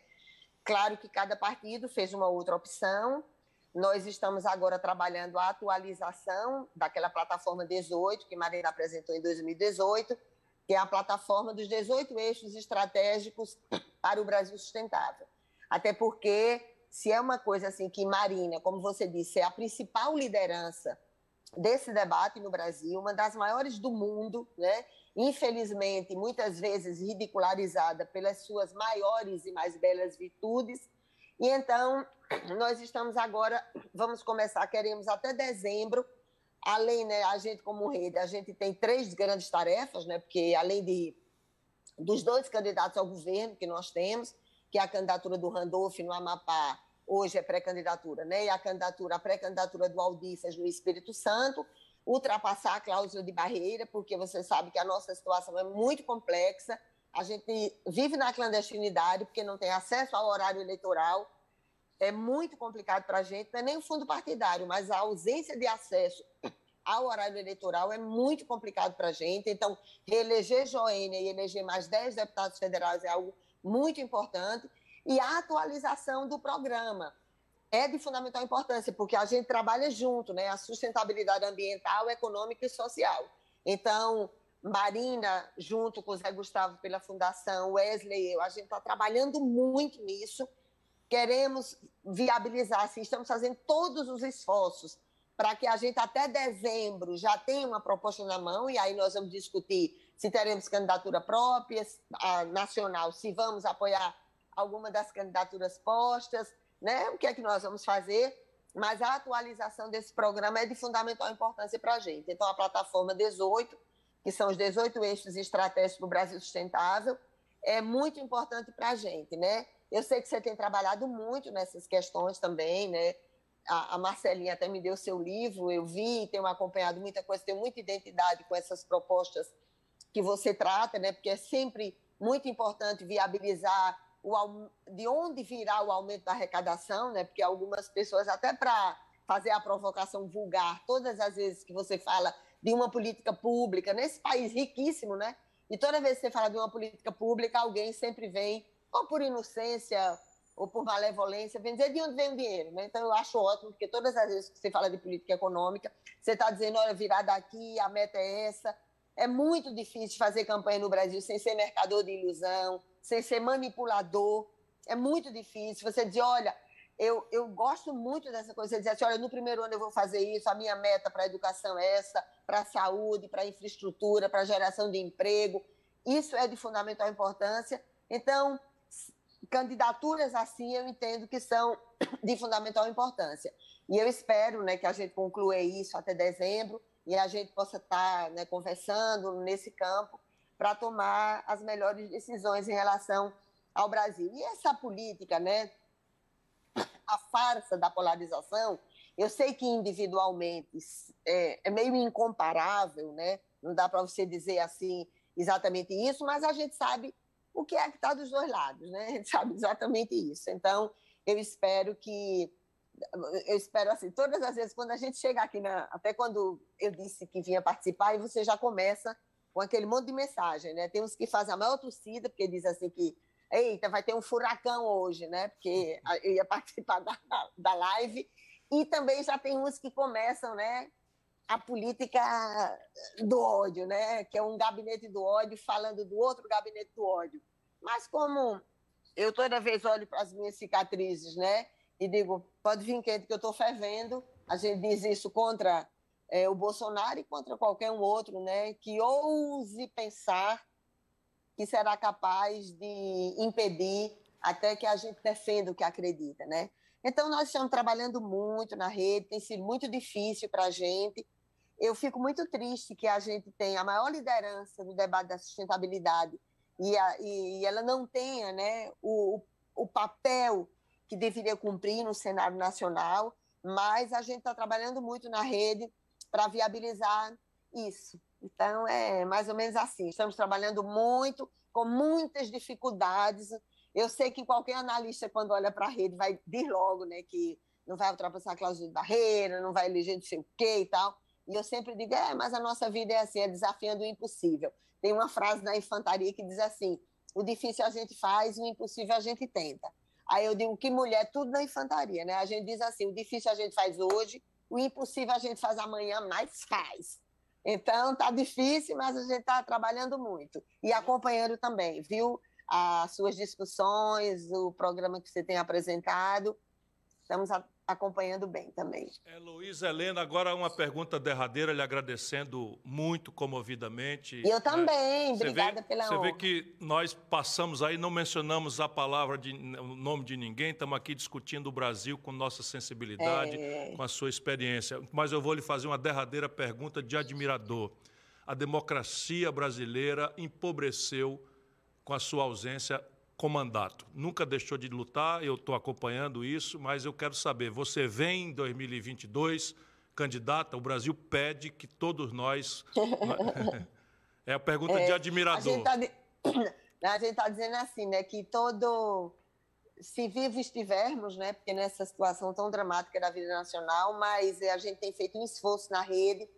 Claro que cada partido fez uma outra opção. Nós estamos agora trabalhando a atualização daquela plataforma 18 que Marina apresentou em 2018, que é a plataforma dos 18 eixos estratégicos para o Brasil sustentável. Até porque se é uma coisa assim que Marina, como você disse, é a principal liderança desse debate no Brasil, uma das maiores do mundo, né? Infelizmente, muitas vezes ridicularizada pelas suas maiores e mais belas virtudes. E então, nós estamos agora, vamos começar, queremos até dezembro, além, né, a gente como rede, a gente tem três grandes tarefas, né? Porque além de dos dois candidatos ao governo que nós temos, que é a candidatura do Randolph no Amapá, hoje é pré-candidatura, né? E a candidatura, a pré-candidatura do Aldissas no Espírito Santo, ultrapassar a cláusula de barreira, porque você sabe que a nossa situação é muito complexa. A gente vive na clandestinidade porque não tem acesso ao horário eleitoral. É muito complicado para a gente, não é nem o fundo partidário, mas a ausência de acesso ao horário eleitoral é muito complicado para a gente. Então, reeleger Joênia e eleger mais 10 deputados federais é algo muito importante, e a atualização do programa é de fundamental importância, porque a gente trabalha junto, né? A sustentabilidade ambiental, econômica e social. Então, Marina, junto com o Zé Gustavo pela Fundação, Wesley e eu, a gente está trabalhando muito nisso. Queremos viabilizar, assim, estamos fazendo todos os esforços para que a gente até dezembro já tenha uma proposta na mão, e aí nós vamos discutir se teremos candidatura própria, nacional, se vamos apoiar alguma das candidaturas postas, né? O que é que nós vamos fazer? Mas a atualização desse programa é de fundamental importância para a gente. Então, a plataforma 18, que são os 18 eixos estratégicos do Brasil Sustentável, é muito importante para a gente, né? Eu sei que você tem trabalhado muito nessas questões também, né? A, a Marcelinha até me deu seu livro, eu vi, tenho acompanhado muita coisa, tenho muita identidade com essas propostas que você trata, né? Porque é sempre muito importante viabilizar o, de onde virá o aumento da arrecadação, né? Porque algumas pessoas até para fazer a provocação vulgar, todas as vezes que você fala de uma política pública nesse país riquíssimo, né? E toda vez que você fala de uma política pública, alguém sempre vem ou por inocência ou por malevolência, vem dizer de onde vem o dinheiro. Né? Então, eu acho ótimo, porque todas as vezes que você fala de política econômica, você está dizendo, olha, virar daqui, a meta é essa, é muito difícil fazer campanha no Brasil sem ser mercador de ilusão, sem ser manipulador. É muito difícil. Você diz, olha, eu, eu gosto muito dessa coisa. Você diz assim, olha, no primeiro ano eu vou fazer isso, a minha meta para a educação é essa, para a saúde, para a infraestrutura, para a geração de emprego. Isso é de fundamental importância. Então, candidaturas assim eu entendo que são (coughs) de fundamental importância. E eu espero né, que a gente conclua isso até dezembro e a gente possa estar né, conversando nesse campo para tomar as melhores decisões em relação ao Brasil. E essa política, né, a farsa da polarização, eu sei que individualmente é, é meio incomparável, né? não dá para você dizer assim exatamente isso, mas a gente sabe o que é que está dos dois lados, né? a gente sabe exatamente isso. Então, eu espero que eu espero assim, todas as vezes, quando a gente chega aqui, na, até quando eu disse que vinha participar, e você já começa com aquele monte de mensagem, né? Tem uns que fazem a maior torcida, porque diz assim que, eita, vai ter um furacão hoje, né? Porque eu ia (laughs) participar da, da live. E também já tem uns que começam, né? a política do ódio, né? Que é um gabinete do ódio falando do outro gabinete do ódio. Mas como eu toda vez olho para as minhas cicatrizes, né? E digo, pode vir quente que eu estou fervendo. A gente diz isso contra é, o Bolsonaro e contra qualquer um outro, né? Que ouse pensar que será capaz de impedir até que a gente defenda o que acredita, né? Então, nós estamos trabalhando muito na rede, tem sido muito difícil para a gente. Eu fico muito triste que a gente tenha a maior liderança no debate da sustentabilidade e, a, e ela não tenha né, o, o papel que deveria cumprir no cenário nacional, mas a gente está trabalhando muito na rede para viabilizar isso. Então, é mais ou menos assim. Estamos trabalhando muito, com muitas dificuldades. Eu sei que qualquer analista, quando olha para a rede, vai dir logo né, que não vai ultrapassar a cláusula de barreira, não vai eleger não sei o quê e tal. E eu sempre digo, é, mas a nossa vida é assim, é desafiando o impossível. Tem uma frase na infantaria que diz assim: o difícil a gente faz, o impossível a gente tenta. Aí eu digo que mulher, tudo na infantaria, né? A gente diz assim: o difícil a gente faz hoje, o impossível a gente faz amanhã, mas faz. Então, tá difícil, mas a gente está trabalhando muito. E acompanhando também, viu? As suas discussões, o programa que você tem apresentado. Estamos acompanhando bem também. Heloísa Helena, agora uma pergunta derradeira, lhe agradecendo muito comovidamente. E eu também, né? obrigada vê, pela Você vê que nós passamos aí, não mencionamos a palavra, de, o nome de ninguém, estamos aqui discutindo o Brasil com nossa sensibilidade, é... com a sua experiência. Mas eu vou lhe fazer uma derradeira pergunta de admirador. A democracia brasileira empobreceu com a sua ausência com mandato. Nunca deixou de lutar, eu estou acompanhando isso, mas eu quero saber: você vem em 2022 candidata? O Brasil pede que todos nós. (laughs) (laughs) é a pergunta é, de admirador. (clears throat) A gente está dizendo assim, né, que todo. Se vivo estivermos, né, porque nessa situação tão dramática da vida nacional, mas a gente tem feito um esforço na rede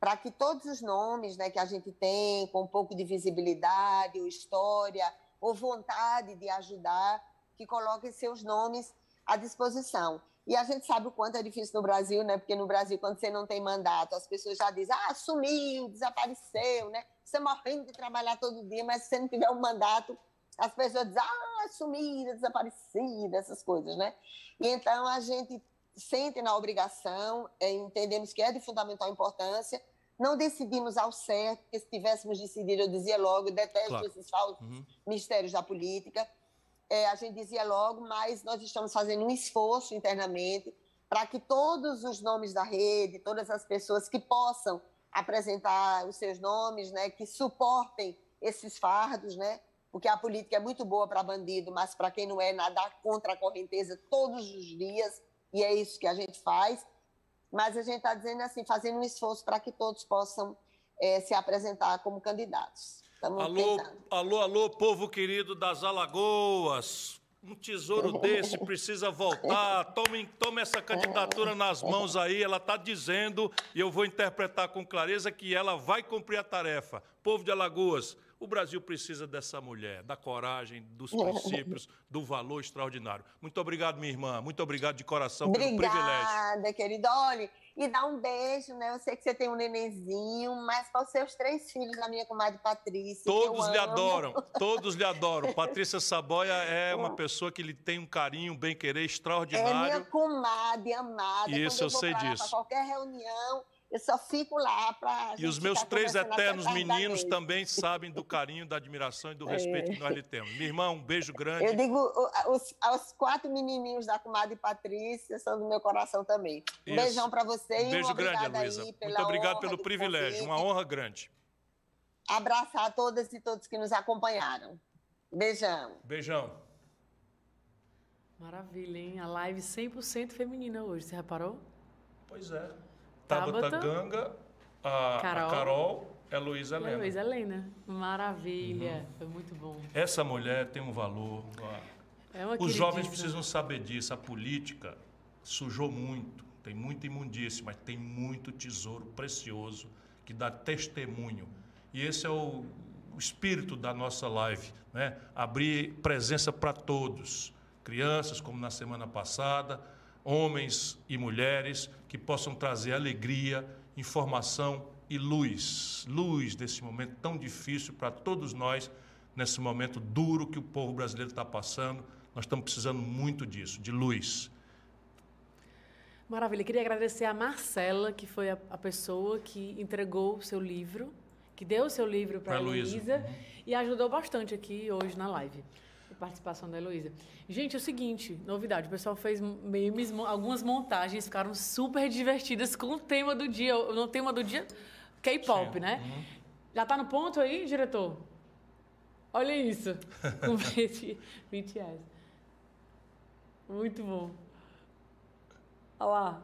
para que todos os nomes né, que a gente tem, com um pouco de visibilidade, história, ou vontade de ajudar, que coloquem seus nomes à disposição. E a gente sabe o quanto é difícil no Brasil, né? Porque no Brasil, quando você não tem mandato, as pessoas já dizem, ah, sumiu, desapareceu, né? Você morrendo de trabalhar todo dia, mas se você não tiver um mandato, as pessoas dizem, ah, sumida, desaparecida, essas coisas, né? E então a gente sente na obrigação, é, entendemos que é de fundamental importância, não decidimos ao certo, porque se tivéssemos decidido, eu dizia logo, detesto claro. esses falsos uhum. mistérios da política. É, a gente dizia logo, mas nós estamos fazendo um esforço internamente para que todos os nomes da rede, todas as pessoas que possam apresentar os seus nomes, né, que suportem esses fardos, né, porque a política é muito boa para bandido, mas para quem não é, nadar contra a correnteza todos os dias, e é isso que a gente faz mas a gente está dizendo assim, fazendo um esforço para que todos possam é, se apresentar como candidatos. Estamos alô, tentando. alô, alô, povo querido das Alagoas. Um tesouro (laughs) desse precisa voltar. Tome, tome essa candidatura nas mãos aí. Ela está dizendo, e eu vou interpretar com clareza, que ela vai cumprir a tarefa. Povo de Alagoas, o Brasil precisa dessa mulher, da coragem, dos (laughs) princípios, do valor extraordinário. Muito obrigado, minha irmã. Muito obrigado de coração Obrigada, pelo privilégio. Obrigada, querido. Olha, e dá um beijo, né? Eu sei que você tem um nenenzinho, mas para os seus três filhos da minha comadre Patrícia. Todos lhe amo. adoram, todos lhe adoram. (laughs) Patrícia Saboia é uma pessoa que lhe tem um carinho, um bem-querer extraordinário. É minha comadre amada. Isso, eu, eu sei disso. qualquer reunião eu só fico lá para. E os meus três eternos meninos também sabem do (laughs) carinho, da admiração e do respeito é. que nós lhe temos. Minha irmã, um beijo grande. Eu digo, os, os quatro menininhos da comadre Patrícia são do meu coração também. Um Isso. beijão para você um beijo grande, Luísa. Muito obrigado pelo privilégio, uma honra grande. Abraçar a todas e todos que nos acompanharam. Beijão. Beijão. Maravilha, hein? A live 100% feminina hoje, você reparou? Pois é. Tabata, Ganga, a Carol, a Carol é Luísa Helena. É Luísa Helena. Maravilha. Uhum. Foi muito bom. Essa mulher tem um valor. É Os jovens precisam saber disso. A política sujou muito. Tem muita imundície, mas tem muito tesouro precioso que dá testemunho. E esse é o, o espírito da nossa live, né? Abrir presença para todos, crianças, como na semana passada, homens e mulheres que possam trazer alegria informação e luz. Luz nesse momento tão difícil para todos nós, nesse momento duro que o povo brasileiro está passando. Nós estamos precisando muito disso, de luz. Maravilha. Queria agradecer a Marcela, que foi a, a pessoa que entregou o seu livro, que deu o seu livro para a Heloísa uhum. e ajudou bastante aqui hoje na live. Participação da Heloísa. Gente, é o seguinte, novidade, o pessoal fez memes, algumas montagens ficaram super divertidas com o tema do dia. No tema do dia, K-pop, né? Uhum. Já tá no ponto aí, diretor? Olha isso. (laughs) Com BTS. Muito bom. Olha lá.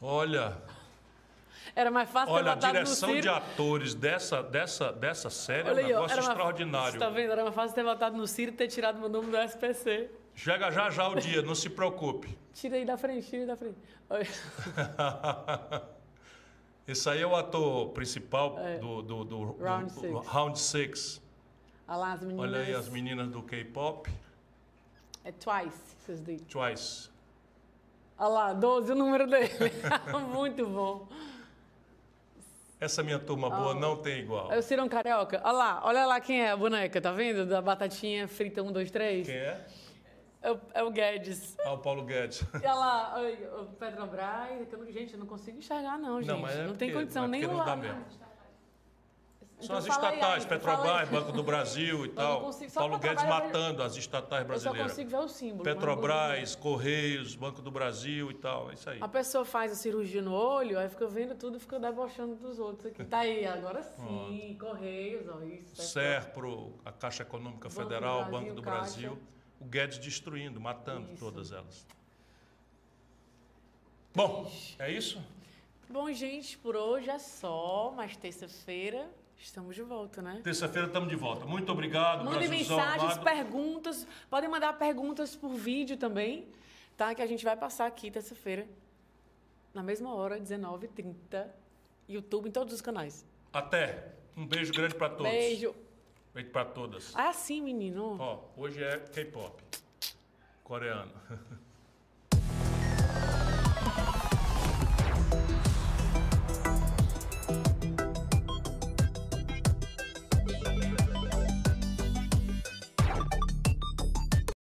Olha. Era mais fácil Olha, a direção de atores dessa, dessa, dessa série Olha é um aí, negócio extraordinário. Você tá vendo? Era mais fácil ter votado no Ciro e ter tirado meu nome do SPC. Chega já já o dia, não se preocupe. (laughs) Tira aí da frente, tira aí da frente. (laughs) Esse aí é o ator principal é. do, do, do, Round 6. Olha lá as meninas. Olha aí as meninas do K-pop. É Twice, vocês dizem. Twice. Olha lá, 12 o número dele. (laughs) Muito bom. Essa minha turma boa não tem igual. É o Cirão Carioca. Olha lá, olha lá quem é a boneca, tá vendo? Da batatinha frita 1, 2, 3. Quem é? É o, é o Guedes. Ah, o Paulo Guedes. E olha lá, o Petrobras. Gente, eu não consigo enxergar, não, gente. Não, mas é não tem condição nem lá. Não dá mesmo. São então as estatais, aí, Petrobras, Banco do Brasil e tal. Paulo Guedes matando as estatais brasileiras. Eu só consigo ver o símbolo. Petrobras, Correios, Banco do Brasil e tal, é isso aí. A pessoa faz a cirurgia no olho, aí fica vendo tudo e fica debochando dos outros aqui. Tá aí, agora sim, Correios, ó, isso. SERPRO, a Caixa Econômica Banco Federal, Brasil, Banco do Caixa. Brasil. O Guedes destruindo, matando isso. todas elas. Bom, é isso? Bom, gente, por hoje é só, mas terça-feira Estamos de volta, né? Terça-feira estamos de volta. Muito obrigado, Mandem mensagens, perguntas. Podem mandar perguntas por vídeo também, tá? Que a gente vai passar aqui terça-feira, na mesma hora, 19h30, YouTube em todos os canais. Até. Um beijo grande para todos. Beijo. Beijo para todas. Ah, sim, menino. Ó, hoje é K-pop. Coreano. (laughs)